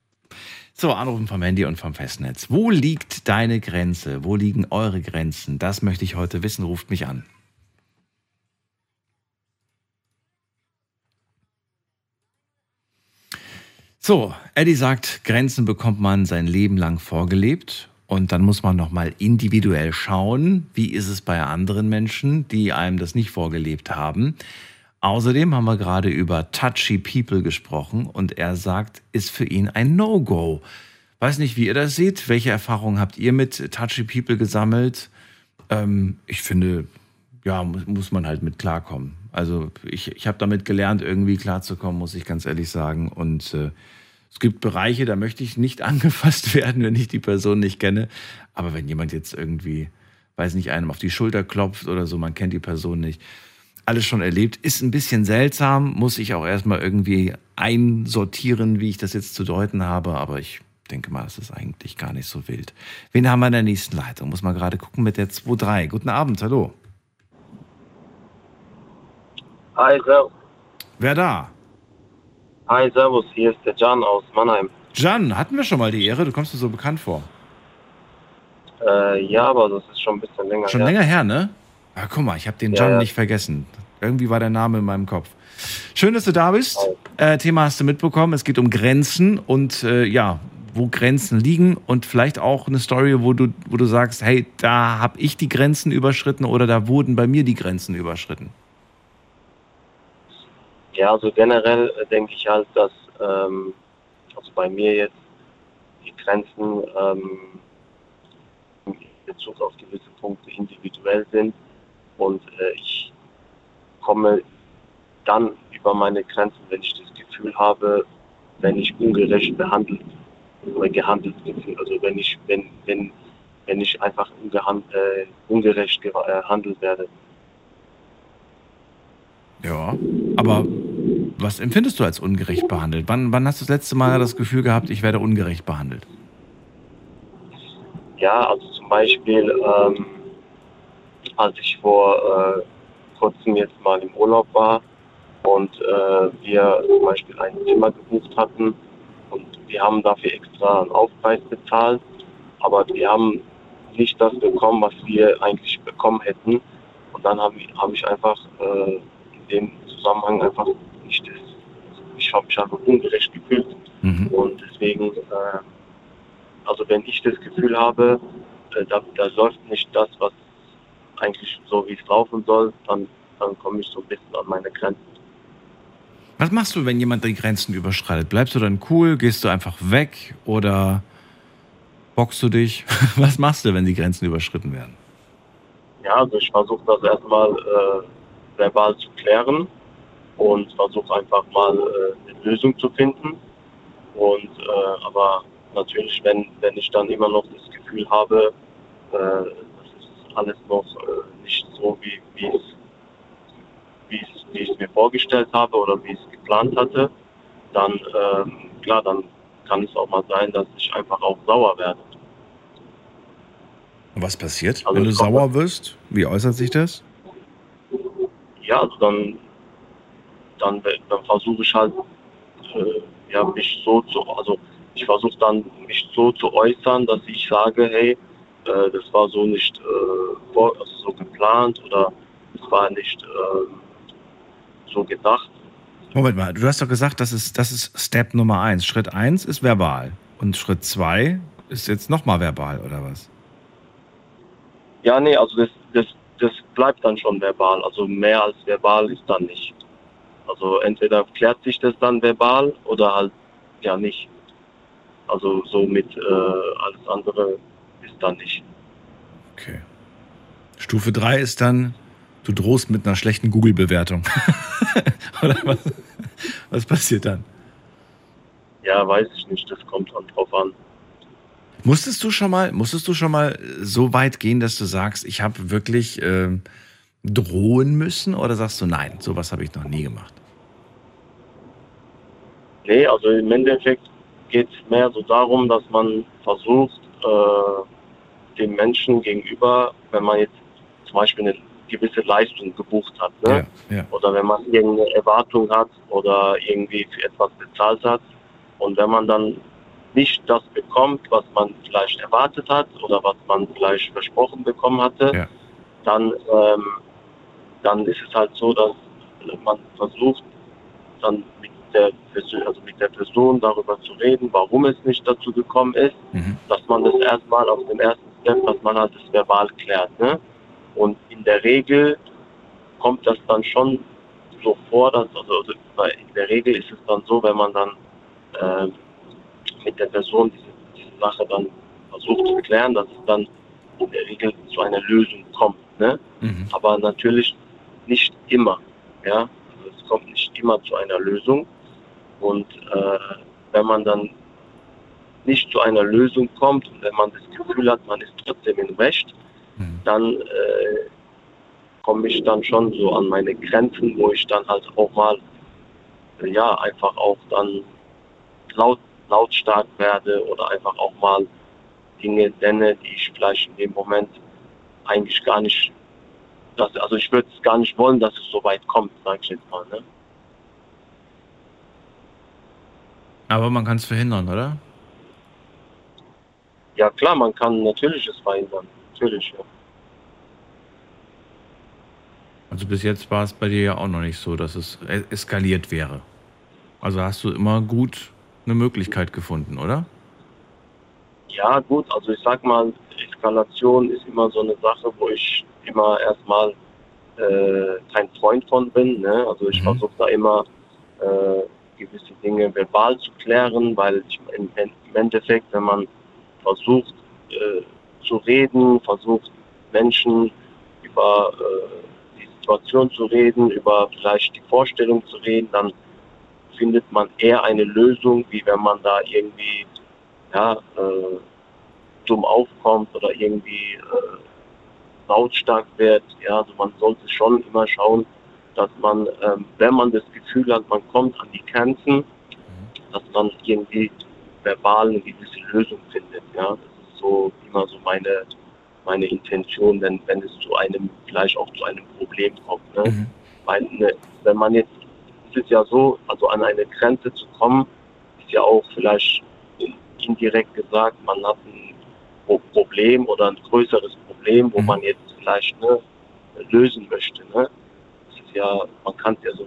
So, Anrufen vom Handy und vom Festnetz. Wo liegt deine Grenze? Wo liegen eure Grenzen? Das möchte ich heute wissen. Ruft mich an. So, Eddie sagt, Grenzen bekommt man sein Leben lang vorgelebt. Und dann muss man nochmal individuell schauen, wie ist es bei anderen Menschen, die einem das nicht vorgelebt haben. Außerdem haben wir gerade über touchy people gesprochen und er sagt, ist für ihn ein No-Go. Weiß nicht, wie ihr das seht. Welche Erfahrungen habt ihr mit touchy people gesammelt? Ähm, ich finde, ja, muss, man halt mit klarkommen. Also ich, ich habe damit gelernt, irgendwie klarzukommen, muss ich ganz ehrlich sagen. Und äh, es gibt Bereiche, da möchte ich nicht *laughs* angefasst werden, wenn ich die Person nicht kenne. Aber wenn jemand jetzt irgendwie, weiß nicht, einem auf die Schulter klopft oder so, man kennt die Person nicht, alles schon erlebt, ist ein bisschen seltsam, muss ich auch erstmal irgendwie einsortieren, wie ich das jetzt zu deuten habe. Aber ich denke mal, es ist eigentlich gar nicht so wild. Wen haben wir in der nächsten Leitung? Muss man gerade gucken mit der 2-3. Guten Abend, hallo. Hi, servus. Wer da? Hi, servus. Hier ist der Jan aus Mannheim. Jan, hatten wir schon mal die Ehre? Du kommst mir so bekannt vor. Äh, ja, aber das ist schon ein bisschen länger. Schon her. länger her, ne? Ja, guck mal, ich habe den Ja, Jan ja. nicht vergessen. Irgendwie war der Name in meinem Kopf. Schön, dass du da bist. Äh, Thema hast du mitbekommen. Es geht um Grenzen und äh, ja, wo Grenzen liegen und vielleicht auch eine Story, wo du, wo du sagst, hey, da habe ich die Grenzen überschritten oder da wurden bei mir die Grenzen überschritten? Ja, also generell äh, denke ich halt, dass ähm, also bei mir jetzt die Grenzen ähm, in Bezug auf gewisse Punkte individuell sind und äh, ich komme dann über meine Grenzen, wenn ich das Gefühl habe, wenn ich ungerecht behandelt oder gehandelt bin. Also wenn ich, wenn, wenn, wenn ich einfach äh, ungerecht gehandelt werde. Ja, aber was empfindest du als ungerecht behandelt? Wann, wann hast du das letzte Mal das Gefühl gehabt, ich werde ungerecht behandelt? Ja, also zum Beispiel, ähm, als ich vor äh, kurzem jetzt mal im Urlaub war und äh, wir zum Beispiel ein Zimmer gebucht hatten und wir haben dafür extra einen Aufpreis bezahlt, aber wir haben nicht das bekommen, was wir eigentlich bekommen hätten. Und dann habe hab ich einfach äh, dem Zusammenhang einfach nicht das, ich habe mich einfach ungerecht gefühlt. Mhm. Und deswegen, äh, also wenn ich das Gefühl habe, äh, da, da läuft nicht das, was eigentlich so wie es laufen soll, dann, dann komme ich so ein bisschen an meine Grenzen. Was machst du, wenn jemand die Grenzen überschreitet? Bleibst du dann cool? Gehst du einfach weg oder boxst du dich? *laughs* Was machst du, wenn die Grenzen überschritten werden? Ja, also ich versuche das erstmal äh, verbal zu klären und versuche einfach mal äh, eine Lösung zu finden. Und äh, aber natürlich, wenn, wenn ich dann immer noch das Gefühl habe, äh, das ist alles noch äh, nicht so, wie, wie es wie ich, wie ich mir vorgestellt habe oder wie ich es geplant hatte, dann ähm, klar, dann kann es auch mal sein, dass ich einfach auch sauer werde. Was passiert, also wenn du sauer wirst? Wie äußert sich das? Ja, also dann, dann, dann versuche ich halt, äh, ja, mich so zu, also ich versuche dann, mich so zu äußern, dass ich sage, hey, äh, das war so nicht äh, vor, also so geplant oder es war nicht äh, so gedacht. Moment mal, du hast doch gesagt, das ist, das ist Step Nummer eins. Schritt eins ist verbal. Und Schritt zwei ist jetzt nochmal verbal, oder was? Ja, nee, also das, das, bleibt dann schon verbal. Also mehr als verbal ist dann nicht. Also entweder klärt sich das dann verbal oder halt ja nicht. Also so mit äh, alles andere ist dann nicht. Okay. Stufe 3 ist dann Du drohst mit einer schlechten Google-Bewertung. *laughs* Oder was, was passiert dann? Ja, weiß ich nicht. Das kommt dann drauf an. Musstest du schon mal, musstest du schon mal so weit gehen, dass du sagst, ich habe wirklich äh, drohen müssen? Oder sagst du, nein, sowas habe ich noch nie gemacht? Nee, also im Endeffekt geht es mehr so darum, dass man versucht, äh, dem Menschen gegenüber, wenn man jetzt zum Beispiel eine gewisse Leistung gebucht hat. Ne? Ja, ja. Oder wenn man irgendeine Erwartung hat oder irgendwie für etwas bezahlt hat. Und wenn man dann nicht das bekommt, was man vielleicht erwartet hat oder was man vielleicht versprochen bekommen hatte, ja. dann, ähm, dann ist es halt so, dass man versucht, dann mit der, also mit der Person darüber zu reden, warum es nicht dazu gekommen ist, mhm. dass man das erstmal auf dem ersten Step, dass man halt das verbal klärt. Ne? Und in der Regel kommt das dann schon so vor, dass, also, also in der Regel ist es dann so, wenn man dann äh, mit der Person diese, diese, Sache dann versucht zu klären, dass es dann in der Regel zu einer Lösung kommt. Ne? Mhm. Aber natürlich nicht immer. Ja? Also es kommt nicht immer zu einer Lösung. Und äh, wenn man dann nicht zu einer Lösung kommt und wenn man das Gefühl hat, man ist trotzdem im Recht, Mhm. dann äh, komme ich dann schon so an meine Grenzen, wo ich dann halt auch mal, ja, einfach auch dann laut, lautstark werde oder einfach auch mal Dinge nenne, die ich vielleicht in dem Moment eigentlich gar nicht, dass, also ich würde es gar nicht wollen, dass es so weit kommt, sag ich jetzt mal. Ne? Aber man kann es verhindern, oder? Ja klar, man kann natürlich es verhindern natürlich, ja. Also bis jetzt war es bei dir ja auch noch nicht so, dass es eskaliert wäre. Also hast du immer gut eine Möglichkeit gefunden, oder? Ja, gut, also ich sag mal, Eskalation ist immer so eine Sache, wo ich immer erstmal äh, kein Freund von bin. Ne? Also ich mhm. versuche da immer äh, gewisse Dinge verbal zu klären, weil ich, im, im Endeffekt, wenn man versucht äh, zu reden, versucht Menschen über äh, die Situation zu reden, über vielleicht die Vorstellung zu reden, dann findet man eher eine Lösung, wie wenn man da irgendwie ja, äh, dumm aufkommt oder irgendwie äh, lautstark wird. Ja, also man sollte schon immer schauen, dass man, ähm, wenn man das Gefühl hat, man kommt an die Grenzen, dass man irgendwie verbal eine gewisse Lösung findet. Ja, das ist so immer so meine meine Intention, wenn, wenn es zu einem, vielleicht auch zu einem Problem kommt. Ne? Mhm. Weil, ne, wenn man jetzt, es ist ja so, also an eine Grenze zu kommen, ist ja auch vielleicht indirekt gesagt, man hat ein Problem oder ein größeres Problem, wo mhm. man jetzt vielleicht ne, lösen möchte. Ne? Das ist ja, man kann es ja so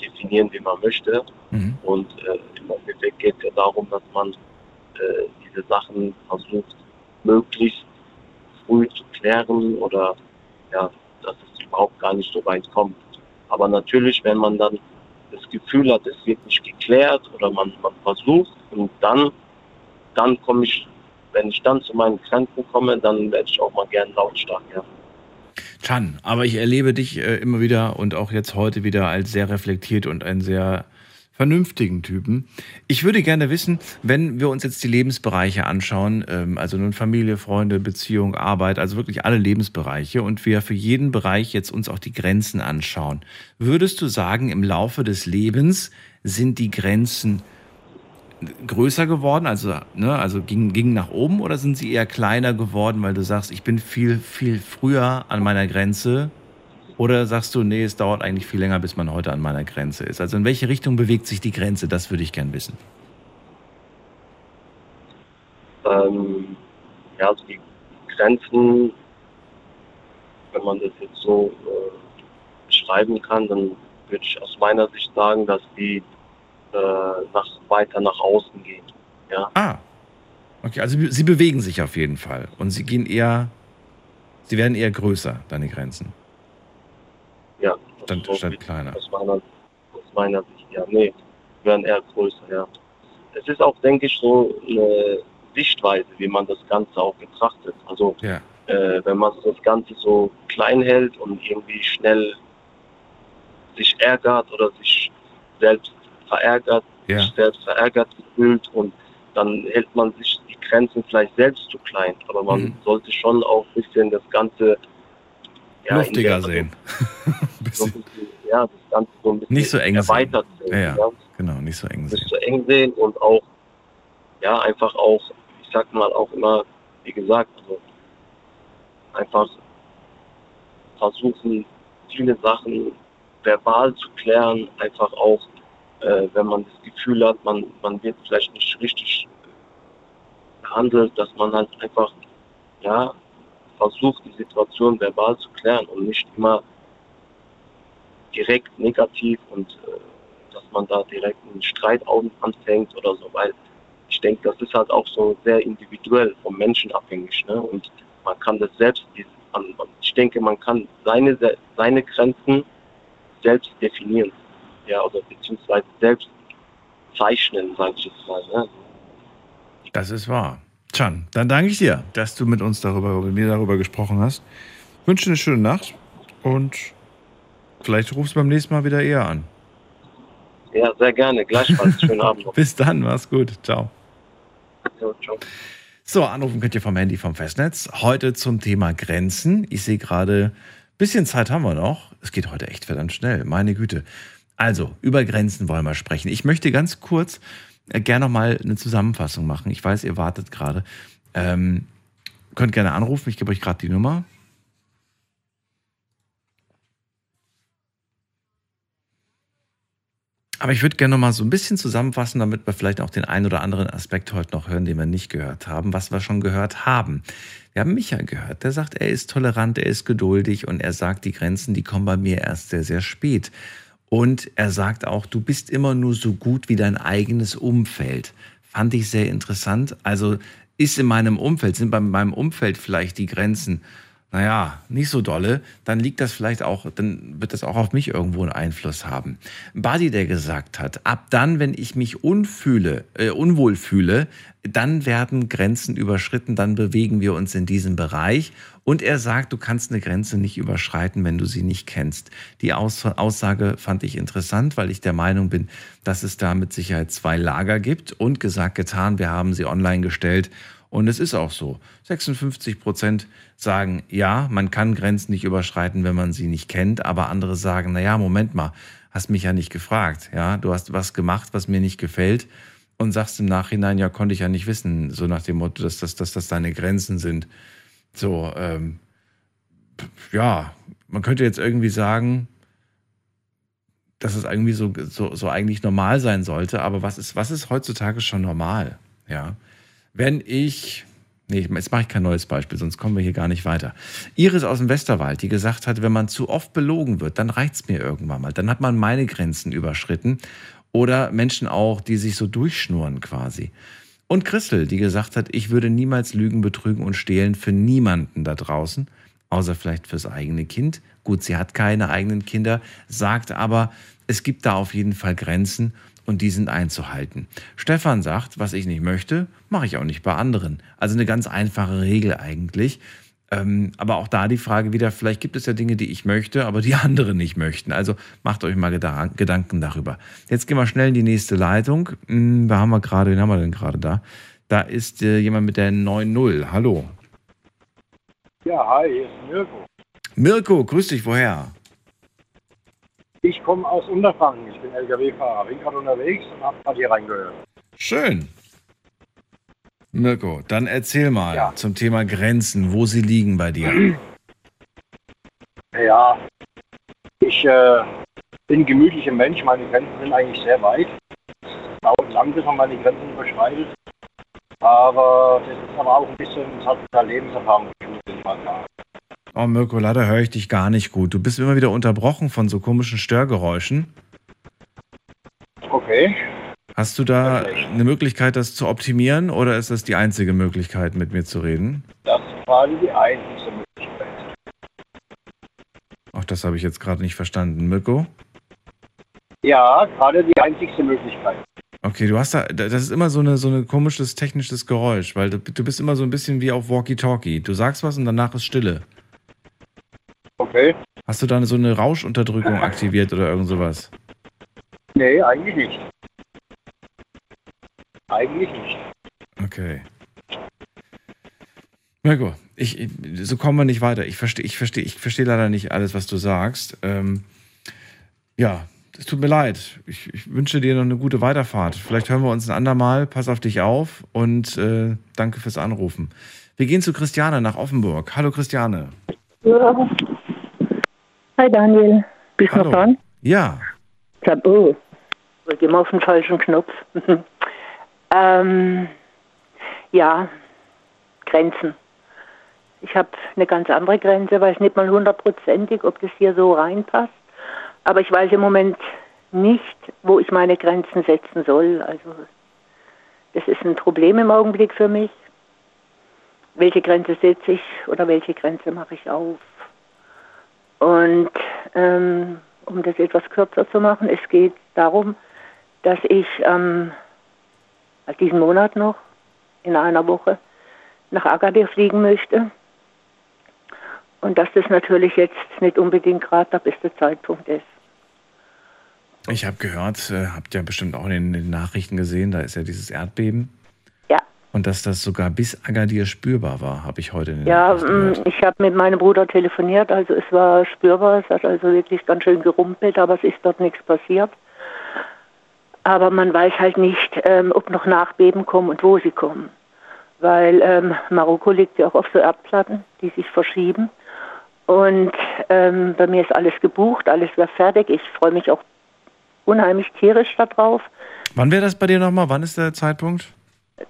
definieren, wie man möchte. Mhm. Und äh, im Endeffekt geht es ja darum, dass man äh, diese Sachen versucht, möglichst früh zu klären oder ja, dass es überhaupt gar nicht so weit kommt. Aber natürlich, wenn man dann das Gefühl hat, es wird nicht geklärt oder man, man versucht und dann, dann komme ich, wenn ich dann zu meinen Grenzen komme, dann werde ich auch mal gern lautstark, ja. Chan, aber ich erlebe dich äh, immer wieder und auch jetzt heute wieder als sehr reflektiert und ein sehr vernünftigen Typen. Ich würde gerne wissen, wenn wir uns jetzt die Lebensbereiche anschauen, ähm, also nun Familie, Freunde, Beziehung, Arbeit, also wirklich alle Lebensbereiche und wir für jeden Bereich jetzt uns auch die Grenzen anschauen. Würdest du sagen, im Laufe des Lebens sind die Grenzen größer geworden, also, ne, also gingen ging nach oben oder sind sie eher kleiner geworden, weil du sagst, ich bin viel, viel früher an meiner Grenze oder sagst du, nee, es dauert eigentlich viel länger, bis man heute an meiner Grenze ist? Also in welche Richtung bewegt sich die Grenze? Das würde ich gern wissen. Ähm, ja, also die Grenzen, wenn man das jetzt so äh, beschreiben kann, dann würde ich aus meiner Sicht sagen, dass die äh, nach, weiter nach außen gehen. Ja. Ah. Okay, also sie bewegen sich auf jeden Fall. Und sie gehen eher, sie werden eher größer, deine Grenzen. Ja. Statt, so statt kleiner. Aus meiner, aus meiner Sicht, ja. Nee, werden eher größer, ja. Es ist auch, denke ich, so eine Sichtweise, wie man das Ganze auch betrachtet. Also, ja. äh, wenn man das Ganze so klein hält und irgendwie schnell sich ärgert oder sich selbst verärgert, ja. sich selbst verärgert fühlt und dann hält man sich die Grenzen vielleicht selbst zu klein. Aber man mhm. sollte schon auch ein bisschen das Ganze ja, luftiger sehen. *laughs* so ja, das Ganze so ein bisschen nicht so eng erweitert sehen. sehen ja, ja, genau, nicht so eng sehen. Nicht so eng sehen und auch, ja, einfach auch, ich sag mal auch immer, wie gesagt, also einfach versuchen, viele Sachen verbal zu klären, einfach auch, äh, wenn man das Gefühl hat, man, man wird vielleicht nicht richtig behandelt, dass man halt einfach, ja, versucht, die Situation verbal zu klären und nicht immer direkt negativ und äh, dass man da direkt einen Streit anfängt oder so, weil ich denke, das ist halt auch so sehr individuell vom Menschen abhängig. Ne? Und man kann das selbst, ich denke, man kann seine, seine Grenzen selbst definieren. Ja, oder beziehungsweise selbst zeichnen, sage ich jetzt mal. Ne? Das ist wahr. Chan, dann danke ich dir, dass du mit uns darüber, mit mir darüber gesprochen hast. Ich wünsche dir eine schöne Nacht und vielleicht rufst du beim nächsten Mal wieder eher an. Ja, sehr gerne. Gleichfalls. *laughs* Schönen Abend noch. Bis dann, mach's gut. Ciao. Ja, ciao. So, anrufen könnt ihr vom Handy vom Festnetz. Heute zum Thema Grenzen. Ich sehe gerade, bisschen Zeit haben wir noch. Es geht heute echt verdammt schnell. Meine Güte. Also, über Grenzen wollen wir sprechen. Ich möchte ganz kurz gerne noch mal eine Zusammenfassung machen. Ich weiß, ihr wartet gerade. Ähm, könnt gerne anrufen. Ich gebe euch gerade die Nummer. Aber ich würde gerne noch mal so ein bisschen zusammenfassen, damit wir vielleicht auch den einen oder anderen Aspekt heute noch hören, den wir nicht gehört haben, was wir schon gehört haben. Wir haben Micha gehört, der sagt, er ist tolerant, er ist geduldig und er sagt, die Grenzen, die kommen bei mir erst sehr, sehr spät. Und er sagt auch, du bist immer nur so gut wie dein eigenes Umfeld. Fand ich sehr interessant. Also ist in meinem Umfeld, sind bei meinem Umfeld vielleicht die Grenzen naja, nicht so dolle, dann liegt das vielleicht auch, dann wird das auch auf mich irgendwo einen Einfluss haben. Buddy, der gesagt hat, ab dann, wenn ich mich unfühle, äh, unwohl fühle, dann werden Grenzen überschritten, dann bewegen wir uns in diesem Bereich. Und er sagt, du kannst eine Grenze nicht überschreiten, wenn du sie nicht kennst. Die Aus Aussage fand ich interessant, weil ich der Meinung bin, dass es da mit Sicherheit zwei Lager gibt. Und gesagt, getan, wir haben sie online gestellt und es ist auch so. 56 Prozent sagen, ja, man kann Grenzen nicht überschreiten, wenn man sie nicht kennt, aber andere sagen, na ja, Moment mal, hast mich ja nicht gefragt, ja, du hast was gemacht, was mir nicht gefällt und sagst im Nachhinein, ja, konnte ich ja nicht wissen, so nach dem Motto, dass das, dass das deine Grenzen sind. So, ähm, ja, man könnte jetzt irgendwie sagen, dass es irgendwie so, so, so eigentlich normal sein sollte, aber was ist, was ist heutzutage schon normal? Ja. Wenn ich, nee, jetzt mache ich kein neues Beispiel, sonst kommen wir hier gar nicht weiter. Iris aus dem Westerwald, die gesagt hat, wenn man zu oft belogen wird, dann reicht es mir irgendwann mal. Dann hat man meine Grenzen überschritten. Oder Menschen auch, die sich so durchschnurren quasi. Und Christel, die gesagt hat, ich würde niemals lügen, betrügen und stehlen für niemanden da draußen, außer vielleicht fürs eigene Kind. Gut, sie hat keine eigenen Kinder, sagt aber, es gibt da auf jeden Fall Grenzen und die sind einzuhalten. Stefan sagt, was ich nicht möchte, mache ich auch nicht bei anderen. Also eine ganz einfache Regel eigentlich. Ähm, aber auch da die Frage wieder, vielleicht gibt es ja Dinge, die ich möchte, aber die *laughs* anderen nicht möchten. Also macht euch mal Gedanken darüber. Jetzt gehen wir schnell in die nächste Leitung. Hm, da haben wir gerade, wen haben wir denn gerade da? Da ist äh, jemand mit der 9.0. Hallo. Ja, hi, hier ist Mirko. Mirko, grüß dich, woher? Ich komme aus Unterfranken, ich bin LKW-Fahrer, bin gerade unterwegs und habe gerade hier reingehört. Schön. Mirko, dann erzähl mal ja. zum Thema Grenzen, wo sie liegen bei dir. *clears throat* Ja, ich äh, bin ein gemütlicher Mensch, meine Grenzen sind eigentlich sehr weit. Es dauert lang, bis man meine Grenzen überschreitet. Aber das ist aber auch ein bisschen, das hat mit der Lebenserfahrung den man da. Oh, Mirko, leider höre ich dich gar nicht gut. Du bist immer wieder unterbrochen von so komischen Störgeräuschen. Okay. Hast du da eine Möglichkeit, das zu optimieren oder ist das die einzige Möglichkeit, mit mir zu reden? Das war die einzige Möglichkeit. Ach, das habe ich jetzt gerade nicht verstanden. Mirko? Ja, gerade die einzigste Möglichkeit. Okay, du hast da, das ist immer so, eine, so ein komisches technisches Geräusch, weil du, du bist immer so ein bisschen wie auf Walkie-Talkie. Du sagst was und danach ist Stille. Okay. Hast du da so eine Rauschunterdrückung aktiviert oder irgend sowas? Nee, eigentlich nicht. Eigentlich nicht. Okay. Na gut, ich, so kommen wir nicht weiter. Ich verstehe ich versteh, ich versteh leider nicht alles, was du sagst. Ähm, ja, es tut mir leid. Ich, ich, wünsche dir noch eine gute Weiterfahrt. Vielleicht hören wir uns ein andermal. Pass auf dich auf und äh, danke fürs Anrufen. Wir gehen zu Christiane nach Offenburg. Hallo Christiane. Ja. Hi Daniel, bist du noch dran? Ja. Ich sag, oh, immer auf den falschen Knopf. *laughs* ähm, ja, Grenzen. Ich habe eine ganz andere Grenze, weiß nicht mal hundertprozentig, ob das hier so reinpasst. Aber ich weiß im Moment nicht, wo ich meine Grenzen setzen soll. Also das ist ein Problem im Augenblick für mich. Welche Grenze setze ich oder welche Grenze mache ich auf? Und ähm, um das etwas kürzer zu machen, es geht darum, dass ich ähm, diesen Monat noch in einer Woche nach Agadir fliegen möchte. Und dass das natürlich jetzt nicht unbedingt gerade der beste Zeitpunkt ist. Ich habe gehört, äh, habt ihr bestimmt auch in den Nachrichten gesehen, da ist ja dieses Erdbeben. Und dass das sogar bis Agadir spürbar war, habe ich heute in den Ja, mm, ich habe mit meinem Bruder telefoniert, also es war spürbar, es hat also wirklich ganz schön gerumpelt, aber es ist dort nichts passiert. Aber man weiß halt nicht, ähm, ob noch Nachbeben kommen und wo sie kommen. Weil ähm, Marokko liegt ja auch auf so Erdplatten, die sich verschieben. Und ähm, bei mir ist alles gebucht, alles wäre fertig. Ich freue mich auch unheimlich tierisch darauf. Wann wäre das bei dir nochmal? Wann ist der Zeitpunkt?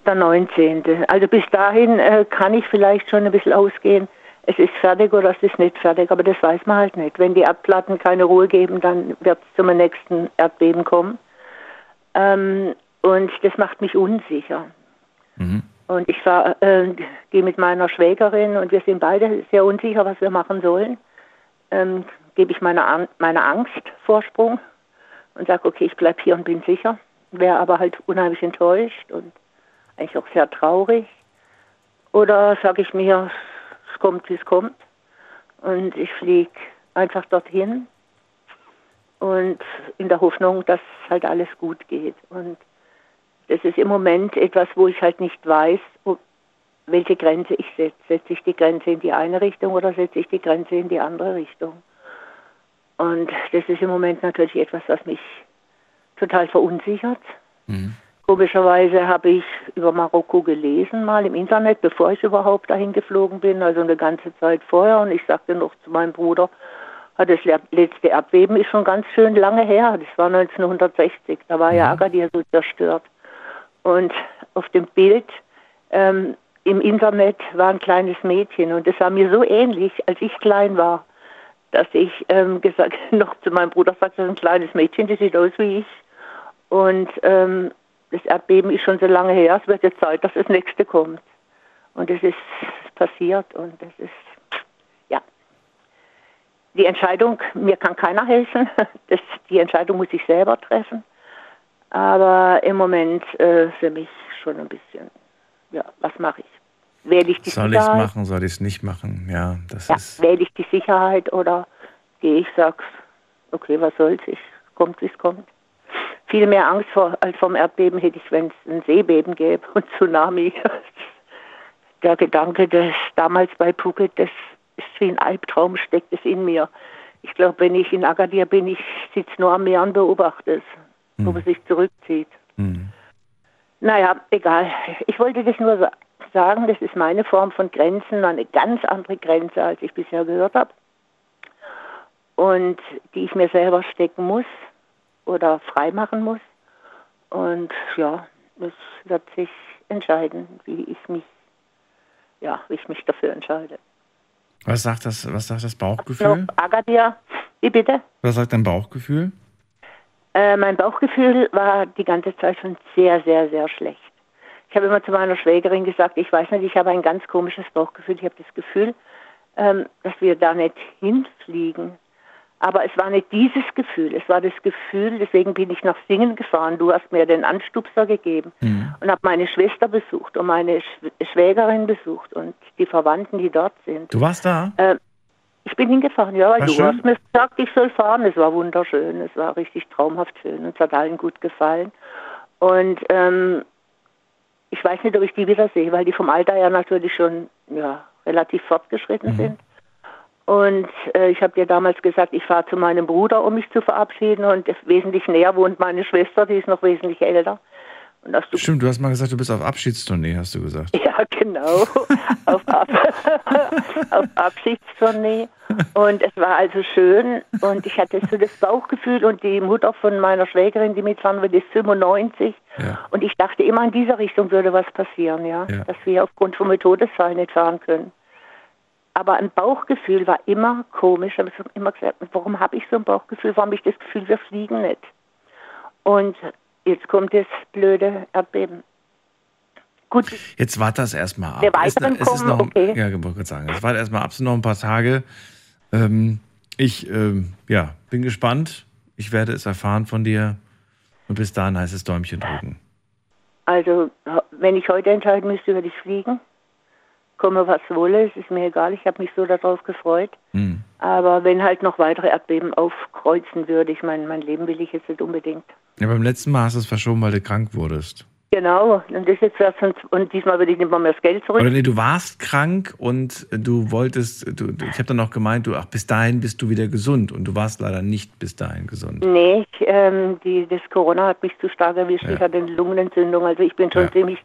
Der 19. Also bis dahin äh, kann ich vielleicht schon ein bisschen ausgehen, es ist fertig oder es ist nicht fertig, aber das weiß man halt nicht. Wenn die Erdplatten keine Ruhe geben, dann wird es zum nächsten Erdbeben kommen. Ähm, und das macht mich unsicher. Mhm. Und ich war, äh, gehe mit meiner Schwägerin und wir sind beide sehr unsicher, was wir machen sollen. Ähm, Gebe ich meiner, An meiner Angst Vorsprung und sage, okay, ich bleibe hier und bin sicher. Wäre aber halt unheimlich enttäuscht und eigentlich auch sehr traurig. Oder sage ich mir, es kommt, wie es kommt. Und ich fliege einfach dorthin und in der Hoffnung, dass halt alles gut geht. Und das ist im Moment etwas, wo ich halt nicht weiß, ob, welche Grenze ich setze. Setze ich die Grenze in die eine Richtung oder setze ich die Grenze in die andere Richtung? Und das ist im Moment natürlich etwas, was mich total verunsichert. Mhm. Komischerweise habe ich über Marokko gelesen, mal im Internet, bevor ich überhaupt dahin geflogen bin, also eine ganze Zeit vorher. Und ich sagte noch zu meinem Bruder, das letzte Erdbeben ist schon ganz schön lange her. Das war 1960. Da war ja Agadir so zerstört. Und auf dem Bild ähm, im Internet war ein kleines Mädchen und das war mir so ähnlich, als ich klein war, dass ich ähm, *laughs* gesagt noch zu meinem Bruder sagte, ein kleines Mädchen, das sieht aus wie ich. Und ähm, das Erdbeben ist schon so lange her, es wird jetzt Zeit, dass das nächste kommt. Und es ist passiert und das ist. Die Entscheidung, mir kann keiner helfen. *laughs* Das, die Entscheidung muss ich selber treffen. Aber im Moment äh, für mich schon ein bisschen, ja, was mache ich? Wähle ich die soll ich es Sicherheit? machen, soll ich es nicht machen? Ja, das Ja, ist. wähle ich die Sicherheit oder gehe ich, sag's, okay, was soll's, ich kommt, wie es kommt. Viel mehr Angst vor, als vom Erdbeben hätte ich, wenn es ein Seebeben gäbe und Tsunami. *laughs* Der Gedanke, dass damals bei Phuket, das ist wie ein Albtraum, steckt es in mir. Ich glaube, wenn ich in Agadir bin, ich sitze nur am Meer und beobachte es, wo es sich zurückzieht. Hm. Naja, egal. Ich wollte das nur sa- sagen, das ist meine Form von Grenzen, eine ganz andere Grenze, als ich bisher gehört habe. Und die ich mir selber stecken muss oder freimachen muss. Und ja, es wird sich entscheiden, wie ich mich, ja, wie ich mich dafür entscheide. Was sagt das, was sagt das Bauchgefühl? Agadir, wie bitte? Was sagt dein Bauchgefühl? Äh, mein Bauchgefühl war die ganze Zeit schon sehr, sehr, sehr schlecht. Ich habe immer zu meiner Schwägerin gesagt, ich weiß nicht, ich habe ein ganz komisches Bauchgefühl. Ich habe das Gefühl, ähm, dass wir da nicht hinfliegen. Aber es war nicht dieses Gefühl, es war das Gefühl, deswegen bin ich nach Singen gefahren. Du hast mir den Anstupser gegeben und habe meine Schwester besucht und meine Sch Schwägerin besucht und die Verwandten, die dort sind. Du warst da? Äh, ich bin hingefahren, ja, weil War du schön? hast mir gesagt, ich soll fahren. Es war wunderschön, es war richtig traumhaft schön und es hat allen gut gefallen. Und ähm, ich weiß nicht, ob ich die wiedersehe, weil die vom Alter her natürlich schon ja, relativ fortgeschritten sind. Und äh, ich habe dir damals gesagt, ich fahre zu meinem Bruder, um mich zu verabschieden. Und wesentlich näher wohnt meine Schwester, die ist noch wesentlich älter. Und dass du Stimmt, du hast mal gesagt, du bist auf Abschiedstournee, hast du gesagt. *laughs* ja, genau. auf, Ab *laughs* auf Abschiedstournee. Und es war also schön. Und ich hatte so das Bauchgefühl. Und die Mutter von meiner Schwägerin, die mitfahren wird, ist 95. Und ich dachte immer, in dieser Richtung würde was passieren, ja. Ja. Dass wir aufgrund von mir Todesfall nicht fahren können. Aber ein Bauchgefühl war immer komisch. Ich habe immer gesagt, warum habe ich so ein Bauchgefühl? Warum habe ich das Gefühl, wir fliegen nicht? Und jetzt kommt das blöde Erdbeben. Gut, Jetzt warte das erstmal ab. Der Es weiteren es ist kommen, noch, okay. Ja, ich wollte sagen. Es warte erstmal ab, es sind noch ein paar Tage. Ähm, ich ähm, ja, bin gespannt. Ich werde es erfahren von dir. Und bis dahin heißt es Däumchen drücken. Also, wenn ich heute entscheiden müsste, würde ich fliegen. Komme was wolle, es ist mir egal, ich habe mich so darauf gefreut. Hm. Aber wenn halt noch weitere Erdbeben aufkreuzen würde, ich meine, mein Leben will ich jetzt nicht unbedingt. Ja, beim letzten Mal hast du es verschoben, weil du krank wurdest. Genau, und das jetzt sonst, und diesmal würde ich nicht mal mehr das Geld zurück. Oder nee, du warst krank und du wolltest, du, ich habe dann noch gemeint, du, ach, bis dahin bist du wieder gesund. Und du warst leider nicht bis dahin gesund. Nee, ich, ähm, die, das Corona hat mich zu stark erwischt. Ja. Ich hatte eine Lungenentzündung, also ich bin schon Ja. ziemlich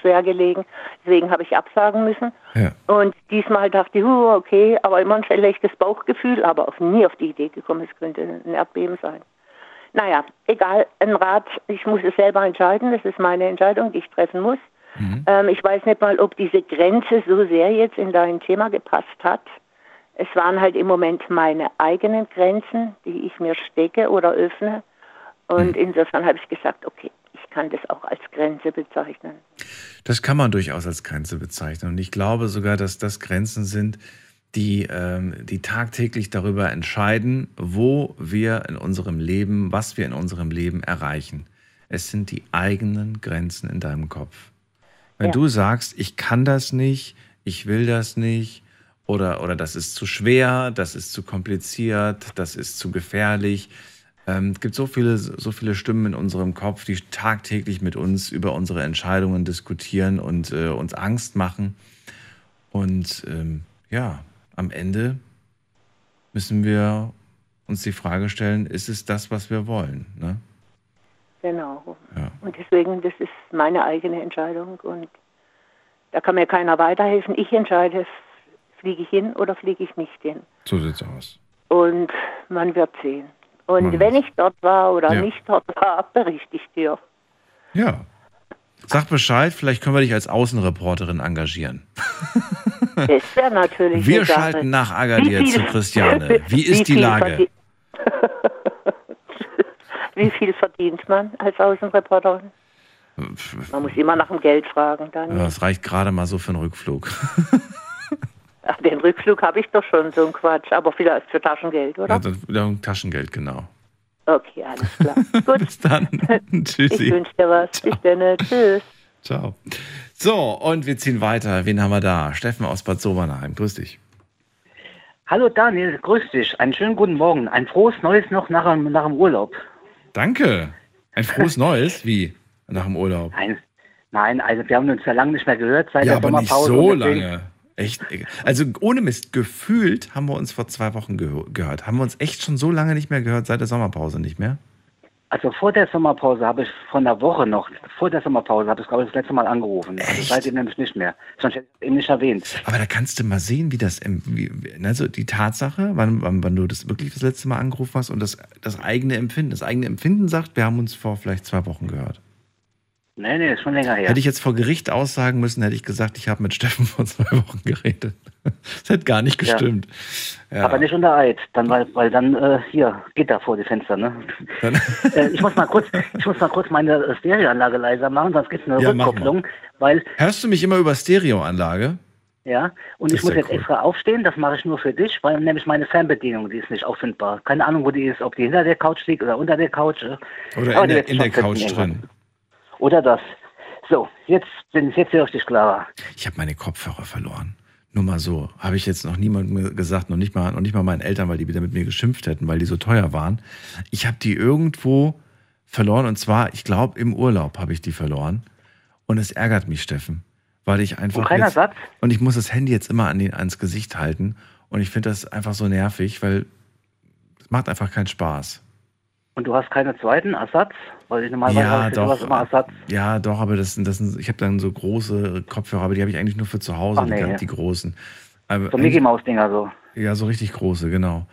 schwer gelegen. Deswegen habe ich absagen müssen. Ja. Und diesmal dachte ich, huh, okay, aber immer ein schlechtes Bauchgefühl, aber auf, nie auf die Idee gekommen, es könnte ein Erdbeben sein. Naja, egal, ein Rat, ich muss es selber entscheiden, das ist meine Entscheidung, die ich treffen muss. Ähm, ich weiß nicht mal, ob diese Grenze so sehr jetzt in dein Thema gepasst hat. Es waren halt im Moment meine eigenen Grenzen, die ich mir stecke oder öffne. Und insofern habe ich gesagt, okay, kann das auch als Grenze bezeichnen. Das kann man durchaus als Grenze bezeichnen. Und ich glaube sogar, dass das Grenzen sind, die, ähm, die tagtäglich darüber entscheiden, wo wir in unserem Leben, was wir in unserem Leben erreichen. Es sind die eigenen Grenzen in deinem Kopf. Wenn Ja. du sagst, ich kann das nicht, ich will das nicht, oder, oder das ist zu schwer, das ist zu kompliziert, das ist zu gefährlich. Ähm, es gibt so viele, so viele Stimmen in unserem Kopf, die tagtäglich mit uns über unsere Entscheidungen diskutieren und äh, uns Angst machen. Und ähm, ja, am Ende müssen wir uns die Frage stellen, ist es das, was wir wollen? Ne? Genau. Ja. Und deswegen, das ist meine eigene Entscheidung und da kann mir keiner weiterhelfen. Ich entscheide, fliege ich hin oder fliege ich nicht hin. So sieht's aus. Und man wird sehen. Und Man wenn ich dort war oder Ja. nicht dort war, *laughs* berichte ich dir. Ja. Sag Bescheid, vielleicht können wir dich als Außenreporterin engagieren. Das wäre natürlich Wir schalten nach Agadir Wie zu Christiane. Wie ist die viel Lage? *laughs* Wie viel verdient man als Außenreporterin? Man muss immer nach dem Geld fragen. Dann. Ja, Das reicht gerade mal so für einen Rückflug. *laughs* Ach, den Rückflug habe ich doch schon, so ein Quatsch. Aber vielleicht für Taschengeld, oder? Ja, das, ja, Taschengeld, genau. Okay, alles klar. *laughs* Gut. Bis dann. *laughs* Ich Tschüssi. wünsche dir was. Bis dann. Tschüss. Ciao. So, und wir ziehen weiter. Wen haben wir da? Steffen aus Bad Sobernheim. Grüß dich. Hallo Daniel, grüß dich. Einen schönen guten Morgen. Ein frohes Neues noch nach, dem- nach dem Urlaub. Danke. Ein frohes *laughs* Neues. Wie? Nach dem Urlaub. Nein, nein, also wir haben uns ja lange nicht mehr gehört seit Ja, der aber nicht Sommerpause. so und deswegen- lange. Echt? Also ohne Mist, gefühlt haben wir uns vor zwei Wochen geho- gehört. Haben wir uns echt schon so lange nicht mehr gehört, seit der Sommerpause nicht mehr? Also vor der Sommerpause habe ich von einer Woche noch, vor der Sommerpause habe ich glaube ich das letzte Mal angerufen. Also seitdem nämlich nicht mehr. Sonst hätte ich eben nicht erwähnt. Aber da kannst du mal sehen, wie das, wie- also die Tatsache, wann, wann, wann du das wirklich das letzte Mal angerufen hast und das, das eigene Empfinden. Das eigene Empfinden sagt, wir haben uns vor vielleicht zwei Wochen gehört. Nee, nee, ist schon länger her. Hätte ich jetzt vor Gericht aussagen müssen, hätte ich gesagt, ich habe mit Steffen vor zwei Wochen geredet. *laughs* Das hätte gar nicht Ja. gestimmt. Ja. Aber nicht unter Eid, dann, weil, weil dann äh, hier geht da vor die Fenster. Ne? *laughs* äh, ich muss mal kurz, ich muss mal kurz meine Stereoanlage leiser machen, sonst gibt es eine Ja, Rückkopplung, weil Hörst du mich immer über Stereoanlage? ja und Das ich muss ja jetzt cool. extra aufstehen. Das mache ich nur für dich, weil nämlich meine Fernbedienung, die ist nicht auffindbar. Keine Ahnung, wo die ist, ob die hinter der Couch liegt oder unter der Couch. äh. Oder in die der, in der Couch irgendwann. Oder das. So, jetzt bin jetzt höre ich dich klarer. Ich habe meine Kopfhörer verloren. Nur mal so. Habe ich jetzt noch niemandem gesagt, noch nicht, mal, noch nicht mal meinen Eltern, weil die wieder mit mir geschimpft hätten, weil die so teuer waren. Ich habe die irgendwo verloren und zwar, ich glaube, im Urlaub habe ich die verloren. Und es ärgert mich, Steffen, weil ich einfach. Und jetzt, Satz? Und ich muss das Handy jetzt immer an den, ans Gesicht halten. Und ich finde das einfach so nervig, weil es macht einfach keinen Spaß. Und du hast keine zweiten Ersatz? Weil ich normalerweise Ja, habe doch. immer Ersatz. Ja, doch, aber das, sind- das sind, ich habe dann so große Kopfhörer, aber die habe ich eigentlich nur für zu Hause, Ach, die, nee. ganz- die großen. Aber So Mickey Maus Dinger so. Ja, so richtig große, genau.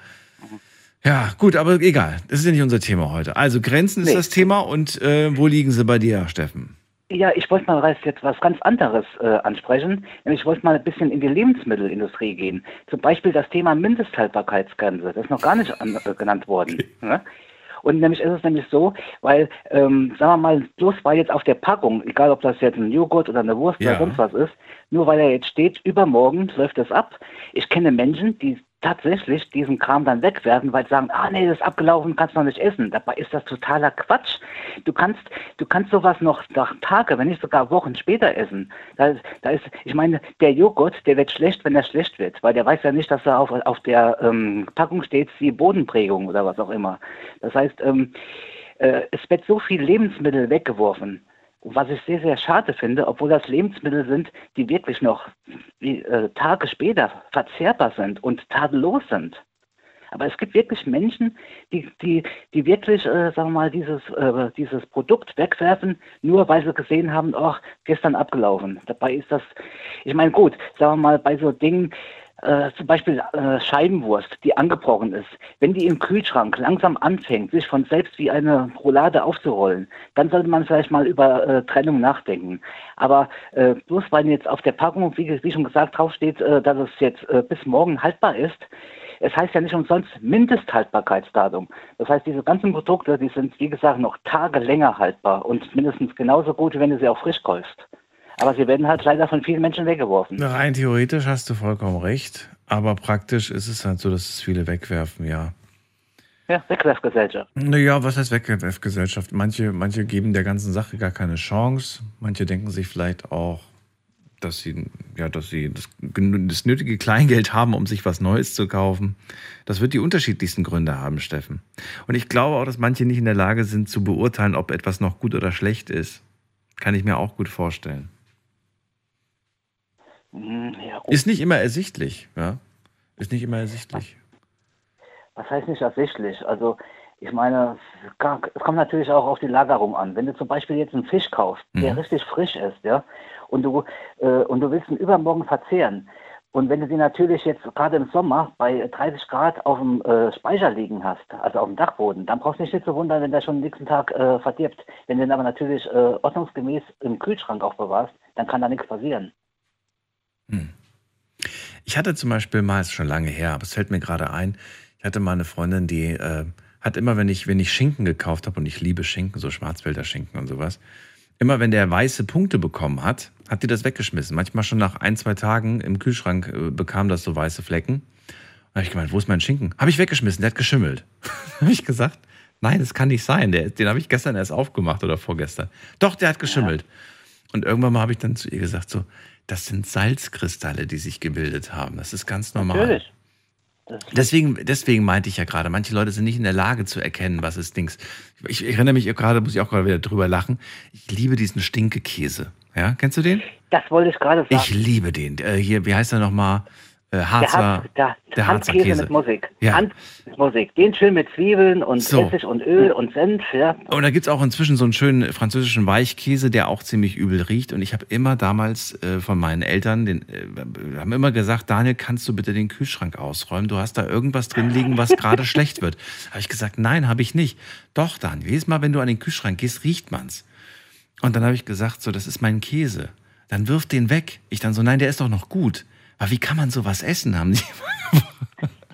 Ja, gut, aber egal. Das ist ja nicht unser Thema heute. Also Grenzen ist Nee. das Thema und äh, wo liegen sie bei dir, Steffen? Ja, ich wollte mal jetzt was ganz anderes äh, ansprechen. Nämlich ich wollte mal ein bisschen in die Lebensmittelindustrie gehen. Zum Beispiel das Thema Mindesthaltbarkeitsgrenze. Das ist noch gar nicht an, äh, genannt worden. Ne? Und nämlich ist es nämlich so, weil, ähm, sagen wir mal, bloß weil jetzt auf der Packung, egal ob das jetzt ein Joghurt oder eine Wurst Ja. oder sonst was ist, nur weil er jetzt steht, übermorgen läuft es ab. Ich kenne Menschen, die tatsächlich diesen Kram dann wegwerfen, weil sie sagen, ah nee, das ist abgelaufen, kannst du noch nicht essen. Dabei ist das totaler Quatsch. Du kannst, du kannst sowas noch nach Tage, wenn nicht sogar Wochen später essen. Da, da ist, ich meine, der Joghurt, der wird schlecht, wenn er schlecht wird, weil der weiß ja nicht, dass da auf, auf der ähm, Packung steht, die Bodenprägung oder was auch immer. Das heißt, ähm, äh, es wird so viel Lebensmittel weggeworfen. Was ich sehr, sehr schade finde, obwohl das Lebensmittel sind, die wirklich noch wie, äh, Tage später verzehrbar sind und tadellos sind. Aber es gibt wirklich Menschen, die, die, die wirklich, äh, sagen wir mal, dieses, äh, dieses Produkt wegwerfen, nur weil sie gesehen haben, ach, gestern abgelaufen. Dabei ist das, ich meine, gut, sagen wir mal, bei so Dingen, äh, zum Beispiel äh, Scheibenwurst, die angebrochen ist, wenn die im Kühlschrank langsam anfängt, sich von selbst wie eine Roulade aufzurollen, dann sollte man vielleicht mal über äh, Trennung nachdenken. Aber äh, bloß weil jetzt auf der Packung, wie, wie schon gesagt, draufsteht, äh, dass es jetzt bis morgen haltbar ist, es heißt ja nicht umsonst Mindesthaltbarkeitsdatum. Das heißt, diese ganzen Produkte, die sind, wie gesagt, noch Tage länger haltbar und mindestens genauso gut, wenn du sie auch frisch kaufst. Aber sie werden halt leider von vielen Menschen weggeworfen. Rein theoretisch hast du vollkommen recht, aber praktisch ist es halt so, dass es viele wegwerfen, ja. Ja, Wegwerfgesellschaft. Naja, was heißt Wegwerfgesellschaft? Manche, manche geben der ganzen Sache gar keine Chance. Manche denken sich vielleicht auch, dass sie, ja, dass sie das, das nötige Kleingeld haben, um sich was Neues zu kaufen. Das wird die unterschiedlichsten Gründe haben, Steffen. Und ich glaube auch, dass manche nicht in der Lage sind zu beurteilen, ob etwas noch gut oder schlecht ist. Kann ich mir auch gut vorstellen. Hm, Ja. Ist nicht immer ersichtlich, ja. Ist nicht immer ersichtlich. Was heißt nicht ersichtlich? Also, ich meine, es kommt natürlich auch auf die Lagerung an. Wenn du zum Beispiel jetzt einen Fisch kaufst, der Mhm. richtig frisch ist, ja, und du, äh, und du willst ihn übermorgen verzehren, und wenn du den natürlich jetzt gerade im Sommer bei 30 Grad auf dem äh, Speicher liegen hast, also auf dem Dachboden, dann brauchst du dich nicht zu wundern, wenn der schon am nächsten Tag äh, verdirbt. Wenn du den aber natürlich äh, ordnungsgemäß im Kühlschrank aufbewahrst, dann kann da nichts passieren. Ich hatte zum Beispiel mal, ist schon lange her, aber es fällt mir gerade ein, ich hatte mal eine Freundin, die äh, hat immer, wenn ich, wenn ich Schinken gekauft habe, und ich liebe Schinken, so Schwarzwälder Schinken und sowas, immer wenn der weiße Punkte bekommen hat, hat die das weggeschmissen. Manchmal schon nach ein, zwei Tagen im Kühlschrank äh, bekam das so weiße Flecken. Da habe ich gemeint, wo ist mein Schinken? Habe ich weggeschmissen, der hat geschimmelt. *laughs* habe ich gesagt, nein, das kann nicht sein. Der, den habe ich gestern erst aufgemacht oder vorgestern. Doch, der hat geschimmelt. Und irgendwann mal habe ich dann zu ihr gesagt, so, das sind Salzkristalle, die sich gebildet haben. Das ist ganz normal. Natürlich. Deswegen, deswegen meinte ich ja gerade, manche Leute sind nicht in der Lage zu erkennen, was ist Dings. Ich, ich erinnere mich gerade, muss ich auch gerade wieder drüber lachen. Ich liebe diesen Stinkekäse. Ja, kennst du den? Das wollte ich gerade sagen. Ich liebe den. Äh, hier, wie heißt er nochmal? Äh, Harzer, der, Hand, der, Harzer Käse. mit Musik. Ja. Hand mit Musik. Den schön mit Zwiebeln und So. Essig und Öl und Senf. Ja. Und da gibt's auch inzwischen so einen schönen französischen Weichkäse, der auch ziemlich übel riecht. Und ich habe immer damals äh, von meinen Eltern, den, äh, haben immer gesagt, Daniel, kannst du bitte den Kühlschrank ausräumen? Du hast da irgendwas drin liegen, was *laughs* gerade schlecht wird. Habe ich gesagt, nein, habe ich nicht. Doch, Daniel, jedes Mal, wenn du an den Kühlschrank gehst, riecht man's. Und dann habe ich gesagt, so, das ist mein Käse. Dann wirf den weg. Ich dann so, nein, der ist doch noch gut. Aber wie kann man sowas essen? Haben die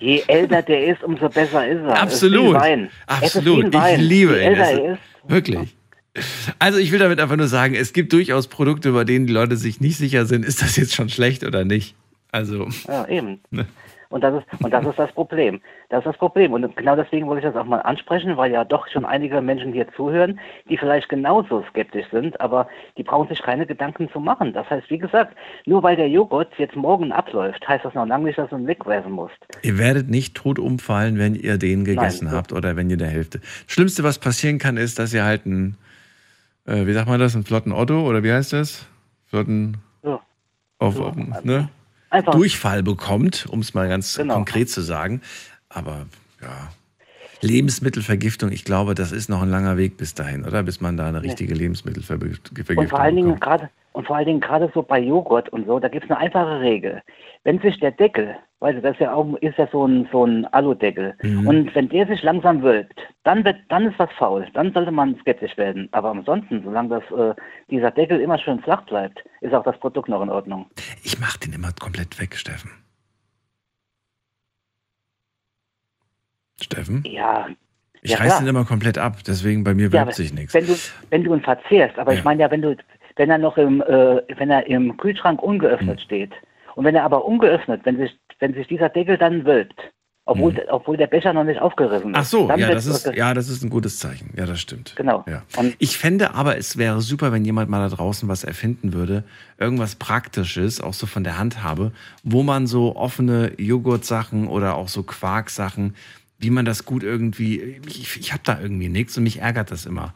*laughs* Je älter der ist, umso besser ist er. Absolut. Ist Absolut. Ich liebe Je ihn. älter Es- er ist, Wirklich. Also ich will damit einfach nur sagen, es gibt durchaus Produkte, bei denen die Leute sich nicht sicher sind, ist das jetzt schon schlecht oder nicht. Also. Ja, eben. Ne? Und das, ist, und das ist das Problem. Das ist das Problem. Und genau deswegen wollte ich das auch mal ansprechen, weil ja doch schon einige Menschen hier zuhören, die vielleicht genauso skeptisch sind, aber die brauchen sich keine Gedanken zu machen. Das heißt, wie gesagt, nur weil der Joghurt jetzt morgen abläuft, heißt das noch lange nicht, dass du ihn wegwerfen musst. Ihr werdet nicht tot umfallen, wenn ihr den gegessen Nein. habt oder wenn ihr der Hälfte. Das Schlimmste, was passieren kann, ist, dass ihr halt einen, äh, wie sagt man das, einen flotten Otto oder wie heißt das? Flotten Ja. auf, auf ne? Einfach- Durchfall bekommt, um es mal ganz Genau. konkret zu sagen. Aber ja, Lebensmittelvergiftung, ich glaube, das ist noch ein langer Weg bis dahin, oder? Bis man da eine richtige Lebensmittelvergiftung Und vor allen Dingen gerade und vor allen Dingen gerade so bei Joghurt und so, da gibt es eine einfache Regel. Wenn sich der Deckel, weil das ist ja auch ist ja so ein so ein Aludeckel, Mhm. und wenn der sich langsam wölbt, dann wird dann ist was faul, dann sollte man skeptisch werden. Aber ansonsten, solange das äh, dieser Deckel immer schön flach bleibt, ist auch das Produkt noch in Ordnung. Ich mach den immer komplett weg, Steffen. Steffen? Ja. Ich ja, reiß den immer komplett ab, deswegen bei mir Ja, wölbt aber sich nichts. Wenn du, wenn du ihn verzehrst, aber Ja. ich meine ja, wenn du, wenn er noch im, äh, wenn er im Kühlschrank ungeöffnet Hm. steht und wenn er aber ungeöffnet, wenn sich, wenn sich dieser Deckel dann wölbt, obwohl, obwohl der Becher noch nicht aufgerissen ist. Ach so, ja das, ist, ja, das ist ein gutes Zeichen. Ja, das stimmt. Genau. Ja. Ich fände aber, es wäre super, wenn jemand mal da draußen was erfinden würde, irgendwas Praktisches, auch so von der Handhabe, wo man so offene Joghurtsachen oder auch so Quarksachen, wie man das gut irgendwie, ich, ich habe da irgendwie nichts und mich ärgert das immer.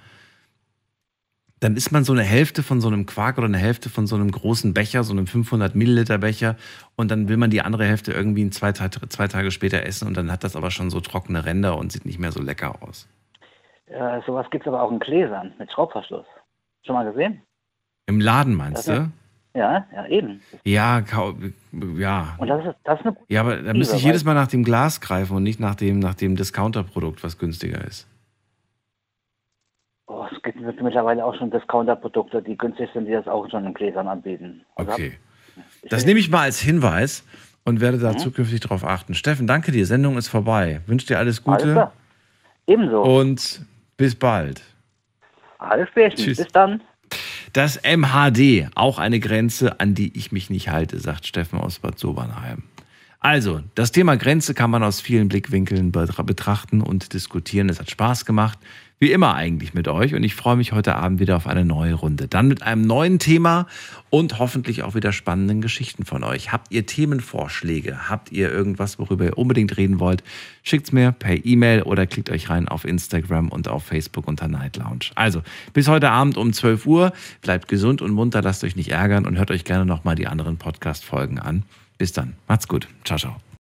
Dann isst man so eine Hälfte von so einem Quark oder eine Hälfte von so einem großen Becher, so einem 500 Milliliter Becher und dann will man die andere Hälfte irgendwie zwei, zwei Tage später essen und dann hat das aber schon so trockene Ränder und sieht nicht mehr so lecker aus. Äh, sowas gibt es aber auch in Gläsern mit Schraubverschluss. Schon mal gesehen? Im Laden meinst Das du? Ja, ja, eben. Ja, ja. Und das ist, das ist eine Ja, aber da müsste ich jedes Mal nach dem Glas greifen und nicht nach dem, nach dem Discounter-Produkt, was günstiger ist. Oh, es gibt mittlerweile auch schon Discounter-Produkte, die günstig sind, die das auch schon in Gläsern anbieten. Also Okay. Das nehme ich mal als Hinweis und werde da mhm. zukünftig darauf achten. Steffen, danke dir. Sendung ist vorbei. Wünsche dir alles Gute. Alles Ebenso. Und bis bald. Alles. Tschüss. Bis dann. Das MHD, auch eine Grenze, an die ich mich nicht halte, sagt Steffen aus Bad Sobernheim. Also, das Thema Grenze kann man aus vielen Blickwinkeln betrachten und diskutieren. Es hat Spaß gemacht. Wie immer eigentlich mit euch und ich freue mich heute Abend wieder auf eine neue Runde. Dann mit einem neuen Thema und hoffentlich auch wieder spannenden Geschichten von euch. Habt ihr Themenvorschläge? Habt ihr irgendwas, worüber ihr unbedingt reden wollt? Schickt's mir per E-Mail oder klickt euch rein auf Instagram und auf Facebook unter Night Lounge. Also, bis heute Abend um 12 Uhr. Bleibt gesund und munter, lasst euch nicht ärgern und hört euch gerne nochmal die anderen Podcast-Folgen an. Bis dann. Macht's gut. Ciao, ciao.